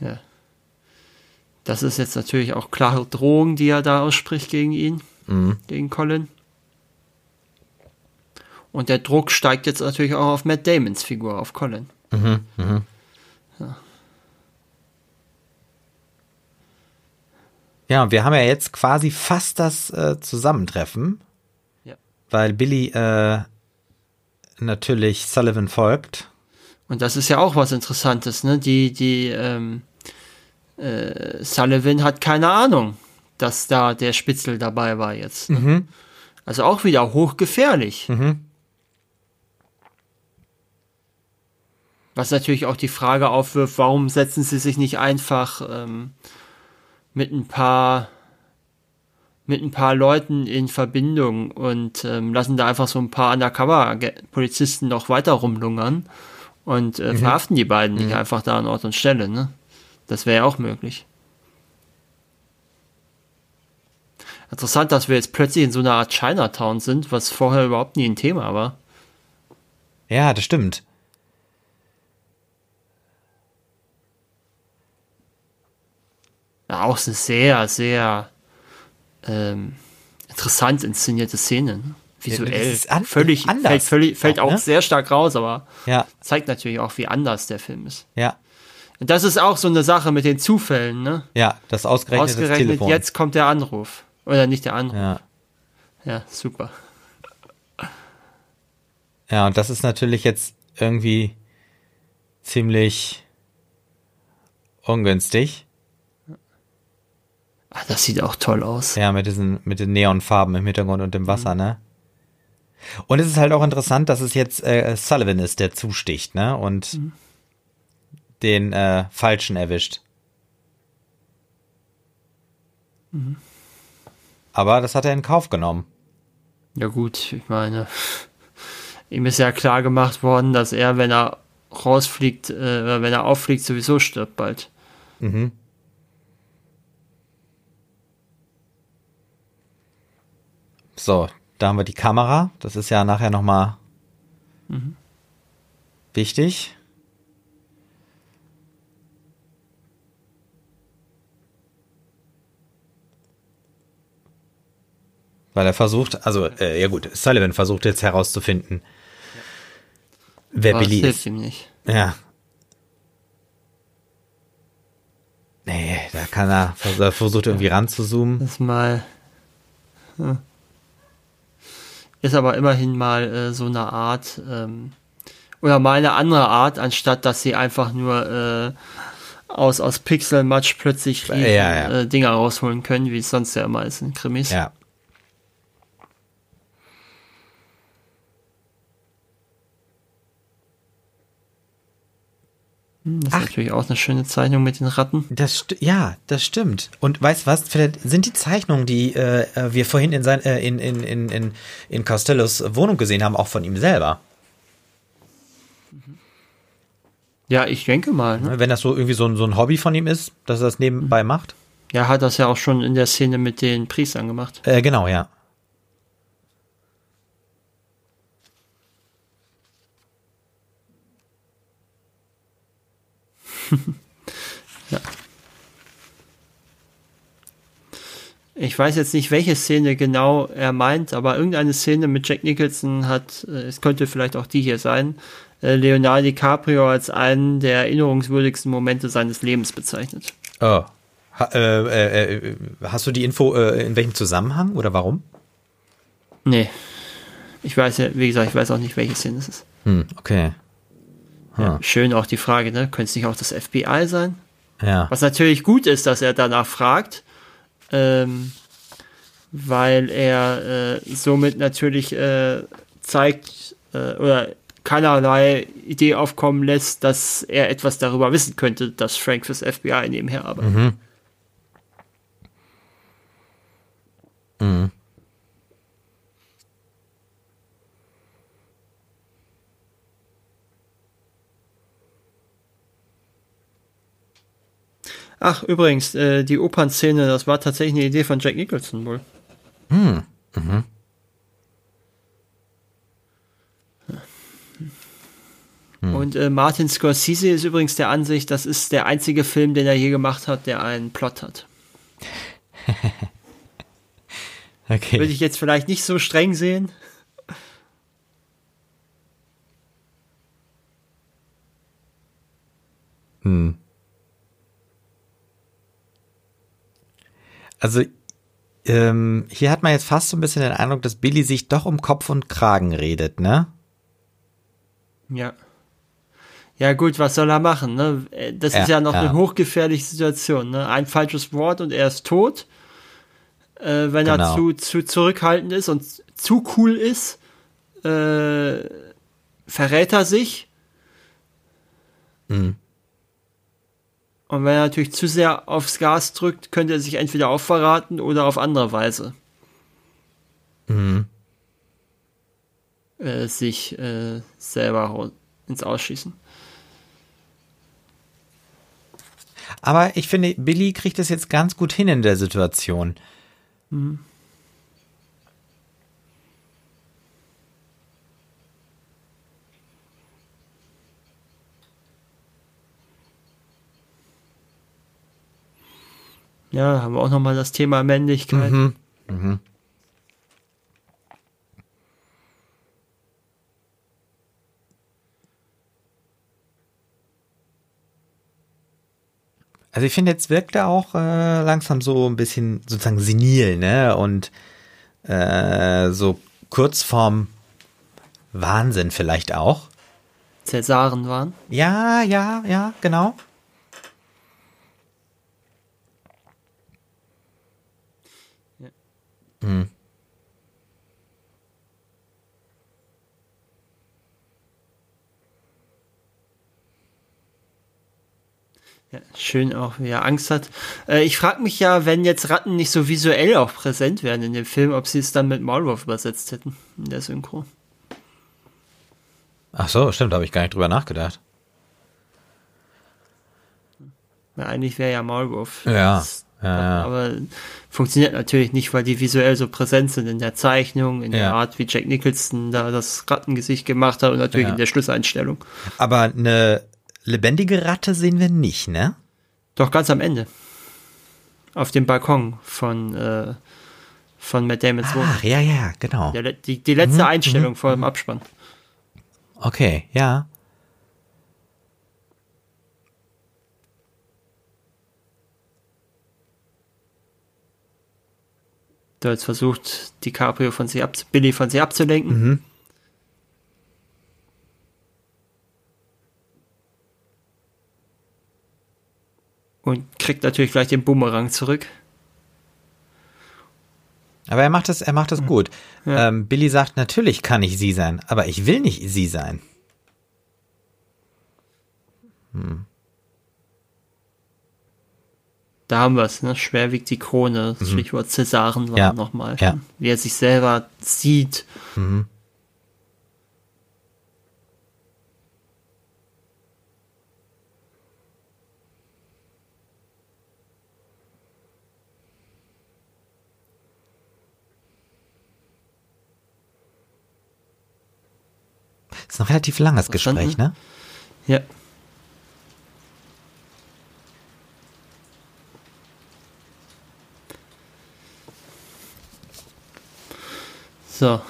Ja. Das ist jetzt natürlich auch klare Drohung, die er da ausspricht gegen ihn, Mhm. gegen Colin. Und der Druck steigt jetzt natürlich auch auf Matt Damons Figur, auf Colin. Mhm. Mhm. Ja, und wir haben ja jetzt quasi fast das äh, Zusammentreffen, Ja. weil Billy äh, natürlich Sullivan folgt. Und das ist ja auch was Interessantes, ne? Die, die, ähm, äh, Sullivan hat keine Ahnung, dass da der Spitzel dabei war jetzt. Ne? Mhm. Also auch wieder hochgefährlich. Mhm. Was natürlich auch die Frage aufwirft, warum setzen sie sich nicht einfach ähm, mit ein paar mit ein paar Leuten in Verbindung und ähm, lassen da einfach so ein paar Undercover-Polizisten noch weiter rumlungern und äh, verhaften die beiden nicht einfach da an Ort und Stelle, ne? Das wäre ja auch möglich. Interessant, dass wir jetzt plötzlich in so einer Art Chinatown sind, was vorher überhaupt nie ein Thema war. Ja, das stimmt. Ja, auch eine sehr, sehr ähm, interessant inszenierte Szene. ne? Visuell. Das völlig, anders fällt, völlig, fällt auch, auch ne? sehr stark raus, aber Ja, zeigt natürlich auch, wie anders der Film ist. ja, Und das ist auch so eine Sache mit den Zufällen, ne? ja, das ausgerechnet, das Ausgerechnet Telefon. jetzt kommt der Anruf. Oder nicht der Anruf. Ja. Ja, super. ja, und das ist natürlich jetzt irgendwie ziemlich ungünstig. Ah, das sieht auch toll aus. Ja, mit diesen, mit den Neonfarben im Hintergrund und dem Wasser, ne? Und es ist halt auch interessant, dass es jetzt äh, Sullivan ist, der zusticht, ne? Und den äh, Falschen erwischt. Aber das hat er in Kauf genommen. Ja gut, ich meine, ihm ist ja klar gemacht worden, dass er, wenn er rausfliegt, äh, wenn er auffliegt, sowieso stirbt bald. Mhm. So, da haben wir die Kamera. Das ist ja nachher nochmal wichtig. Weil er versucht, also, äh, ja gut, Sullivan versucht jetzt herauszufinden, wer Aber Billy ist. ihm nicht. Ja. Nee, da kann er, er versucht irgendwie ranzuzoomen. Das mal. hm. Ist aber immerhin mal äh, so eine Art, ähm, oder mal eine andere Art, anstatt dass sie einfach nur äh, aus, aus Pixelmatsch plötzlich riesen, Ja, ja. Äh, Dinger rausholen können, wie es sonst ja immer ist in Krimis. Ja. Das ist Ach. natürlich auch eine schöne Zeichnung mit den Ratten. Das ja, das stimmt. Und weißt du was? Vielleicht sind die Zeichnungen, die äh, äh, wir vorhin in, sein, äh, in, in, in, in, in Costellos Wohnung gesehen haben, auch von ihm selber. Ja, ich denke mal. Ne? Wenn das so irgendwie so ein, so ein Hobby von ihm ist, dass er das nebenbei macht. Ja, hat das ja auch schon in der Szene mit den Priestern gemacht. Äh, genau, ja. Ich weiß jetzt nicht, welche Szene genau er meint, aber irgendeine Szene mit Jack Nicholson hat, äh, es könnte vielleicht auch die hier sein, äh, Leonardo DiCaprio als einen der erinnerungswürdigsten Momente seines Lebens bezeichnet. Oh. Ha, äh, äh, äh, hast du die Info äh, in welchem Zusammenhang oder warum? Nee. Ich weiß ja, wie gesagt, ich weiß auch nicht, welche Szene es ist. Hm, okay. Ja, schön auch die Frage, ne? Könnte es nicht auch das FBI sein? Ja. Was natürlich gut ist, dass er danach fragt, ähm, weil er äh, somit natürlich äh, zeigt äh, oder keinerlei Idee aufkommen lässt, dass er etwas darüber wissen könnte, dass Frank fürs FBI nebenher arbeitet. Mhm. Mhm. Ach, übrigens, äh, die Opernszene, das war tatsächlich eine Idee von Jack Nicholson wohl. Hm. Mhm. Und äh, Martin Scorsese ist übrigens der Ansicht, das ist der einzige Film, den er je gemacht hat, der einen Plot hat. Okay. Würde ich jetzt vielleicht nicht so streng sehen. Hm. Also ähm, hier hat man jetzt fast so ein bisschen den Eindruck, dass Billy sich doch um Kopf und Kragen redet, ne? Ja. Ja gut, was soll er machen? Ne? Äh, Das ist Ja, ja noch ja. eine hochgefährliche Situation. Ne? Ein falsches Wort und er ist tot. Äh, wenn er Genau. zu, zu zurückhaltend ist und zu cool ist, äh, verrät er sich. Mhm. Und wenn er natürlich zu sehr aufs Gas drückt, könnte er sich entweder auch verraten oder auf andere Weise Mhm. äh, sich äh, selber ins Ausschießen. Aber ich finde, Billy kriegt es jetzt ganz gut hin in der Situation. Ja, haben wir auch nochmal das Thema Männlichkeit. Mhm. Mhm. Also ich finde, jetzt wirkt er auch äh, langsam so ein bisschen sozusagen senil, ne? Und äh, so kurz vorm Wahnsinn vielleicht auch. Cäsaren waren. Ja, ja, ja, genau. Hm. Ja, schön auch, wie er Angst hat. Äh, ich frage mich ja, wenn jetzt Ratten nicht so visuell auch präsent wären in dem Film, ob sie es dann mit Maulwurf übersetzt hätten in der Synchro. Ach so, stimmt, habe ich gar nicht drüber nachgedacht. Weil eigentlich wäre ja Maulwurf. Ja, Das- ja. Aber funktioniert natürlich nicht, weil die visuell so präsent sind in der Zeichnung, in der Ja. Art, wie Jack Nicholson da das Rattengesicht gemacht hat und natürlich Ja. in der Schlusseinstellung. Aber eine lebendige Ratte sehen wir nicht, ne? Doch ganz am Ende. Auf dem Balkon von, äh, Von Matt Damons Wohnung. Ach, ja, ja, genau. Der, die, die letzte Mhm, Einstellung vor dem Abspann. Okay, ja. Der jetzt versucht, DiCaprio von sich ab, Billy von sich abzulenken. Mhm. Und kriegt natürlich gleich den Bumerang zurück. Aber er macht das, er macht das gut. Ja. Ähm, Billy sagt, natürlich kann ich sie sein, aber ich will nicht sie sein. Da haben wir es, ne? Schwer wiegt die Krone. Das Stichwort Cäsaren war Mhm. Ja, nochmal. ja. Wie er sich selber sieht. Ist ein relativ langes Verstanden? Gespräch, ne? Ja. So.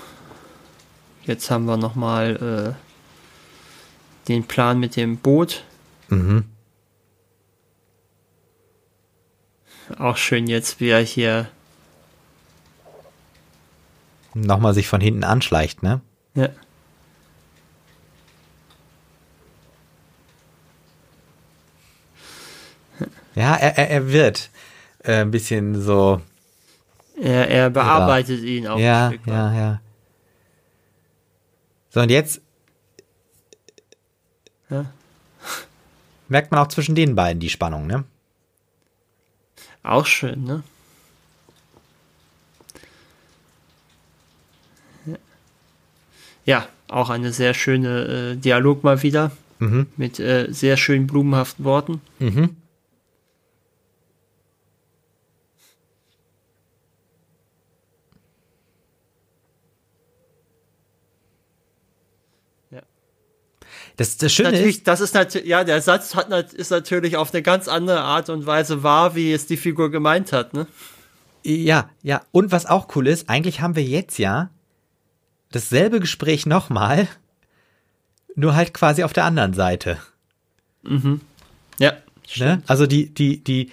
Jetzt haben wir nochmal äh, den Plan mit dem Boot. Mhm. Auch schön jetzt, wie er hier. Nochmal sich von hinten anschleicht, ne? Ja. Ja, er, er, er wird äh, ein bisschen so. Er, er bearbeitet ihn auch ja, ein Stück weit. ja, ja. So, und jetzt Ja. merkt man auch zwischen den beiden die Spannung, ne? Auch schön, ne? Ja. Ja, auch eine sehr schöne äh, Dialog mal wieder Mhm. mit äh, sehr schönen blumenhaften Worten. Mhm. Das, das Schöne Natürlich, ist, das ist natürlich, ja, der Satz hat, ist natürlich auf eine ganz andere Art und Weise wahr, wie es die Figur gemeint hat, ne? ja, ja. Und was auch cool ist, eigentlich haben wir jetzt ja dasselbe Gespräch nochmal, nur halt quasi auf der anderen Seite. Ja, Ne? Also die, die, die,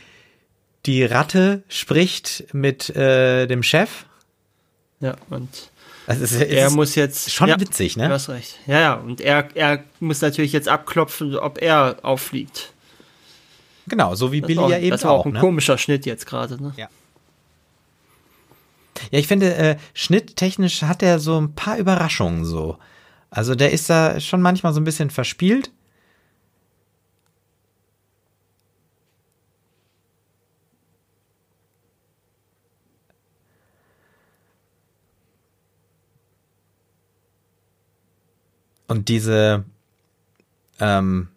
die Ratte spricht mit äh, dem Chef. ja, und Also ist, er ist muss jetzt. schon ja, witzig, Du ne? hast recht. Ja, ja, und er, er muss natürlich jetzt abklopfen, ob er auffliegt. Genau, so wie Das Billy war, ja eben das war auch ein ne? komischer Schnitt jetzt gerade, ne? Ja. Ja, ich finde, äh, schnitttechnisch hat er so ein paar Überraschungen so. Also der ist da schon manchmal so ein bisschen verspielt. Und diese ähm,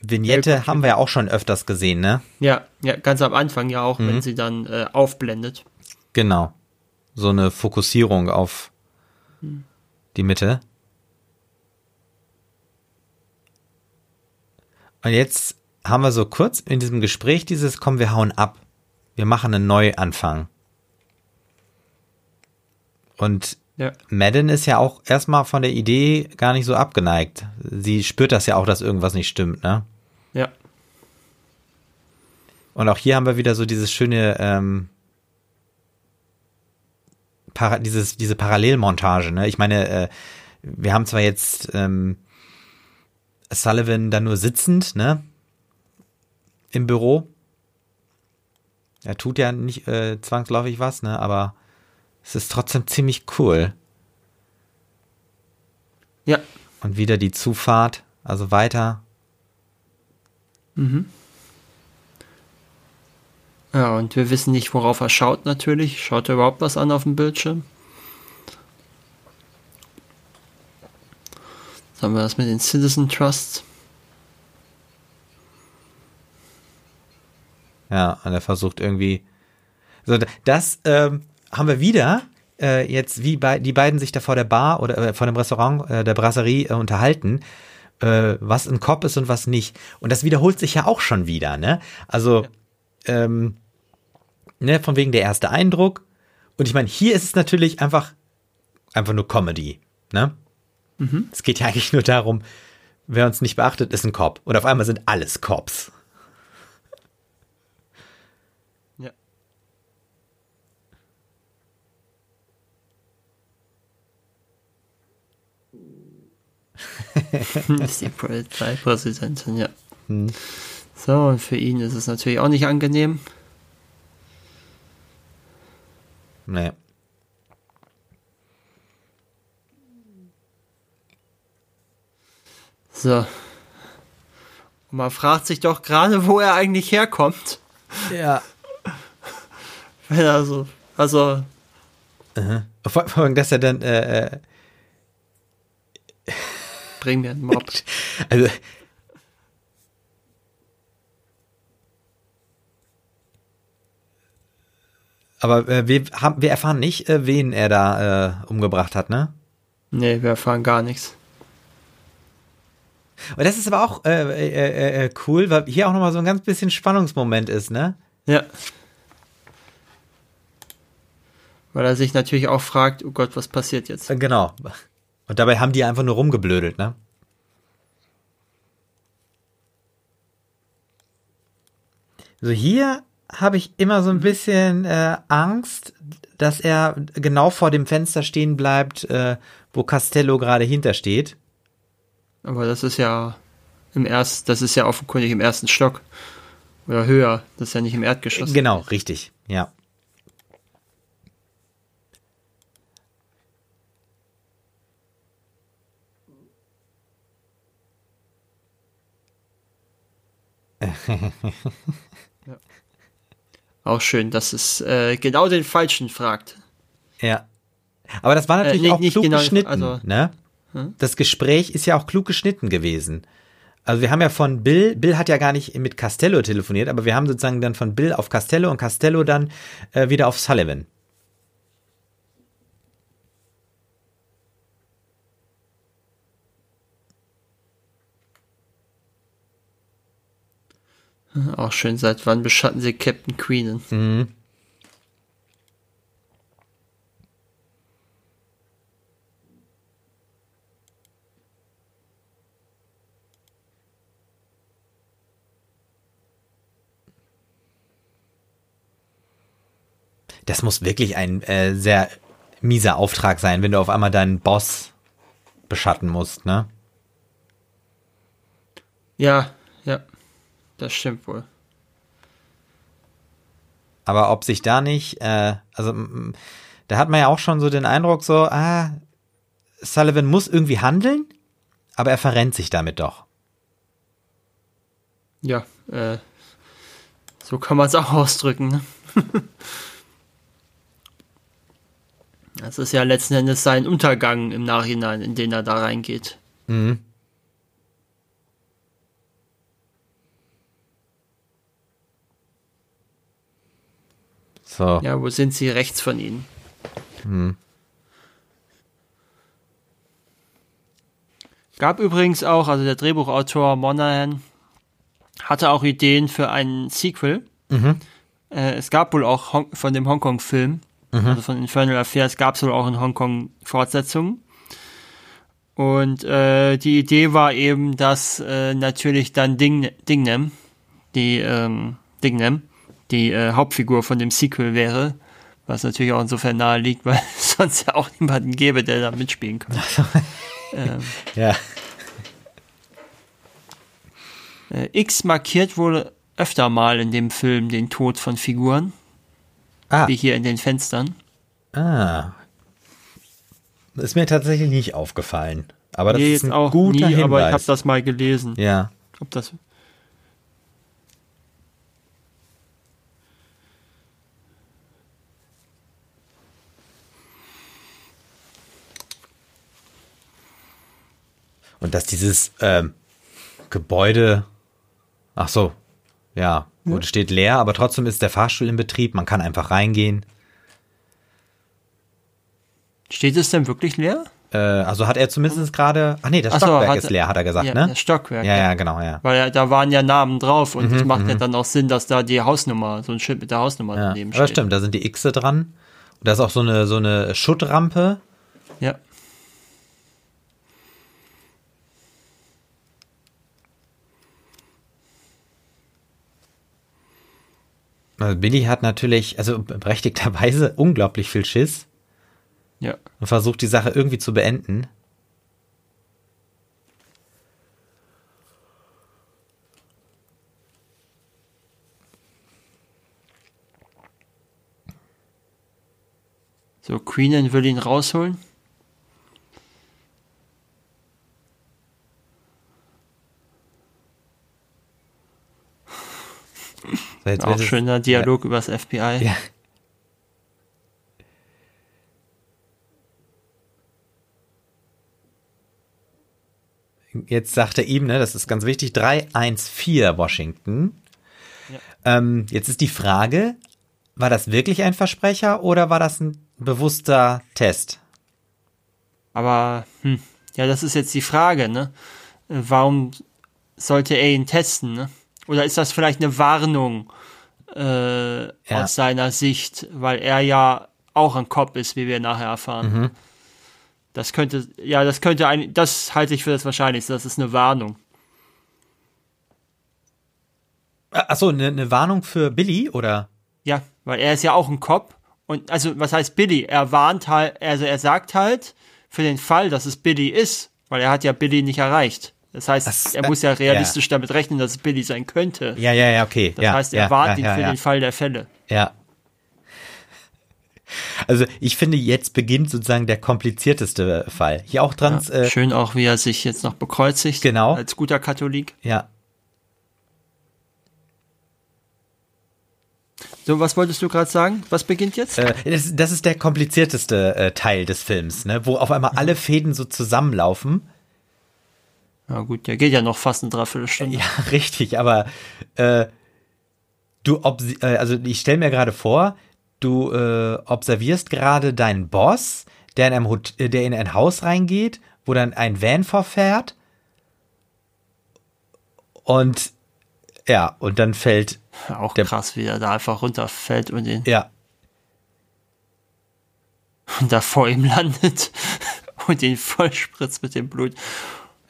Vignette Helikopter. haben wir ja auch schon öfters gesehen, ne? Ja, ja, ganz am Anfang ja auch, Mhm. wenn sie dann äh, aufblendet. Genau. So eine Fokussierung auf die Mitte. Und jetzt haben wir so kurz in diesem Gespräch dieses, komm, wir hauen ab. Wir machen einen Neuanfang. Und Ja. Madden ist ja auch erstmal von der Idee gar nicht so abgeneigt. Sie spürt das ja auch, dass irgendwas nicht stimmt, ne? Ja. Und auch hier haben wir wieder so dieses schöne, ähm, para dieses, diese Parallelmontage, ne? Ich meine, äh, wir haben zwar jetzt ähm, Sullivan da nur sitzend, ne? Im Büro. Er tut ja nicht äh, zwangsläufig was, ne? Aber es ist trotzdem ziemlich cool. Ja. Und wieder die Zufahrt, also weiter. Ja, und wir wissen nicht, worauf er schaut natürlich. Schaut er überhaupt was an auf dem Bildschirm? Jetzt haben wir das mit den Citizen Trusts. Ja, und er versucht irgendwie. So, das ähm, haben wir wieder äh, jetzt, wie bei, die beiden sich da vor der Bar oder äh, vor dem Restaurant äh, der Brasserie äh, unterhalten, äh, was ein Cop ist und was nicht. Und das wiederholt sich ja auch schon wieder, ne? Also, ähm, ne, von wegen der erste Eindruck Und ich meine, hier ist es natürlich einfach, einfach nur Comedy, ne? Mhm. Es geht ja eigentlich nur darum, wer uns nicht beachtet, ist ein Cop. Und auf einmal sind alles Cops. ist die Polizeipräsidentin, ja. Hm. So, und für ihn ist es natürlich auch nicht angenehm. Nee. So. Und man fragt sich doch gerade, wo er eigentlich herkommt. Ja. Wenn er so, also. Uh Vor, vor allem, dass er dann, äh, Bring mir einen Mob. Also. Aber äh, wir, haben, wir erfahren nicht, äh, wen er da äh, umgebracht hat, ne? Nee, wir erfahren gar nichts. Und das ist aber auch äh, äh, äh, cool, weil hier auch nochmal so ein ganz bisschen Spannungsmoment ist, ne? Ja. Weil er sich natürlich auch fragt, oh Gott, was passiert jetzt? Genau. Und dabei haben die einfach nur rumgeblödelt, ne? So hier habe ich immer so ein bisschen äh, Angst, dass er genau vor dem Fenster stehen bleibt, äh, wo Castello gerade hintersteht. Aber das ist ja im ersten, das ist ja offenkundig im ersten Stock. Oder höher. Das ist ja nicht im Erdgeschoss. Genau, richtig, ja. ja. Auch schön, dass es äh, genau den Falschen fragt. Ja. Aber das war natürlich äh, nicht, auch klug genau, geschnitten, also, ne? Hm? Das Gespräch ist ja auch klug geschnitten gewesen. Also wir haben ja von Bill, Bill hat ja gar nicht mit Castello telefoniert, aber wir haben sozusagen dann von Bill auf Castello und Castello dann äh, wieder auf Sullivan. Auch schön, seit wann beschatten sie Captain Queenen? Mhm. Das muss wirklich ein äh, sehr mieser Auftrag sein, wenn du auf einmal deinen Boss beschatten musst, ne? Ja, ja. Das stimmt wohl. Aber ob sich da nicht, äh, also da hat man ja auch schon so den Eindruck, so, ah, Sullivan muss irgendwie handeln, aber er verrennt sich damit doch. Ja, äh, so kann man es auch ausdrücken. Ne? das ist ja letzten Endes sein Untergang im Nachhinein, in den er da reingeht. Mhm. So. Ja, wo sind sie rechts von ihnen? Hm. Gab übrigens auch, also der Drehbuchautor Monahan hatte auch Ideen für ein Sequel. Mhm. Äh, es gab wohl auch Hong von dem Hongkong-Film, mhm. also von Infernal Affairs, gab es wohl auch in Hongkong Fortsetzungen. Und äh, die Idee war eben, dass äh, natürlich dann Ding, Dingnem, die ähm, Dingnem, die äh, Hauptfigur von dem Sequel wäre. Was natürlich auch insofern nahe liegt, weil es sonst ja auch niemanden gäbe, der da mitspielen kann. ähm, ja. Äh, X markiert wohl öfter mal in dem Film den Tod von Figuren. Ah. Wie hier in den Fenstern. Ah. Das ist mir tatsächlich nicht aufgefallen. Aber das nee, ist ein auch guter nie, Hinweis. Aber ich habe das mal gelesen. Ja. Ob das Und dass dieses ähm, Gebäude, ach so, ja, ja, steht leer, aber trotzdem ist der Fahrstuhl in Betrieb, man kann einfach reingehen. Steht es denn wirklich leer? Äh, also hat er zumindest gerade, ach nee, das ach Stockwerk so, ist leer, hat er gesagt, ja, ne? Das Stockwerk. Ja, ja, genau, ja. Weil ja, da waren ja Namen drauf und es mhm, macht ja mhm. dann auch Sinn, dass da die Hausnummer, so ein Schild mit der Hausnummer ja, daneben steht. Aber stimmt, da sind die Xe dran Da ist auch so eine, so eine Schuttrampe. Ja. Also Billy hat natürlich, also berechtigterweise unglaublich viel Schiss. Ja. Und versucht die Sache irgendwie zu beenden. So, Queenan will ihn rausholen. So, jetzt Auch schöner Dialog übers FBI. Ja. Jetzt sagt er ihm, ne, das ist ganz wichtig, 314 Washington. Ähm, jetzt ist die Frage, war das wirklich ein Versprecher oder war das ein bewusster Test? Aber, hm, ja, das ist jetzt die Frage, ne? Warum sollte er ihn testen, ne? Oder ist das vielleicht eine Warnung äh, Ja. aus seiner Sicht, weil er ja auch ein Kopf ist, wie wir nachher erfahren. Mhm. Das könnte, ja, das könnte ein, das halte ich für das Wahrscheinlichste. Das ist eine Warnung. Achso, eine ne Warnung für Billy oder? Ja, weil er ist ja auch ein Cop. Und also, was heißt Billy? Er warnt halt, also er sagt halt, für den Fall, dass es Billy ist, weil er hat ja Billy nicht erreicht. Das heißt, Das- er muss ja äh, realistisch damit rechnen, dass es Billy sein könnte. Ja, ja, ja, okay. Das ja, heißt, er ja, warnt ja, ihn ja, für ja. den Fall der Fälle. Ja. Also ich finde, jetzt beginnt sozusagen der komplizierteste Fall. Hier auch dran, Ja, äh, Schön auch, wie er sich jetzt noch bekreuzigt. Genau. Als guter Katholik. ja. So, was wolltest du gerade sagen? Was beginnt jetzt? Äh, das, das ist der komplizierteste äh, Teil des Films, ne? wo auf einmal alle Fäden so zusammenlaufen. Na gut, der geht ja noch fast eine Dreiviertelstunde. Ja, richtig, aber äh, du ob äh, also ich stelle mir gerade vor, du äh, observierst gerade deinen Boss, der in, einem Hot äh, der in ein Haus reingeht, wo dann ein Van vorfährt und ja, und dann fällt Auch Der- krass, wie er da einfach runterfällt und, ihn, ja, und da vor ihm landet und ihn vollspritzt mit dem Blut.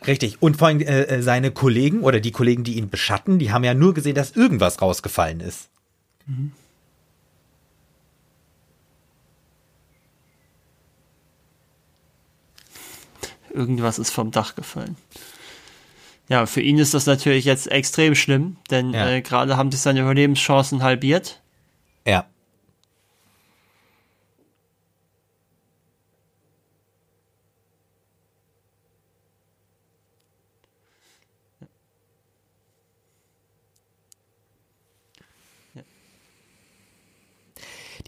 Richtig. Und vor allem äh, äh, seine Kollegen oder die Kollegen, die ihn beschatten, die haben ja nur gesehen, dass irgendwas rausgefallen ist. Irgendwas ist vom Dach gefallen. Ja, für ihn ist das natürlich jetzt extrem schlimm, denn Ja. äh, gerade haben sich seine Überlebenschancen halbiert. Ja.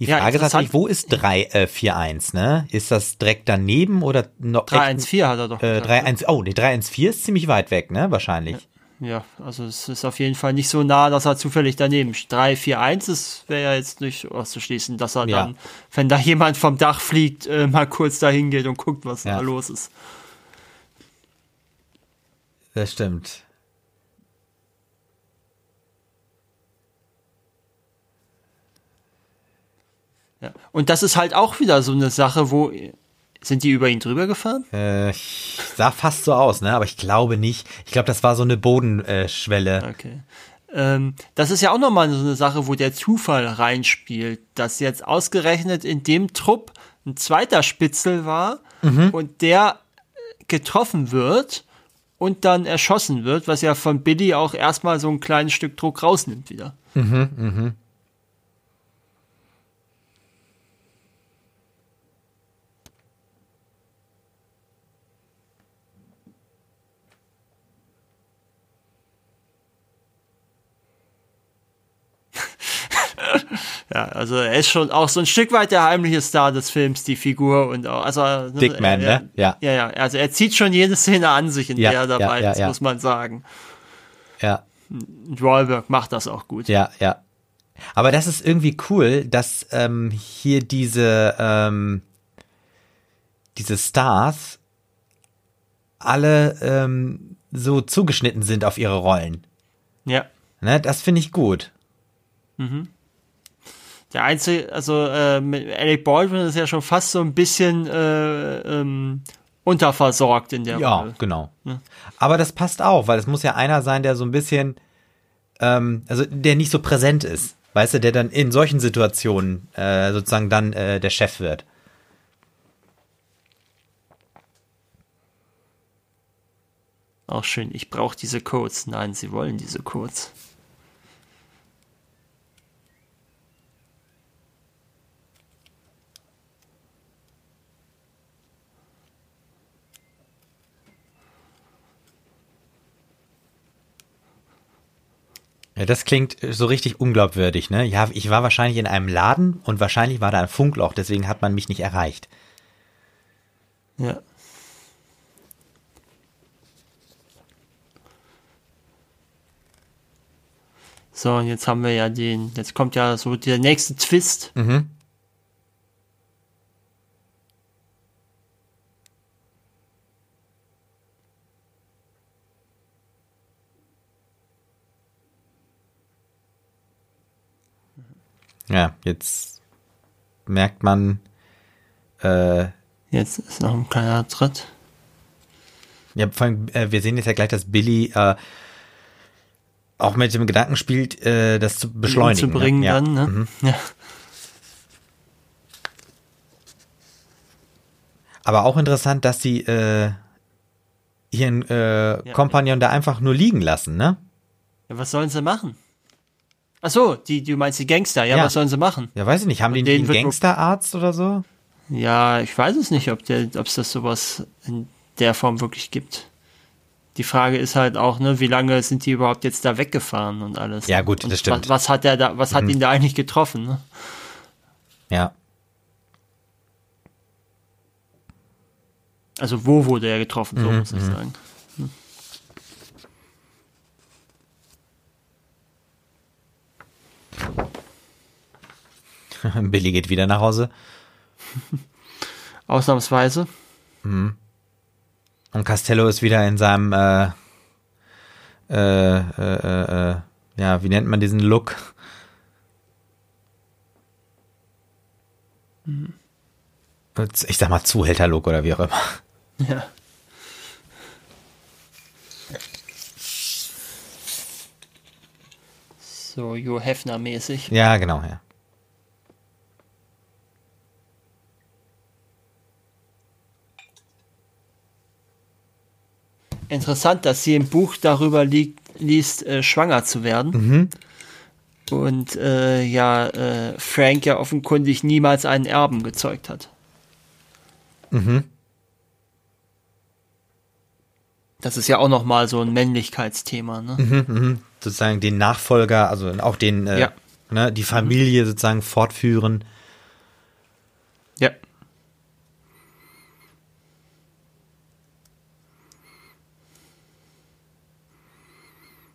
Die Ja, Frage ist natürlich, wo ist 341, ne? Ist das direkt daneben oder noch 314 hat er doch Äh, gesagt, 314, oh, nee, 314 ist ziemlich weit weg, ne? Wahrscheinlich. Ja, also es ist auf jeden Fall nicht so nah, dass er zufällig daneben steht. 3, 4, 1 ist wäre ja jetzt nicht auszuschließen, dass er Ja. dann, wenn da jemand vom Dach fliegt, äh, mal kurz dahin geht und guckt, was Ja. da los ist. Das stimmt. Ja. Und das ist halt auch wieder so eine Sache, wo sind die über ihn drüber gefahren? Äh, ich sah fast so aus, ne? Aber ich glaube nicht. Ich glaube, das war so eine Bodenschwelle. Okay. Ähm, das ist ja auch nochmal so eine Sache, wo der Zufall reinspielt, dass jetzt ausgerechnet in dem Trupp ein zweiter Spitzel war und der getroffen wird und dann erschossen wird, was ja von Billy auch erstmal so ein kleines Stück Druck rausnimmt wieder. Ja, also er ist schon auch so ein Stück weit der heimliche Star des Films, die Figur und auch, also Dickman, er, ne? Ja. Ja, ja, also er zieht schon jede Szene an sich, in Ja, der er dabei ja, ist, muss man sagen. Ja, Wahlberg macht das auch gut. ja, ja. Aber das ist irgendwie cool, dass ähm, hier diese, ähm, diese Stars alle ähm, so zugeschnitten sind auf ihre Rollen. Ja. Ne? Das finde ich gut. Der einzige, also äh, mit Alec Baldwin ist ja schon fast so ein bisschen äh, ähm, unterversorgt in der Ja, Rolle. genau. Aber das passt auch, weil es muss ja einer sein, der so ein bisschen, ähm, also der nicht so präsent ist. Weißt du, der dann in solchen Situationen äh, sozusagen dann äh, der Chef wird. Auch schön, ich brauche diese Codes. Nein, sie wollen diese Codes. Das klingt so richtig unglaubwürdig, ne? Ja, ich war wahrscheinlich in einem Laden und wahrscheinlich war da ein Funkloch, deswegen hat man mich nicht erreicht. Ja. So, und jetzt haben wir ja den, jetzt kommt ja so der nächste Twist. Mhm. Ja, jetzt merkt man, äh, Jetzt ist noch ein kleiner Tritt. Ja, vor allem, äh, wir sehen jetzt ja gleich, dass Billy äh, auch mit dem Gedanken spielt, äh, das zu beschleunigen. zu bringen ne? ja. dann, ne? Ja. Aber auch interessant, dass sie äh, ihren äh, Kompagnon da einfach nur liegen lassen, ne? ja, was sollen sie machen? Ach so, die, du meinst die Gangster, ja, Ja. was sollen sie machen? Ja, weiß ich nicht, haben die einen Gangsterarzt oder so? Ja, ich weiß es nicht, ob es das sowas in der Form wirklich gibt. Die Frage ist halt auch, ne, wie lange sind die überhaupt jetzt da weggefahren und alles? Ja, gut, und das stimmt. Mhm. Was, was hat der da, was hat ihn da eigentlich getroffen? Ne? Ja. Also wo wurde er getroffen, Mhm, so muss ich sagen. Billy geht wieder nach Hause Ausnahmsweise. und Costello ist wieder in seinem äh, äh, äh, äh, äh, ja, wie nennt man diesen Look? Ich sag mal Zuhälter-Look oder wie auch immer. Ja. So, Jo Hefner-mäßig. Ja, genau, ja. Interessant, dass sie im Buch darüber liegt, liest, äh, schwanger zu werden. Mhm. Und äh, ja, äh, Frank ja offenkundig niemals einen Erben gezeugt hat. Mhm. Das ist ja auch nochmal so ein Männlichkeitsthema, ne? Mhm, sozusagen den Nachfolger, also auch den, äh, Ja. ne, die Familie sozusagen fortführen. Ja.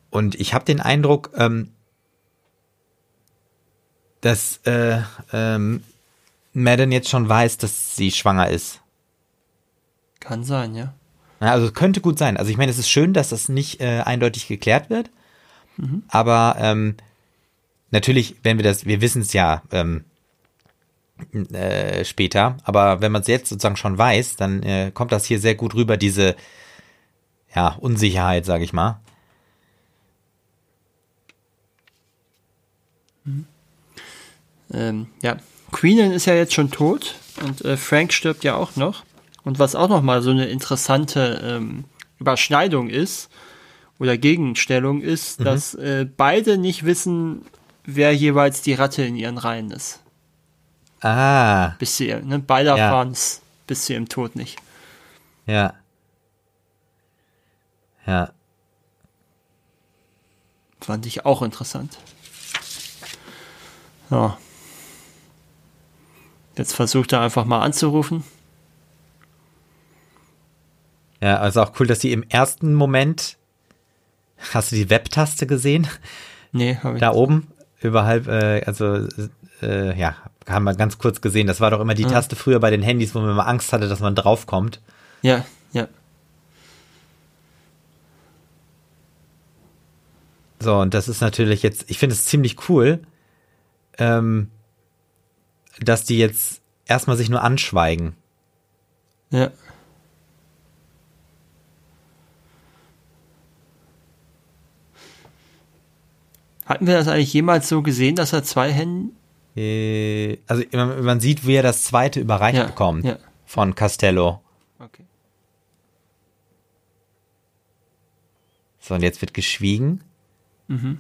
Und ich habe den Eindruck, ähm, dass äh, ähm, Madden jetzt schon weiß, dass sie schwanger ist. Kann sein, ja. Also könnte gut sein. Also ich meine, es ist schön, dass das nicht äh, eindeutig geklärt wird. Aber ähm, natürlich, wenn wir das, wir wissen es ja ähm, äh, später, aber wenn man es jetzt sozusagen schon weiß, dann äh, kommt das hier sehr gut rüber, diese ja, Unsicherheit, sage ich mal. Ähm, ja, Queenan ist ja jetzt schon tot und äh, Frank stirbt ja auch noch. Und was auch noch mal so eine interessante ähm, Überschneidung ist oder Gegenstellung ist, dass äh, beide nicht wissen, wer jeweils die Ratte in ihren Reihen ist. Ah, Bis sie, ne, beide Ja. erfahren es bis zu ihrem Tod nicht. ja. Ja. Fand ich auch interessant. Ja. Jetzt versucht er einfach mal anzurufen. Ja, also auch cool, dass sie im ersten Moment, hast du die Web-Taste gesehen? Nee, habe ich Da oben, überhalb, äh, also, äh, ja, haben wir ganz kurz gesehen. Das war doch immer die Taste früher bei den Handys, wo man immer Angst hatte, dass man draufkommt. Ja, ja. So, und das ist natürlich jetzt, ich finde es ziemlich cool, ähm, dass die jetzt erstmal sich nur anschweigen. Ja. Hatten wir das eigentlich jemals so gesehen, dass er zwei Hände. Äh, also man, sieht, wie er das zweite überreicht Ja, bekommt ja. von Castello. Okay. So, und jetzt wird geschwiegen. Mhm.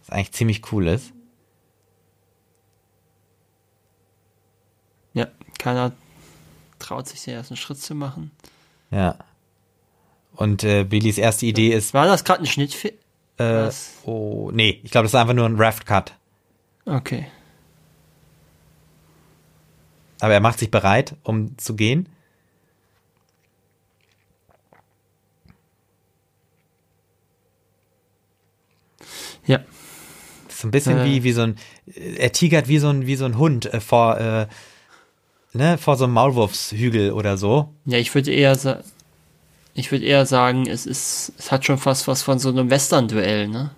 Was eigentlich ziemlich cool ist. Ja, keiner traut sich den ersten Schritt zu machen. Ja. Und äh, Billys erste Idee ist, War das gerade ein Schnittfilm? äh, oh, nee, ich glaube, das ist einfach nur ein Raft-Cut. Okay. Aber er macht sich bereit, um zu gehen. Ja. Das ist so ein bisschen Äh. wie, wie so ein, er tigert wie so ein, wie so ein Hund äh, vor, äh, ne, vor so einem Maulwurfshügel oder so. Ja, ich würde eher sa ich würde eher sagen, es ist, es hat schon fast was von so einem Western-Duell, ne?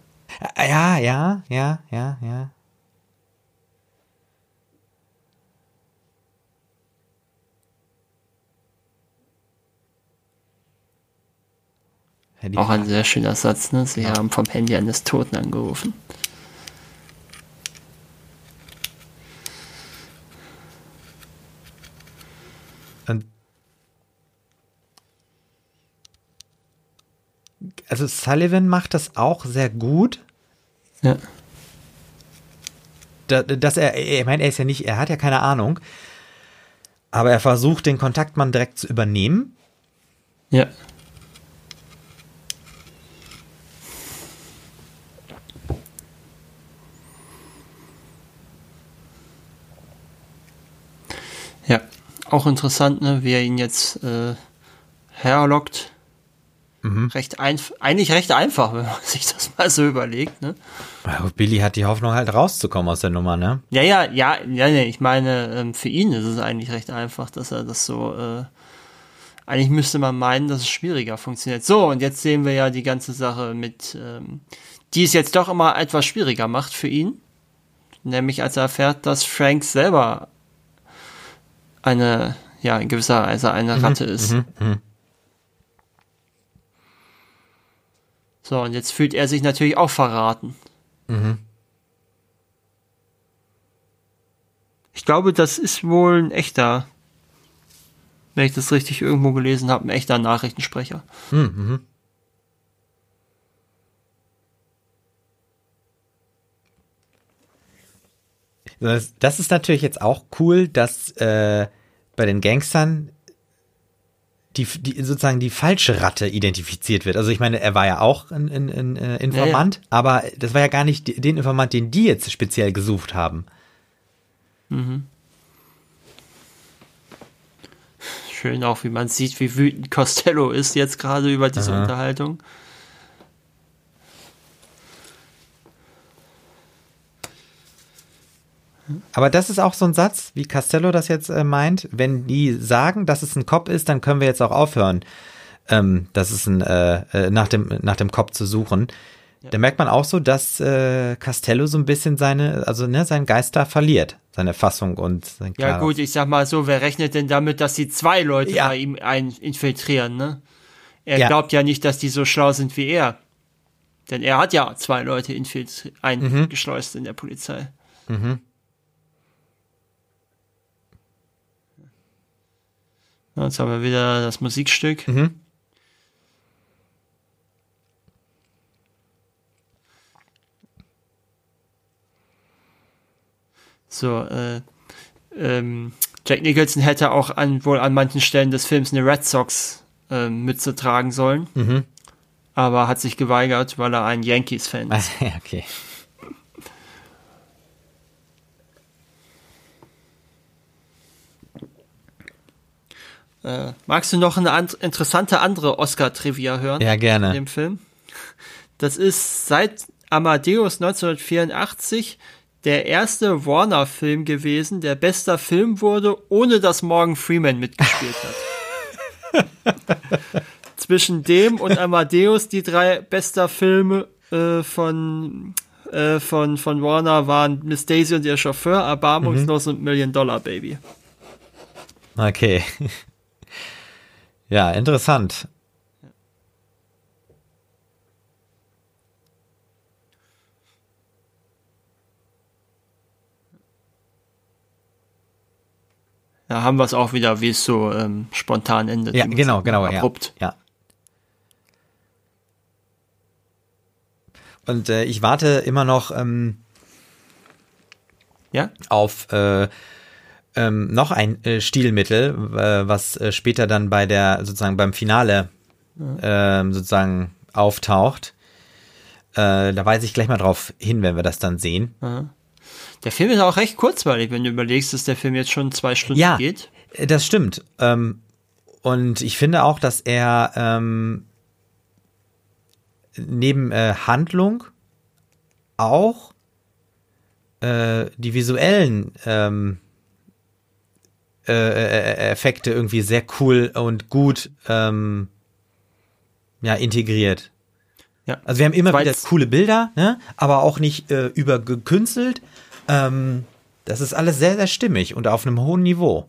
Äh, Ja, ja, ja, ja, ja. Ja, Auch ein sehr schöner Satz, ne? Sie haben vom Handy eines Toten angerufen. Also Sullivan macht das auch sehr gut, Ja. da- dass er, ich meine, er ist ja nicht, er hat ja keine Ahnung, aber er versucht den Kontaktmann direkt zu übernehmen. Ja. Ja, auch interessant, ne, wie er ihn jetzt äh, herlockt. Recht einf eigentlich recht einfach, wenn man sich das mal so überlegt, ne? Billy hat die Hoffnung halt rauszukommen aus der Nummer, ne? Ja, ja, ja, ja, nee, ich meine, ähm, für ihn ist es eigentlich recht einfach, dass er das so, äh, eigentlich müsste man meinen, dass es schwieriger funktioniert. So, und jetzt sehen wir ja die ganze Sache mit, ähm, die es jetzt doch immer etwas schwieriger macht für ihn. Nämlich als er erfährt, dass Frank selber eine, ja, in gewisser Weise eine Ratte ist. So, und jetzt fühlt er sich natürlich auch verraten. Ich glaube, das ist wohl ein echter, wenn ich das richtig irgendwo gelesen habe, ein echter Nachrichtensprecher. Das, das ist natürlich jetzt auch cool, dass äh, bei den Gangstern die, die sozusagen die falsche Ratte identifiziert wird. Also ich meine, er war ja auch ein, ein, ein äh, Informant, aber das war ja gar nicht den Informant, den die jetzt speziell gesucht haben. Schön auch, wie man sieht, wie wütend Costello ist jetzt gerade über diese Aha. Unterhaltung. Aber das ist auch so ein Satz, wie Castello das jetzt äh, meint. Wenn die sagen, dass es ein Cop ist, dann können wir jetzt auch aufhören, ähm, dass es ein, äh, äh, nach, dem, nach dem Cop zu suchen. Da merkt man auch so, dass äh, Castello so ein bisschen seine, also ne, seinen Geist da verliert, seine Fassung und sein Ja gut, ich sag mal so, wer rechnet denn damit, dass die zwei Leute Ja. bei ihm ein infiltrieren, ne? Er Ja. glaubt ja nicht, dass die so schlau sind wie er. Denn er hat ja zwei Leute infiltri- eingeschleust in der Polizei. Ja, Jetzt haben wir wieder das Musikstück. So, äh, ähm, Jack Nicholson hätte auch an, wohl an manchen Stellen des Films eine Red Sox ähm, Mütze tragen sollen. Aber hat sich geweigert, weil er ein Yankees-Fan ist. okay. Äh, magst du noch eine and interessante andere Oscar-Trivia hören? Ja, in gerne. dem Film. Das ist seit Amadeus 1984 der erste Warner-Film gewesen, der bester Film wurde, ohne dass Morgan Freeman mitgespielt hat. Zwischen dem und Amadeus die drei bester Filme äh, von äh, von, von Warner waren Miss Daisy und ihr Chauffeur, erbarmungslos und Million Dollar Baby. Okay. Ja, interessant. Da haben wir es auch wieder, wie es so ähm, spontan endet. Ja, genau, genau, abrupt. ja. ja. Und äh, ich warte immer noch ähm, Ja? auf äh, ähm, noch ein äh, Stilmittel, äh, was äh, später dann bei der sozusagen beim Finale ähm, sozusagen auftaucht. Äh, da weise ich gleich mal drauf hin, wenn wir das dann sehen. Der Film ist auch recht kurzweilig, wenn du überlegst, dass der Film jetzt schon zwei Stunden Ja, geht. äh, das stimmt. Ähm, und ich finde auch, dass er ähm, neben äh, Handlung auch die visuellen ähm, äh, äh, Effekte irgendwie sehr cool und gut ähm, ja, integriert. Ja. Also wir haben immer Weil wieder coole Bilder, ne? aber auch nicht äh, übergekünstelt. Ähm, das ist alles sehr, sehr stimmig und auf einem hohen Niveau.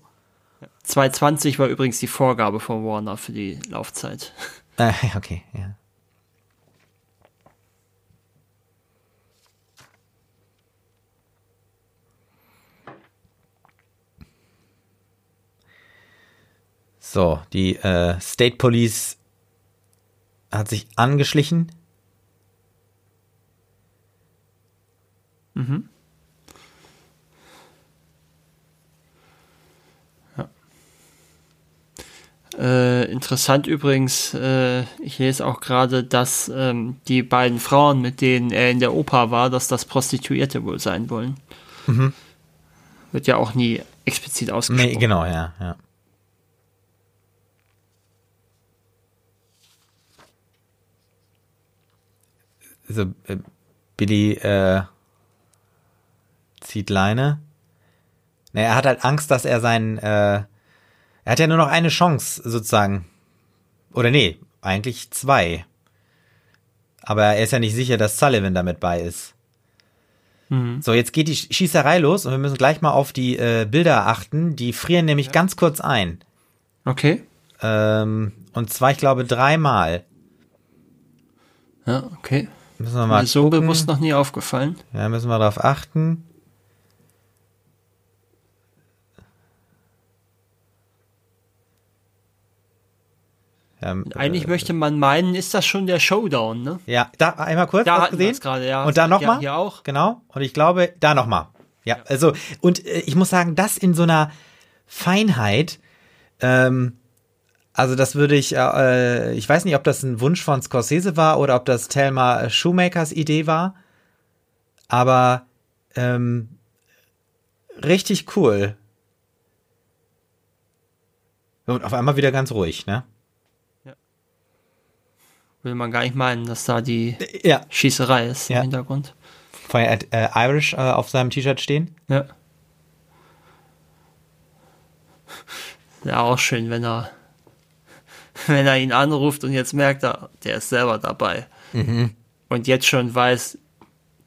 220 war übrigens die Vorgabe von Warner für die Laufzeit. Äh, okay, ja. So, die äh, State Police hat sich angeschlichen. Äh, interessant übrigens, äh, ich lese auch gerade, dass ähm, die beiden Frauen, mit denen er in der Oper war, dass das Prostituierte wohl sein wollen. Wird ja auch nie explizit ausgesprochen. Nee, genau, ja, ja. So, äh, Billy äh, zieht Leine. Nee, er hat halt Angst, dass er sein, äh, er hat ja nur noch eine Chance, sozusagen. Oder nee, eigentlich zwei. Aber er ist ja nicht sicher, dass Sullivan damit bei ist. So, jetzt geht die Schießerei los und wir müssen gleich mal auf die äh, Bilder achten. Die frieren nämlich ganz kurz ein. Okay. Ähm, und zwar, ich glaube, dreimal. Ja, okay. Müssen wir mal Mir so gucken. bewusst noch nie aufgefallen. Ja, müssen wir darauf achten. Ja, Eigentlich äh, möchte man meinen, ist das schon der Showdown, ne? Ja, da einmal kurz, Da gesehen? es gerade, ja. Und da Ja, nochmal? hier auch. Genau. Und ich glaube, da nochmal. Ja, also, und äh, ich muss sagen, das in so einer Feinheit, ähm, also das würde ich, äh, ich weiß nicht, ob das ein Wunsch von Scorsese war oder ob das Thelma Shoemakers Idee war, aber ähm, richtig cool. Und auf einmal wieder ganz ruhig, ne? Will man gar nicht meinen, dass da die Ja. Schießerei ist Ja. im Hintergrund. Vorher hat äh, Irish äh, auf seinem T-Shirt stehen. Ja. Ja, auch schön, wenn er, wenn er ihn anruft und jetzt merkt er, der ist selber dabei. Und jetzt schon weiß,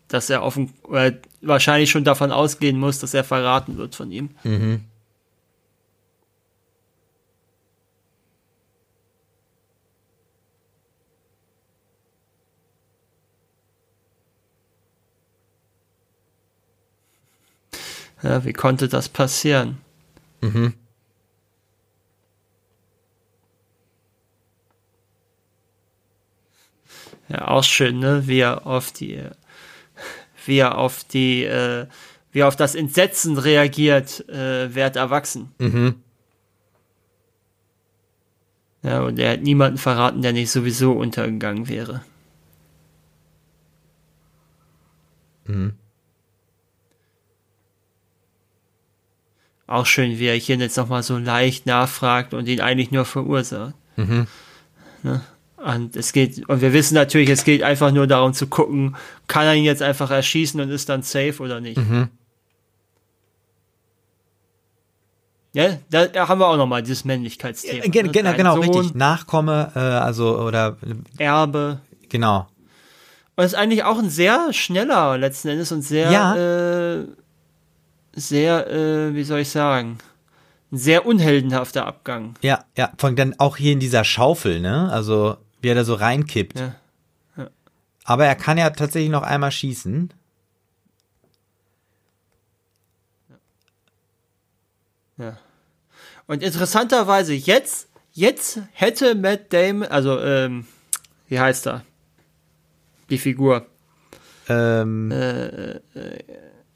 dass er offen, oder wahrscheinlich schon davon ausgehen muss, dass er verraten wird von ihm. Ja, wie konnte das passieren? Ja, auch schön, ne? Wie er auf die, wie er auf die, äh, wie er auf das Entsetzen reagiert, äh, wird erwachsen. Ja, und er hat niemanden verraten, der nicht sowieso untergegangen wäre. Auch schön, wie er hier jetzt nochmal so leicht nachfragt und ihn eigentlich nur verursacht. Ne? Und es geht, und wir wissen natürlich, es geht einfach nur darum zu gucken, kann er ihn jetzt einfach erschießen und ist dann safe oder nicht. Ja, da haben wir auch nochmal dieses Männlichkeitsthema. Äh, gen- ne? genau, Dein genau, Sohn, richtig. Nachkomme, äh, also, oder, Erbe. genau. Und ist eigentlich auch ein sehr schneller letzten Endes und sehr, Ja. äh, sehr, äh, wie soll ich sagen, ein sehr unheldenhafter Abgang. Ja, ja, von dann auch hier in dieser Schaufel, ne? Also, wie er da so reinkippt. Ja. Aber er kann ja tatsächlich noch einmal schießen. Ja. Und interessanterweise jetzt, jetzt hätte Matt Damon, also, ähm, wie heißt er? Die Figur. Ähm,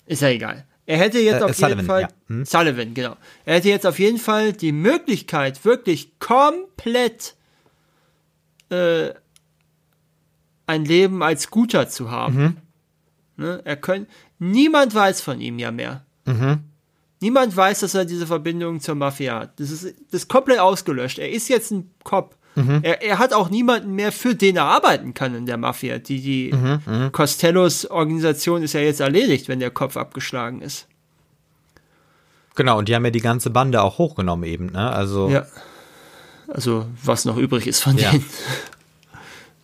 Ist ja egal. Er hätte jetzt Äh, auf Sullivan, jeden Fall. ja. Hm. Sullivan, genau. Er hätte jetzt auf jeden Fall die Möglichkeit, wirklich komplett äh, ein Leben als Guter zu haben. Mhm. Ne? Er könnt, niemand weiß von ihm ja mehr. Mhm. Niemand weiß, dass er diese Verbindung zur Mafia hat. Das ist, das ist komplett ausgelöscht. Er ist jetzt ein Cop. Mhm. Er, er hat auch niemanden mehr, für den er arbeiten kann in der Mafia. Die, die Mhm, Costellos Organisation ist ja jetzt erledigt, wenn der Kopf abgeschlagen ist. genau, und die haben ja die ganze Bande auch hochgenommen eben, ne? Also, Ja. Also, was noch übrig ist von Ja. denen.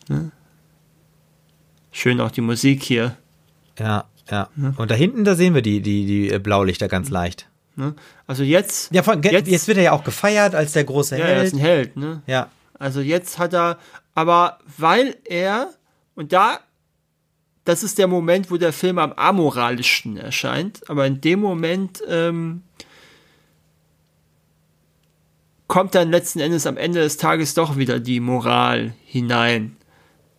Ne? Schön auch die Musik hier. ja, ja. Und da hinten, da sehen wir die, die, die äh, Blaulichter ganz leicht. Ne? Also jetzt, Ja, von, jetzt, Jetzt- wird er ja auch gefeiert als der große ja, er ist Held. ein Held, ne? Ja, Also jetzt hat er, aber weil er, und da, das ist der Moment, wo der Film am amoralischsten erscheint, aber in dem Moment ähm, kommt dann letzten Endes am Ende des Tages doch wieder die Moral hinein.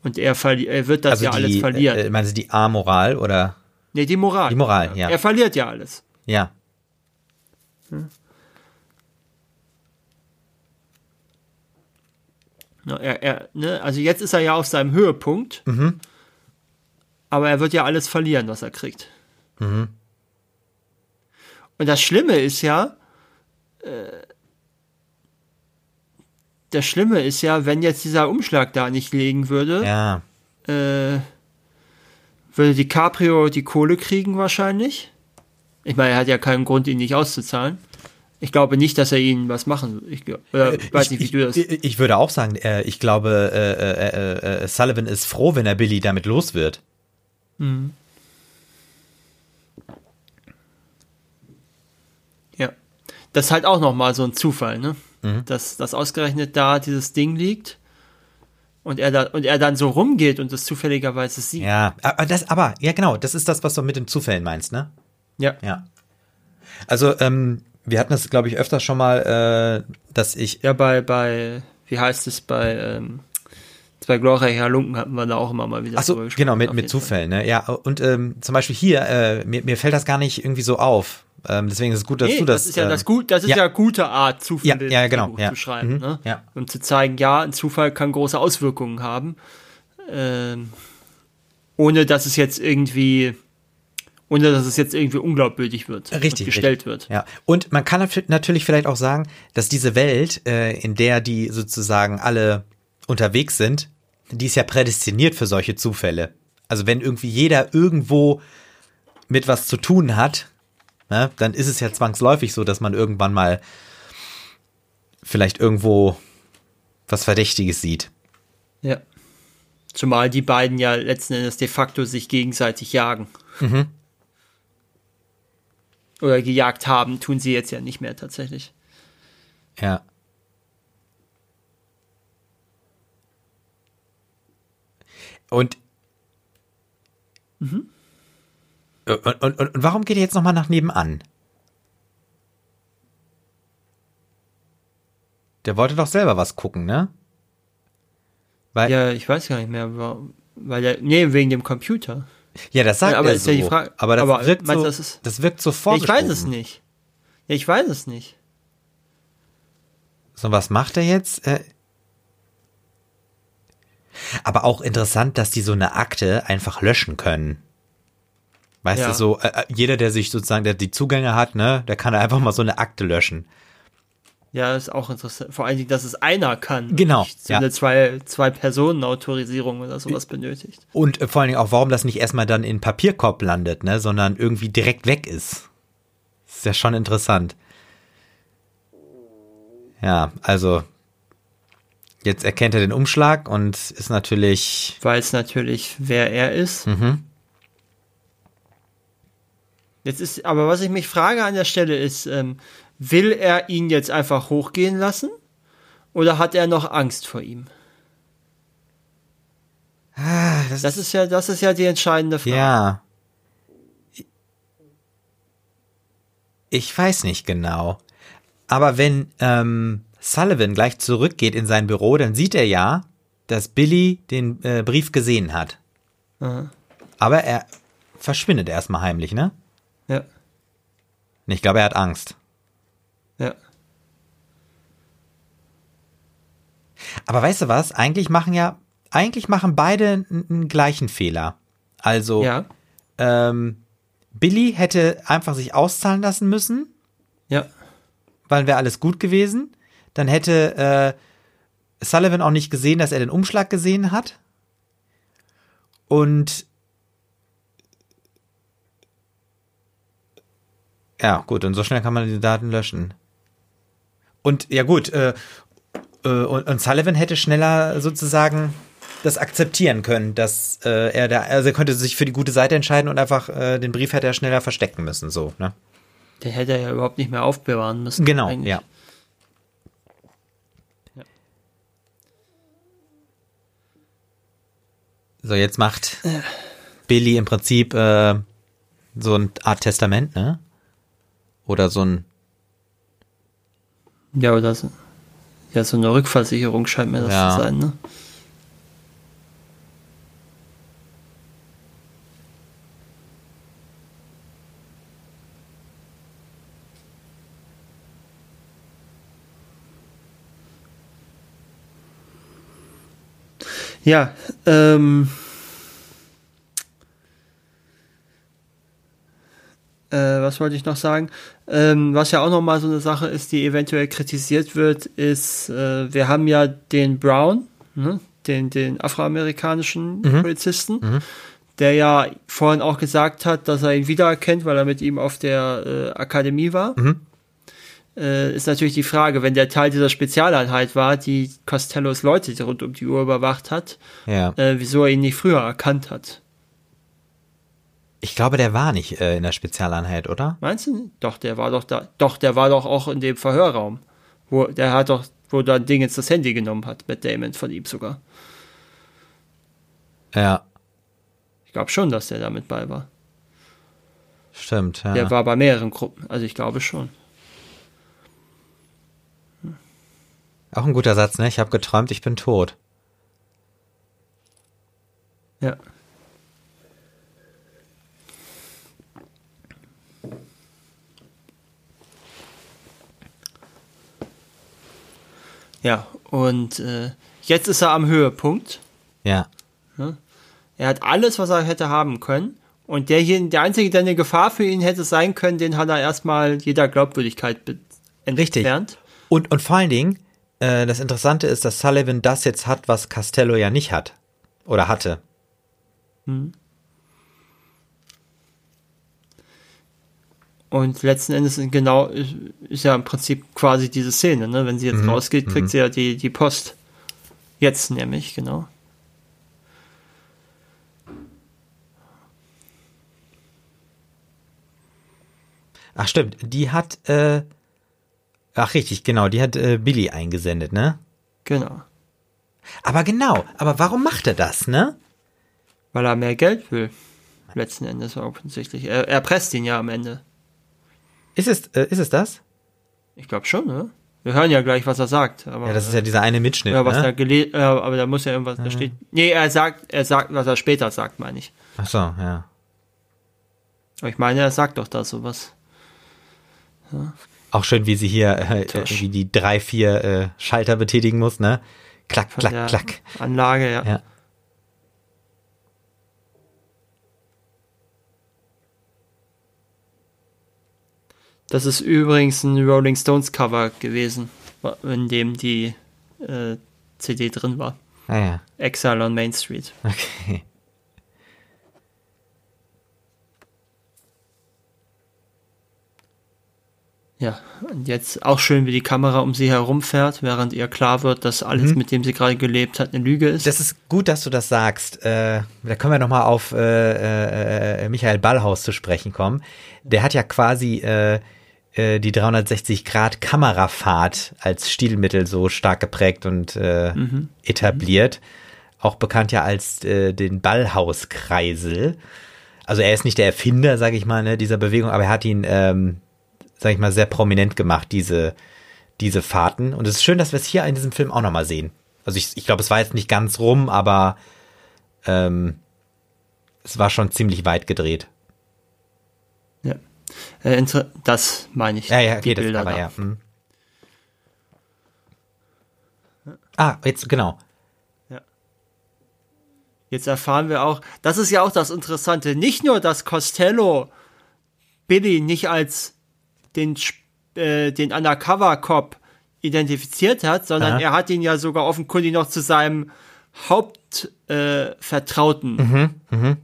Und er, er wird das also ja alles die, verlieren. äh, meinen Sie die A-Moral oder? nee, die Moral. die Moral, ja. Er verliert ja alles. Ja. Ne, er, er, ne, also jetzt ist er ja auf seinem Höhepunkt, Mhm. aber er wird ja alles verlieren, was er kriegt. Mhm. Und das Schlimme ist ja, äh, das Schlimme ist ja, wenn jetzt dieser Umschlag da nicht liegen würde, Ja. äh, würde DiCaprio die Kohle kriegen wahrscheinlich. Ich meine, er hat ja keinen Grund, ihn nicht auszuzahlen. Ich glaube nicht, dass er ihnen was machen will. Ich, oder, ich weiß nicht, wie ich, du das. Ich, ich würde auch sagen, äh, ich glaube, äh, äh, äh, äh, Sullivan ist froh, wenn er Billy damit los wird. Ja. Das ist halt auch nochmal so ein Zufall, ne? Mhm. Dass, dass ausgerechnet da dieses Ding liegt und er, da, und er dann so rumgeht und das zufälligerweise sieht. Ja, aber das, aber, ja genau, das ist das, was du mit den Zufällen meinst, ne? Ja. Ja. Also, ähm, wir hatten das, glaube ich, öfter schon mal, äh, dass ich, Ja, bei, bei, wie heißt es, bei, ähm, bei Gloria Halunken hatten wir da auch immer mal wieder ach so, drüber gesprochen, genau, mit, mit. Zufällen, ne? Ja, und ähm, zum Beispiel hier, äh, mir, mir fällt das gar nicht irgendwie so auf. Ähm, deswegen ist es gut, dass Nee, du das. das ist ja ähm, das gut, das ist ja. ja, gute Art, Zufälle Ja, ja, genau, ja. zu schreiben, Mhm, ne? ja. Um zu zeigen, ja, ein Zufall kann große Auswirkungen haben. Ähm, ohne dass es jetzt irgendwie, ohne dass es jetzt irgendwie unglaubwürdig wird Richtig, und gestellt richtig. wird. Ja, und man kann nat- natürlich vielleicht auch sagen, dass diese Welt, äh, in der die sozusagen alle unterwegs sind, die ist ja prädestiniert für solche Zufälle. Also wenn irgendwie jeder irgendwo mit was zu tun hat, ne, dann ist es ja zwangsläufig so, dass man irgendwann mal vielleicht irgendwo was Verdächtiges sieht. Ja. Zumal die beiden ja letzten Endes de facto sich gegenseitig jagen. Mhm. Oder gejagt haben, tun sie jetzt ja nicht mehr tatsächlich. Ja. Und und, und, und, und warum geht er jetzt nochmal nach nebenan? Der wollte doch selber was gucken, ne? Weil, ja, Ja, ich weiß gar nicht mehr, warum. Weil der, nee, wegen dem Computer. das sagt Ja, aber er ist so. ja die Frage- aber das aber wirkt meinst so, das ist- das wirkt so Ja, ich weiß es nicht. Ja, ich weiß es nicht. So, was macht er jetzt? Äh, aber auch interessant, dass die so eine Akte einfach löschen können. Weißt Ja. du, so, äh, äh, jeder, der sich sozusagen, der die Zugänge hat, ne, der kann einfach mal so eine Akte löschen. Ja, ist auch interessant. Vor allen Dingen, dass es einer kann. Genau, nicht So ja. eine zwei, zwei Personen Autorisierung oder sowas benötigt. Und äh, vor allen Dingen auch, warum das nicht erstmal dann in Papierkorb landet, ne, sondern irgendwie direkt weg ist. Ist ja schon interessant. Ja, also Jetzt erkennt er den Umschlag und ist natürlich. Weiß natürlich, wer er ist. Mhm. Jetzt ist, aber was ich mich frage an der Stelle ist, ähm, will er ihn jetzt einfach hochgehen lassen? Oder hat er noch Angst vor ihm? Ah, das, Das ist ja, das ist ja die entscheidende Frage. Ja. Ich weiß nicht genau. Aber wenn ähm, Sullivan gleich zurückgeht in sein Büro, dann sieht er ja, dass Billy den äh, Brief gesehen hat. Aha. Aber er verschwindet erstmal heimlich, ne? Ja, Und Ich glaube, er hat Angst. ja. Aber weißt du was? Eigentlich machen ja, eigentlich machen beide einen gleichen Fehler. Also, Ja, ähm, Billy hätte einfach sich auszahlen lassen müssen, ja, weil wäre alles gut gewesen. Dann hätte äh, Sullivan auch nicht gesehen, dass er den Umschlag gesehen hat. Und ja, gut, und so schnell kann man die Daten löschen. Und ja gut, äh, äh, und, und Sullivan hätte schneller sozusagen das akzeptieren können, dass äh, er da, also er könnte sich für die gute Seite entscheiden und einfach äh, den Brief hätte er schneller verstecken müssen, so, ne? den hätte er ja überhaupt nicht mehr aufbewahren müssen. Genau, eigentlich. ja. So, jetzt macht Billy im Prinzip äh, so eine Art Testament, ne? Oder so ein, Ja, oder so, ja, so eine Rückversicherung scheint mir das Ja. zu sein, ne? Ja, ähm, äh, was wollte ich noch sagen? Ähm, was ja auch noch mal so eine Sache ist, die eventuell kritisiert wird, ist, äh, wir haben ja den Brown, ne? den, den afroamerikanischen Polizisten, der ja vorhin auch gesagt hat, dass er ihn wiedererkennt, weil er mit ihm auf der äh, Akademie war. Äh, ist natürlich die Frage, wenn der Teil dieser Spezialeinheit war, die Costellos Leute rund um die Uhr überwacht hat, ja. äh, wieso er ihn nicht früher erkannt hat. Ich glaube, der war nicht äh, in der Spezialeinheit, oder? Meinst du? Doch, der war doch da. Doch, der war doch auch in dem Verhörraum. Wo, der hat doch, wo dann Ding jetzt das Handy genommen hat, mit Damon von ihm sogar. Ja, Ich glaube schon, dass der da mit bei war. stimmt. Ja. Der war bei mehreren Gruppen, also ich glaube schon. Auch ein guter Satz, ne? Ich habe geträumt, ich bin tot. Ja. Ja, und äh, jetzt ist er am Höhepunkt. Ja. Er hat alles, was er hätte haben können. Und der hier, der einzige, der eine Gefahr für ihn hätte sein können, den hat er erstmal jeder Glaubwürdigkeit be- Richtig. entfernt. Und, und vor allen Dingen, äh, das Interessante ist, dass Sullivan das jetzt hat, was Castello ja nicht hat. Oder hatte. Und letzten Endes sind genau, ist, ja im Prinzip quasi diese Szene, ne? Wenn sie jetzt rausgeht, kriegt sie ja die, die Post. Jetzt nämlich, genau. Ach stimmt, die hat, äh, ach richtig, genau, die hat äh, Billy eingesendet, ne? Genau. Aber genau, aber warum macht er das, ne? Weil er mehr Geld will. Letzten Endes offensichtlich. Er, er presst ihn ja am Ende. Ist es, äh, ist es das? Ich glaube schon, ne? Wir hören ja gleich, was er sagt. Aber, Ja, das ist ja dieser eine Mitschnitt, Ja, was da ne? gele äh, aber da muss ja irgendwas, da steht. Nee, er sagt, er sagt, was er später sagt, meine ich. Ach so, ja. Aber ich meine, er sagt doch da sowas. Auch schön, wie sie hier äh, wie die drei, vier äh, Schalter betätigen muss, ne? Klack, klack, der klack. Anlage, ja. Ja. Das ist übrigens ein Rolling Stones Cover gewesen, in dem die äh, CD drin war. Ah ja. Exile on Main Street. Okay. Ja, und jetzt auch schön, wie die Kamera um sie herumfährt, während ihr klar wird, dass alles, Mhm. mit dem sie gerade gelebt hat, eine Lüge ist. Das ist gut, dass du das sagst. Äh, da können wir nochmal auf äh, äh, Michael Ballhaus zu sprechen kommen. Der hat ja quasi äh, äh, die 360-Grad-Kamerafahrt als Stilmittel so stark geprägt und äh, etabliert. Auch bekannt ja als äh, den Ballhauskreisel. Also er ist nicht der Erfinder, sage ich mal, ne, dieser Bewegung, aber er hat ihn, ähm, sage ich mal, sehr prominent gemacht, diese, diese Fahrten. Und es ist schön, dass wir es hier in diesem Film auch nochmal sehen. Also ich, ich glaube, es war jetzt nicht ganz rum, aber ähm, es war schon ziemlich weit gedreht. ja. Äh, das meine ich. Ja, ja, die das Bilder aber, da. ja. Hm. Ah, jetzt, genau. Jetzt erfahren wir auch, das ist ja auch das Interessante, nicht nur, dass Costello Billy nicht als den, äh, den Undercover-Cop identifiziert hat, sondern Aha. er hat ihn ja sogar offenkundig noch zu seinem Hauptvertrauten äh, Mhm,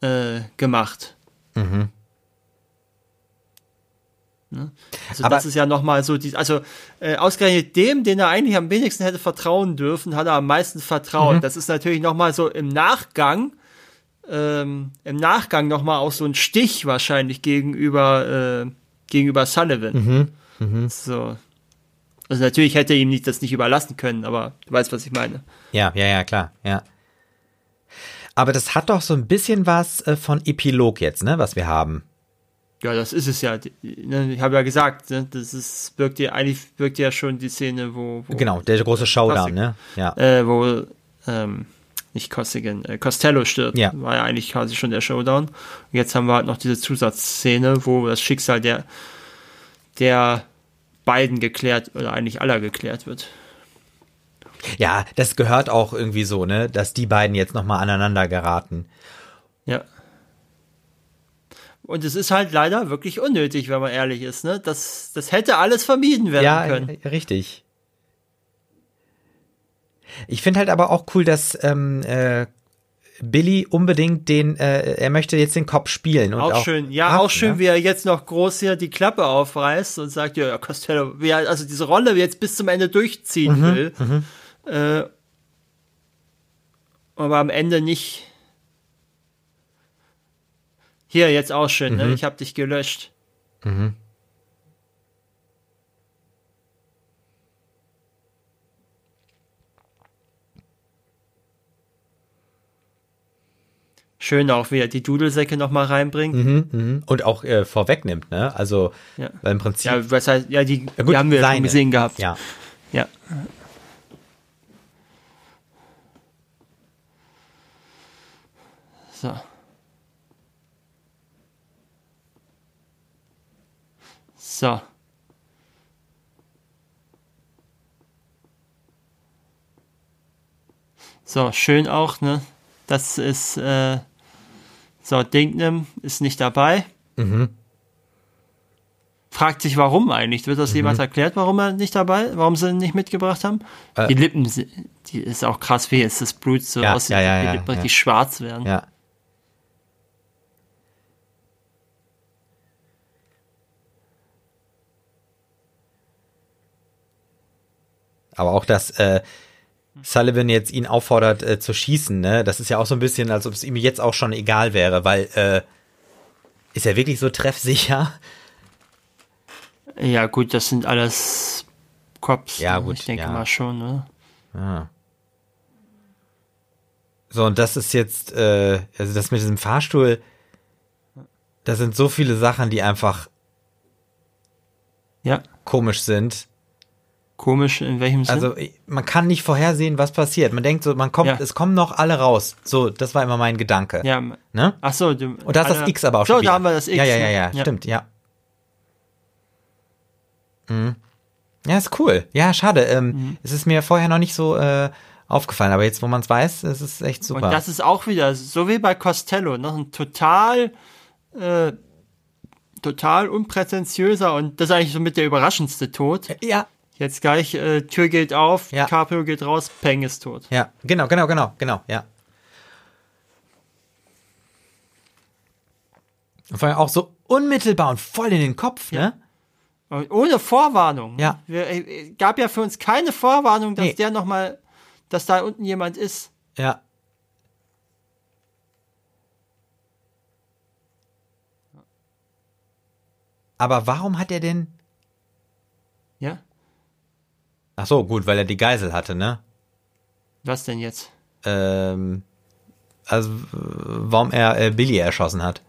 äh, gemacht. Ne? Also Aber- das ist ja nochmal so, die, also äh, ausgerechnet dem, den er eigentlich am wenigsten hätte vertrauen dürfen, hat er am meisten vertraut. Mhm. Das ist natürlich nochmal so im Nachgang, ähm, im Nachgang nochmal auch so ein Stich wahrscheinlich gegenüber, äh, gegenüber Sullivan. Mhm, So. Also natürlich hätte er ihm nicht, das nicht überlassen können, aber du weißt, was ich meine. Ja, ja, ja, klar, ja. Aber das hat doch so ein bisschen was äh, von Epilog jetzt, ne, was wir haben. Ja, das ist es ja. Ne, Ich habe ja gesagt, ne, das ist, wirkt ja, eigentlich wirkt ja schon die Szene, wo, wo Genau, der große Showdown, ne? Ja. äh, wo ähm, nicht Costigan, äh, Costello stirbt. Ja. War ja eigentlich quasi schon der Showdown. Und jetzt haben wir halt noch diese Zusatzszene, wo das Schicksal der, der beiden geklärt oder eigentlich aller geklärt wird. Ja, das gehört auch irgendwie so, ne, dass die beiden jetzt nochmal aneinander geraten. Ja. Und es ist halt leider wirklich unnötig, wenn man ehrlich ist. Ne? Das, das hätte alles vermieden werden Ja, können. äh, richtig. Ich finde halt aber auch cool, dass ähm, äh, Billy unbedingt den, äh, er möchte jetzt den Kopf spielen. Und Auch, auch, schön, ja, Ach, auch schön, wie er jetzt noch groß hier die Klappe aufreißt und sagt, ja, ja, Costello, wie er also diese Rolle jetzt bis zum Ende durchziehen Mhm, will. Äh, aber am Ende nicht. Hier, jetzt auch schön, Mhm. ne? Ich hab dich gelöscht. Schön auch, wie er die Dudelsäcke noch mal reinbringt. Mhm, mhm. Und auch äh, vorwegnimmt, ne? Also, Ja. weil im Prinzip. Ja, was heißt, ja, die, Ja, gut, die haben wir seine. schon gesehen gehabt. ja. Ja. So. So. So, schön auch, ne? Das ist, äh, so, Dignam ist nicht dabei. Fragt sich, warum eigentlich? Wird das jemand erklärt, warum er nicht dabei, warum sie ihn nicht mitgebracht haben? Äh. die Lippen, die ist auch krass, wie jetzt das Blut so Ja, aussieht, ja, ja, die ja, Lippen ja. richtig schwarz werden. Ja. Aber auch, dass äh, Sullivan jetzt ihn auffordert äh, zu schießen, ne? Das ist ja auch so ein bisschen, als ob es ihm jetzt auch schon egal wäre, weil äh, ist er wirklich so treffsicher? Ja, gut, das sind alles Cops. Ja, ne? gut, Ich denke ja. mal schon, ne? So, und das ist jetzt, äh, also das mit diesem Fahrstuhl, da sind so viele Sachen, die einfach Ja, komisch sind. Komisch, in welchem Sinn? Also man kann nicht vorhersehen, was passiert. Man denkt so, man kommt, Ja. es kommen noch alle raus. So, das war immer mein Gedanke. ja, Ne? ach so. Du, Und da ist das X aber auch so, schon wieder. da haben wir das X. Ja, ja, ja, ne? ja, stimmt, ja. Mhm. Ja, ist cool. Ja, schade. Ähm, Mhm. Es ist mir vorher noch nicht so äh, aufgefallen, aber jetzt, wo man es weiß, ist es echt super. Und das ist auch wieder, so wie bei Costello, noch ein total, äh, total unprätentiöser und das ist eigentlich so mit der überraschendste Tod. ja, Jetzt gleich, äh, Tür geht auf, Ja. Caprio geht raus, Peng ist tot. ja, genau, genau, genau, genau, ja. Und vor allem auch so unmittelbar und voll in den Kopf, ne? Und ohne Vorwarnung. Ja. Wir, äh, gab ja für uns keine Vorwarnung, dass Nee. der nochmal, dass da unten jemand ist. Ja. Aber warum hat er denn. Ja? Ach so, gut, weil er die Geisel hatte, ne? Was denn jetzt? Ähm, also, warum er äh, Billy erschossen hat.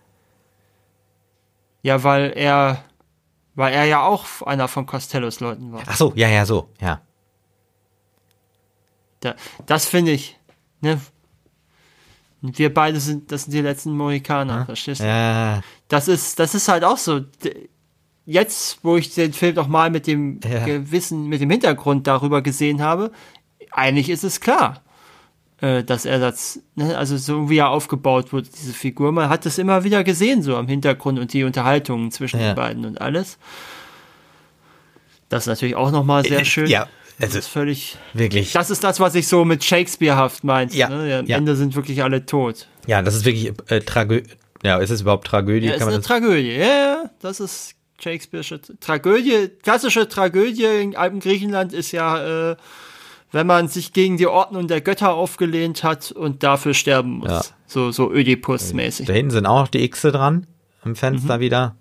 Ja, weil er, weil er ja auch einer von Costellos Leuten war. Ach so, ja, ja, so, ja. Da, das finde ich, ne? Wir beide sind, das sind die letzten Mohikaner, verstehst du? Ja, Das ist, das ist halt auch so. Jetzt, wo ich den Film noch mal mit dem Ja. Gewissen, mit dem Hintergrund darüber gesehen habe, eigentlich ist es klar, äh, dass er das, ne, also so wie er aufgebaut wurde, diese Figur, man hat es immer wieder gesehen, so am Hintergrund und die Unterhaltungen zwischen Ja. den beiden und alles. Das ist natürlich auch noch mal sehr Äh, schön. ja, das also- ist völlig. wirklich. Das ist das, was ich so mit Shakespearehaft meinte. Ja, Ne? Am ja. Ende sind wirklich alle tot. Ja, das ist wirklich äh, Tragödie. Ja, ist es überhaupt Tragödie? Ja, ist eine das Tragödie. Ja, ja, das ist Shakespeare'sche Tragödie. Klassische Tragödie in alten Griechenland ist ja, äh, wenn man sich gegen die Ordnung der Götter aufgelehnt hat und dafür sterben muss. Ja. So, so Ödipus-mäßig. da hinten sind auch noch die Xe dran. Am Fenster Mhm. wieder.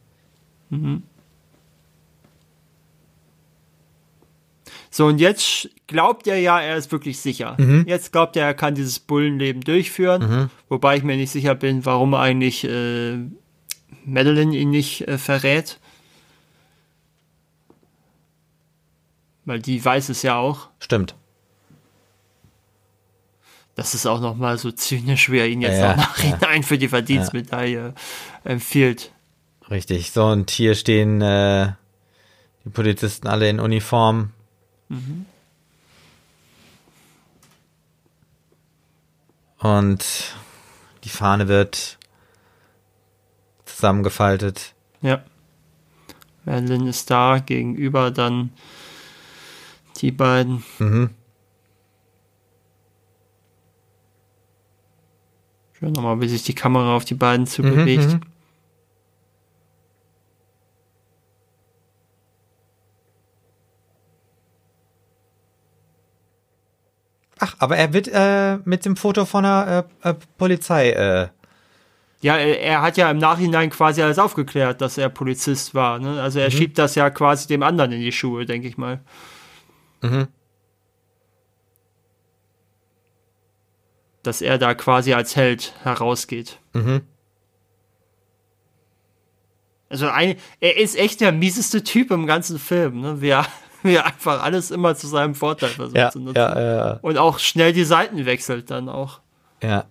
So, und jetzt glaubt er ja, er ist wirklich sicher. Mhm. Jetzt glaubt er, er kann dieses Bullenleben durchführen. Wobei ich mir nicht sicher bin, warum eigentlich äh, Madeline ihn nicht äh, verrät. Weil die weiß es ja auch. Stimmt. Das ist auch nochmal so zynisch, wie er ihn jetzt Ja, auch nachhinein für die Verdienstmedaille empfiehlt. Richtig. So, und hier stehen äh, die Polizisten alle in Uniform. Und die Fahne wird zusammengefaltet. Ja. Madeline ist da, gegenüber dann die beiden. Mhm. Schön nochmal, wie sich die Kamera auf die beiden zu Mhm, bewegt. mhm. Ach, aber er wird äh, mit dem Foto von der äh, äh, Polizei. Äh, Ja, er, er hat ja im Nachhinein quasi alles aufgeklärt, dass er Polizist war. Ne? Also Mhm. er schiebt das ja quasi dem anderen in die Schuhe, denke ich mal. Mhm. Dass er da quasi als Held herausgeht. mhm. Also ein, er ist echt der mieseste Typ im ganzen Film, ne? Wie er, wie er einfach alles immer zu seinem Vorteil versucht Ja, zu nutzen. ja, ja, Und auch schnell die Seiten wechselt dann auch. ja.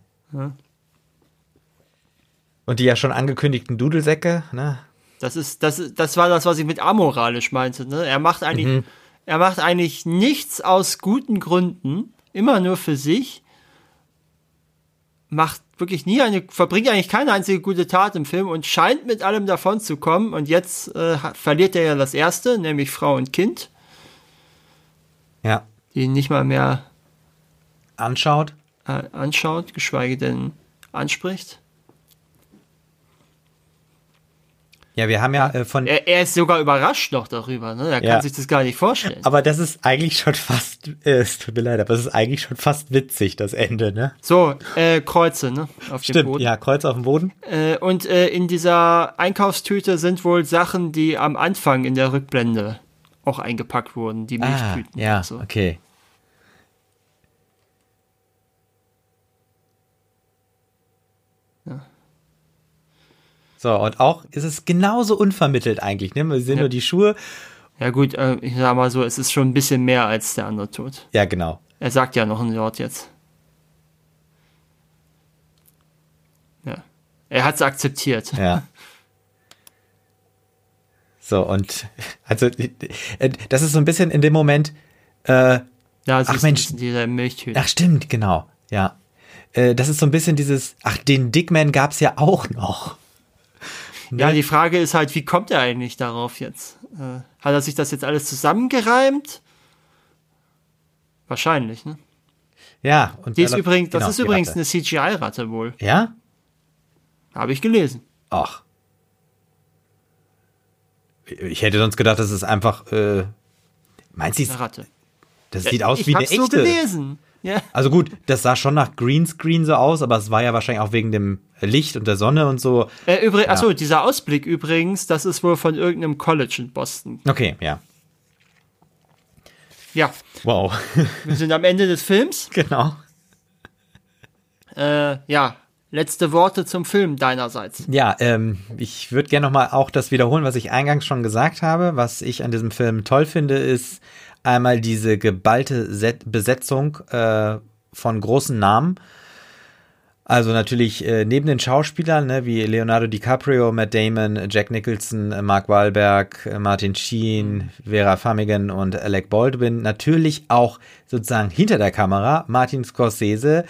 Und die ja schon angekündigten Dudelsäcke, ne? Das ist, das, das war das, was ich mit amoralisch meinte. Ne? Er macht eigentlich, er macht eigentlich nichts aus guten Gründen, immer nur für sich. Macht wirklich nie eine, verbringt eigentlich keine einzige gute Tat im Film und scheint mit allem davon zu kommen. Und jetzt äh, verliert er ja das erste, nämlich Frau und Kind, Ja. die ihn nicht mal mehr Anschaut. äh, anschaut, geschweige denn anspricht. Ja, wir haben ja äh, von. Er, er ist sogar überrascht noch darüber. Ne? Er Ja. kann sich das gar nicht vorstellen. Aber das ist eigentlich schon fast. Äh, es tut mir leid, aber es ist eigentlich schon fast witzig, das Ende, ne? So, äh, Kreuze, ne? Auf dem Stimmt, Boden. ja, Kreuz auf dem Boden. Äh, und äh, in dieser Einkaufstüte sind wohl Sachen, die am Anfang in der Rückblende auch eingepackt wurden, die Ah, Milchtüten. ja, und so. okay. So, und auch ist es genauso unvermittelt eigentlich, ne? Wir sehen Ja. nur die Schuhe. Ja gut, äh, ich sag mal so, es ist schon ein bisschen mehr als der andere Tod. Ja, genau. Er sagt ja noch ein Wort jetzt. Ja. Er hat es akzeptiert. Ja. So, und also äh, das ist so ein bisschen in dem Moment, äh, Ja, Ach, Mensch. du, diese Milchtüte. ach stimmt, genau, ja. Äh, das ist so ein bisschen dieses, ach, den Dickman gab's ja auch noch. Ja, die Frage ist halt, wie kommt er eigentlich darauf jetzt? Äh, hat er sich das jetzt alles zusammengereimt? Wahrscheinlich, ne? Ja, und Die ist übrigens, das genau, ist übrigens eine CGI-Ratte wohl. Ja? Habe ich gelesen. Ach. Ich hätte sonst gedacht, das ist einfach. Äh, meinst du, Eine Ratte. das Ja, sieht aus ich wie eine hab's so echte? gelesen. Ja. Also gut, das sah schon nach Greenscreen so aus, aber es war ja wahrscheinlich auch wegen dem Licht und der Sonne und so. Äh, übrig, Achso, dieser Ausblick übrigens, das ist wohl von irgendeinem College in Boston. Okay, ja. Ja, Wow. wir sind am Ende des Films. genau. Äh, ja, letzte Worte zum Film deinerseits. Ja, ähm, ich würde gerne nochmal auch das wiederholen, was ich eingangs schon gesagt habe. Was ich an diesem Film toll finde, ist einmal diese geballte Set Besetzung äh, von großen Namen. Also natürlich äh, neben den Schauspielern, ne, wie Leonardo DiCaprio, Matt Damon, Jack Nicholson, äh, Mark Wahlberg, äh, Martin Sheen, Vera Farmigan und Alec Baldwin, natürlich auch sozusagen hinter der Kamera Martin Scorsese,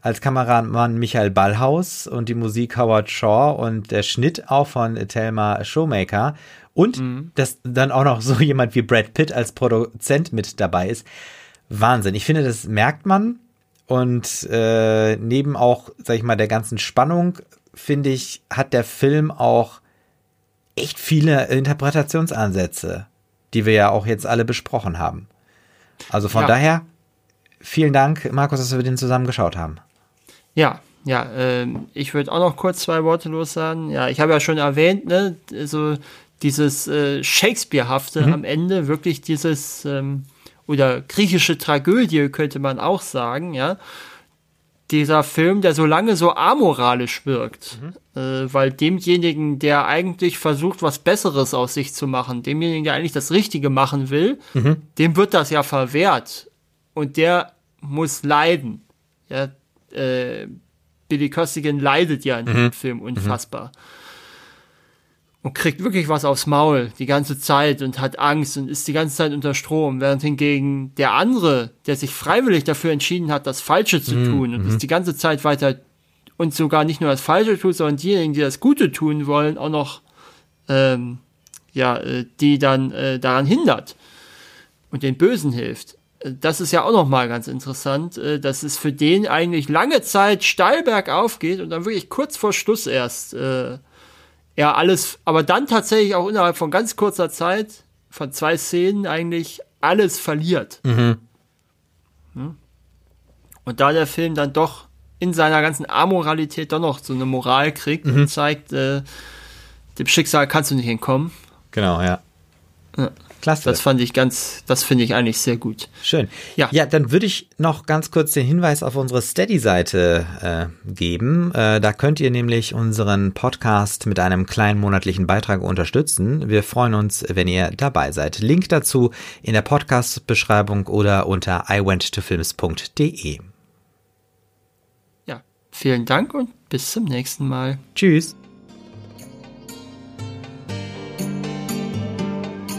als Kameramann Michael Ballhaus und die Musik Howard Shaw und der Schnitt auch von Thelma Showmaker und dass dann auch noch so jemand wie Brad Pitt als Produzent mit dabei ist. Wahnsinn. Ich finde, das merkt man und äh, neben auch, sag ich mal, der ganzen Spannung, finde ich, hat der Film auch echt viele Interpretationsansätze, die wir ja auch jetzt alle besprochen haben. Also von Ja. daher, vielen Dank, Markus, dass wir den zusammen geschaut haben. Ja, ja, ähm, ich würde auch noch kurz zwei Worte lossagen. Ja, ich habe ja schon erwähnt, ne, so dieses äh, Shakespeare-hafte am Ende, wirklich dieses, ähm, oder griechische Tragödie könnte man auch sagen, ja. Dieser Film, der so lange so amoralisch wirkt, äh, weil demjenigen, der eigentlich versucht, was Besseres aus sich zu machen, demjenigen, der eigentlich das Richtige machen will, dem wird das ja verwehrt. Und der muss leiden. Ja, äh, Billy Costigan leidet ja in dem Film unfassbar. Und kriegt wirklich was aufs Maul die ganze Zeit und hat Angst und ist die ganze Zeit unter Strom, während hingegen der andere, der sich freiwillig dafür entschieden hat, das Falsche zu tun und es die ganze Zeit weiter und sogar nicht nur das Falsche tut, sondern diejenigen, die das Gute tun wollen, auch noch ähm, ja, äh, die dann äh, daran hindert und den Bösen hilft. Das ist ja auch noch mal ganz interessant, äh, dass es für den eigentlich lange Zeit steil bergauf geht und dann wirklich kurz vor Schluss erst äh, er alles, aber dann tatsächlich auch innerhalb von ganz kurzer Zeit, von zwei Szenen eigentlich alles verliert. Hm? Und da der Film dann doch in seiner ganzen Amoralität doch noch so eine Moral kriegt und zeigt, äh, dem Schicksal kannst du nicht entkommen. Genau, ja. Ja. Klasse. Das fand ich ganz, das finde ich eigentlich sehr gut. Schön. Ja. ja, dann würde ich noch ganz kurz den Hinweis auf unsere Steady-Seite äh, geben. Äh, da könnt ihr nämlich unseren Podcast mit einem kleinen monatlichen Beitrag unterstützen. Wir freuen uns, wenn ihr dabei seid. Link dazu in der Podcast-Beschreibung oder unter iwenttofilms.de. Ja, vielen Dank und bis zum nächsten Mal. Tschüss.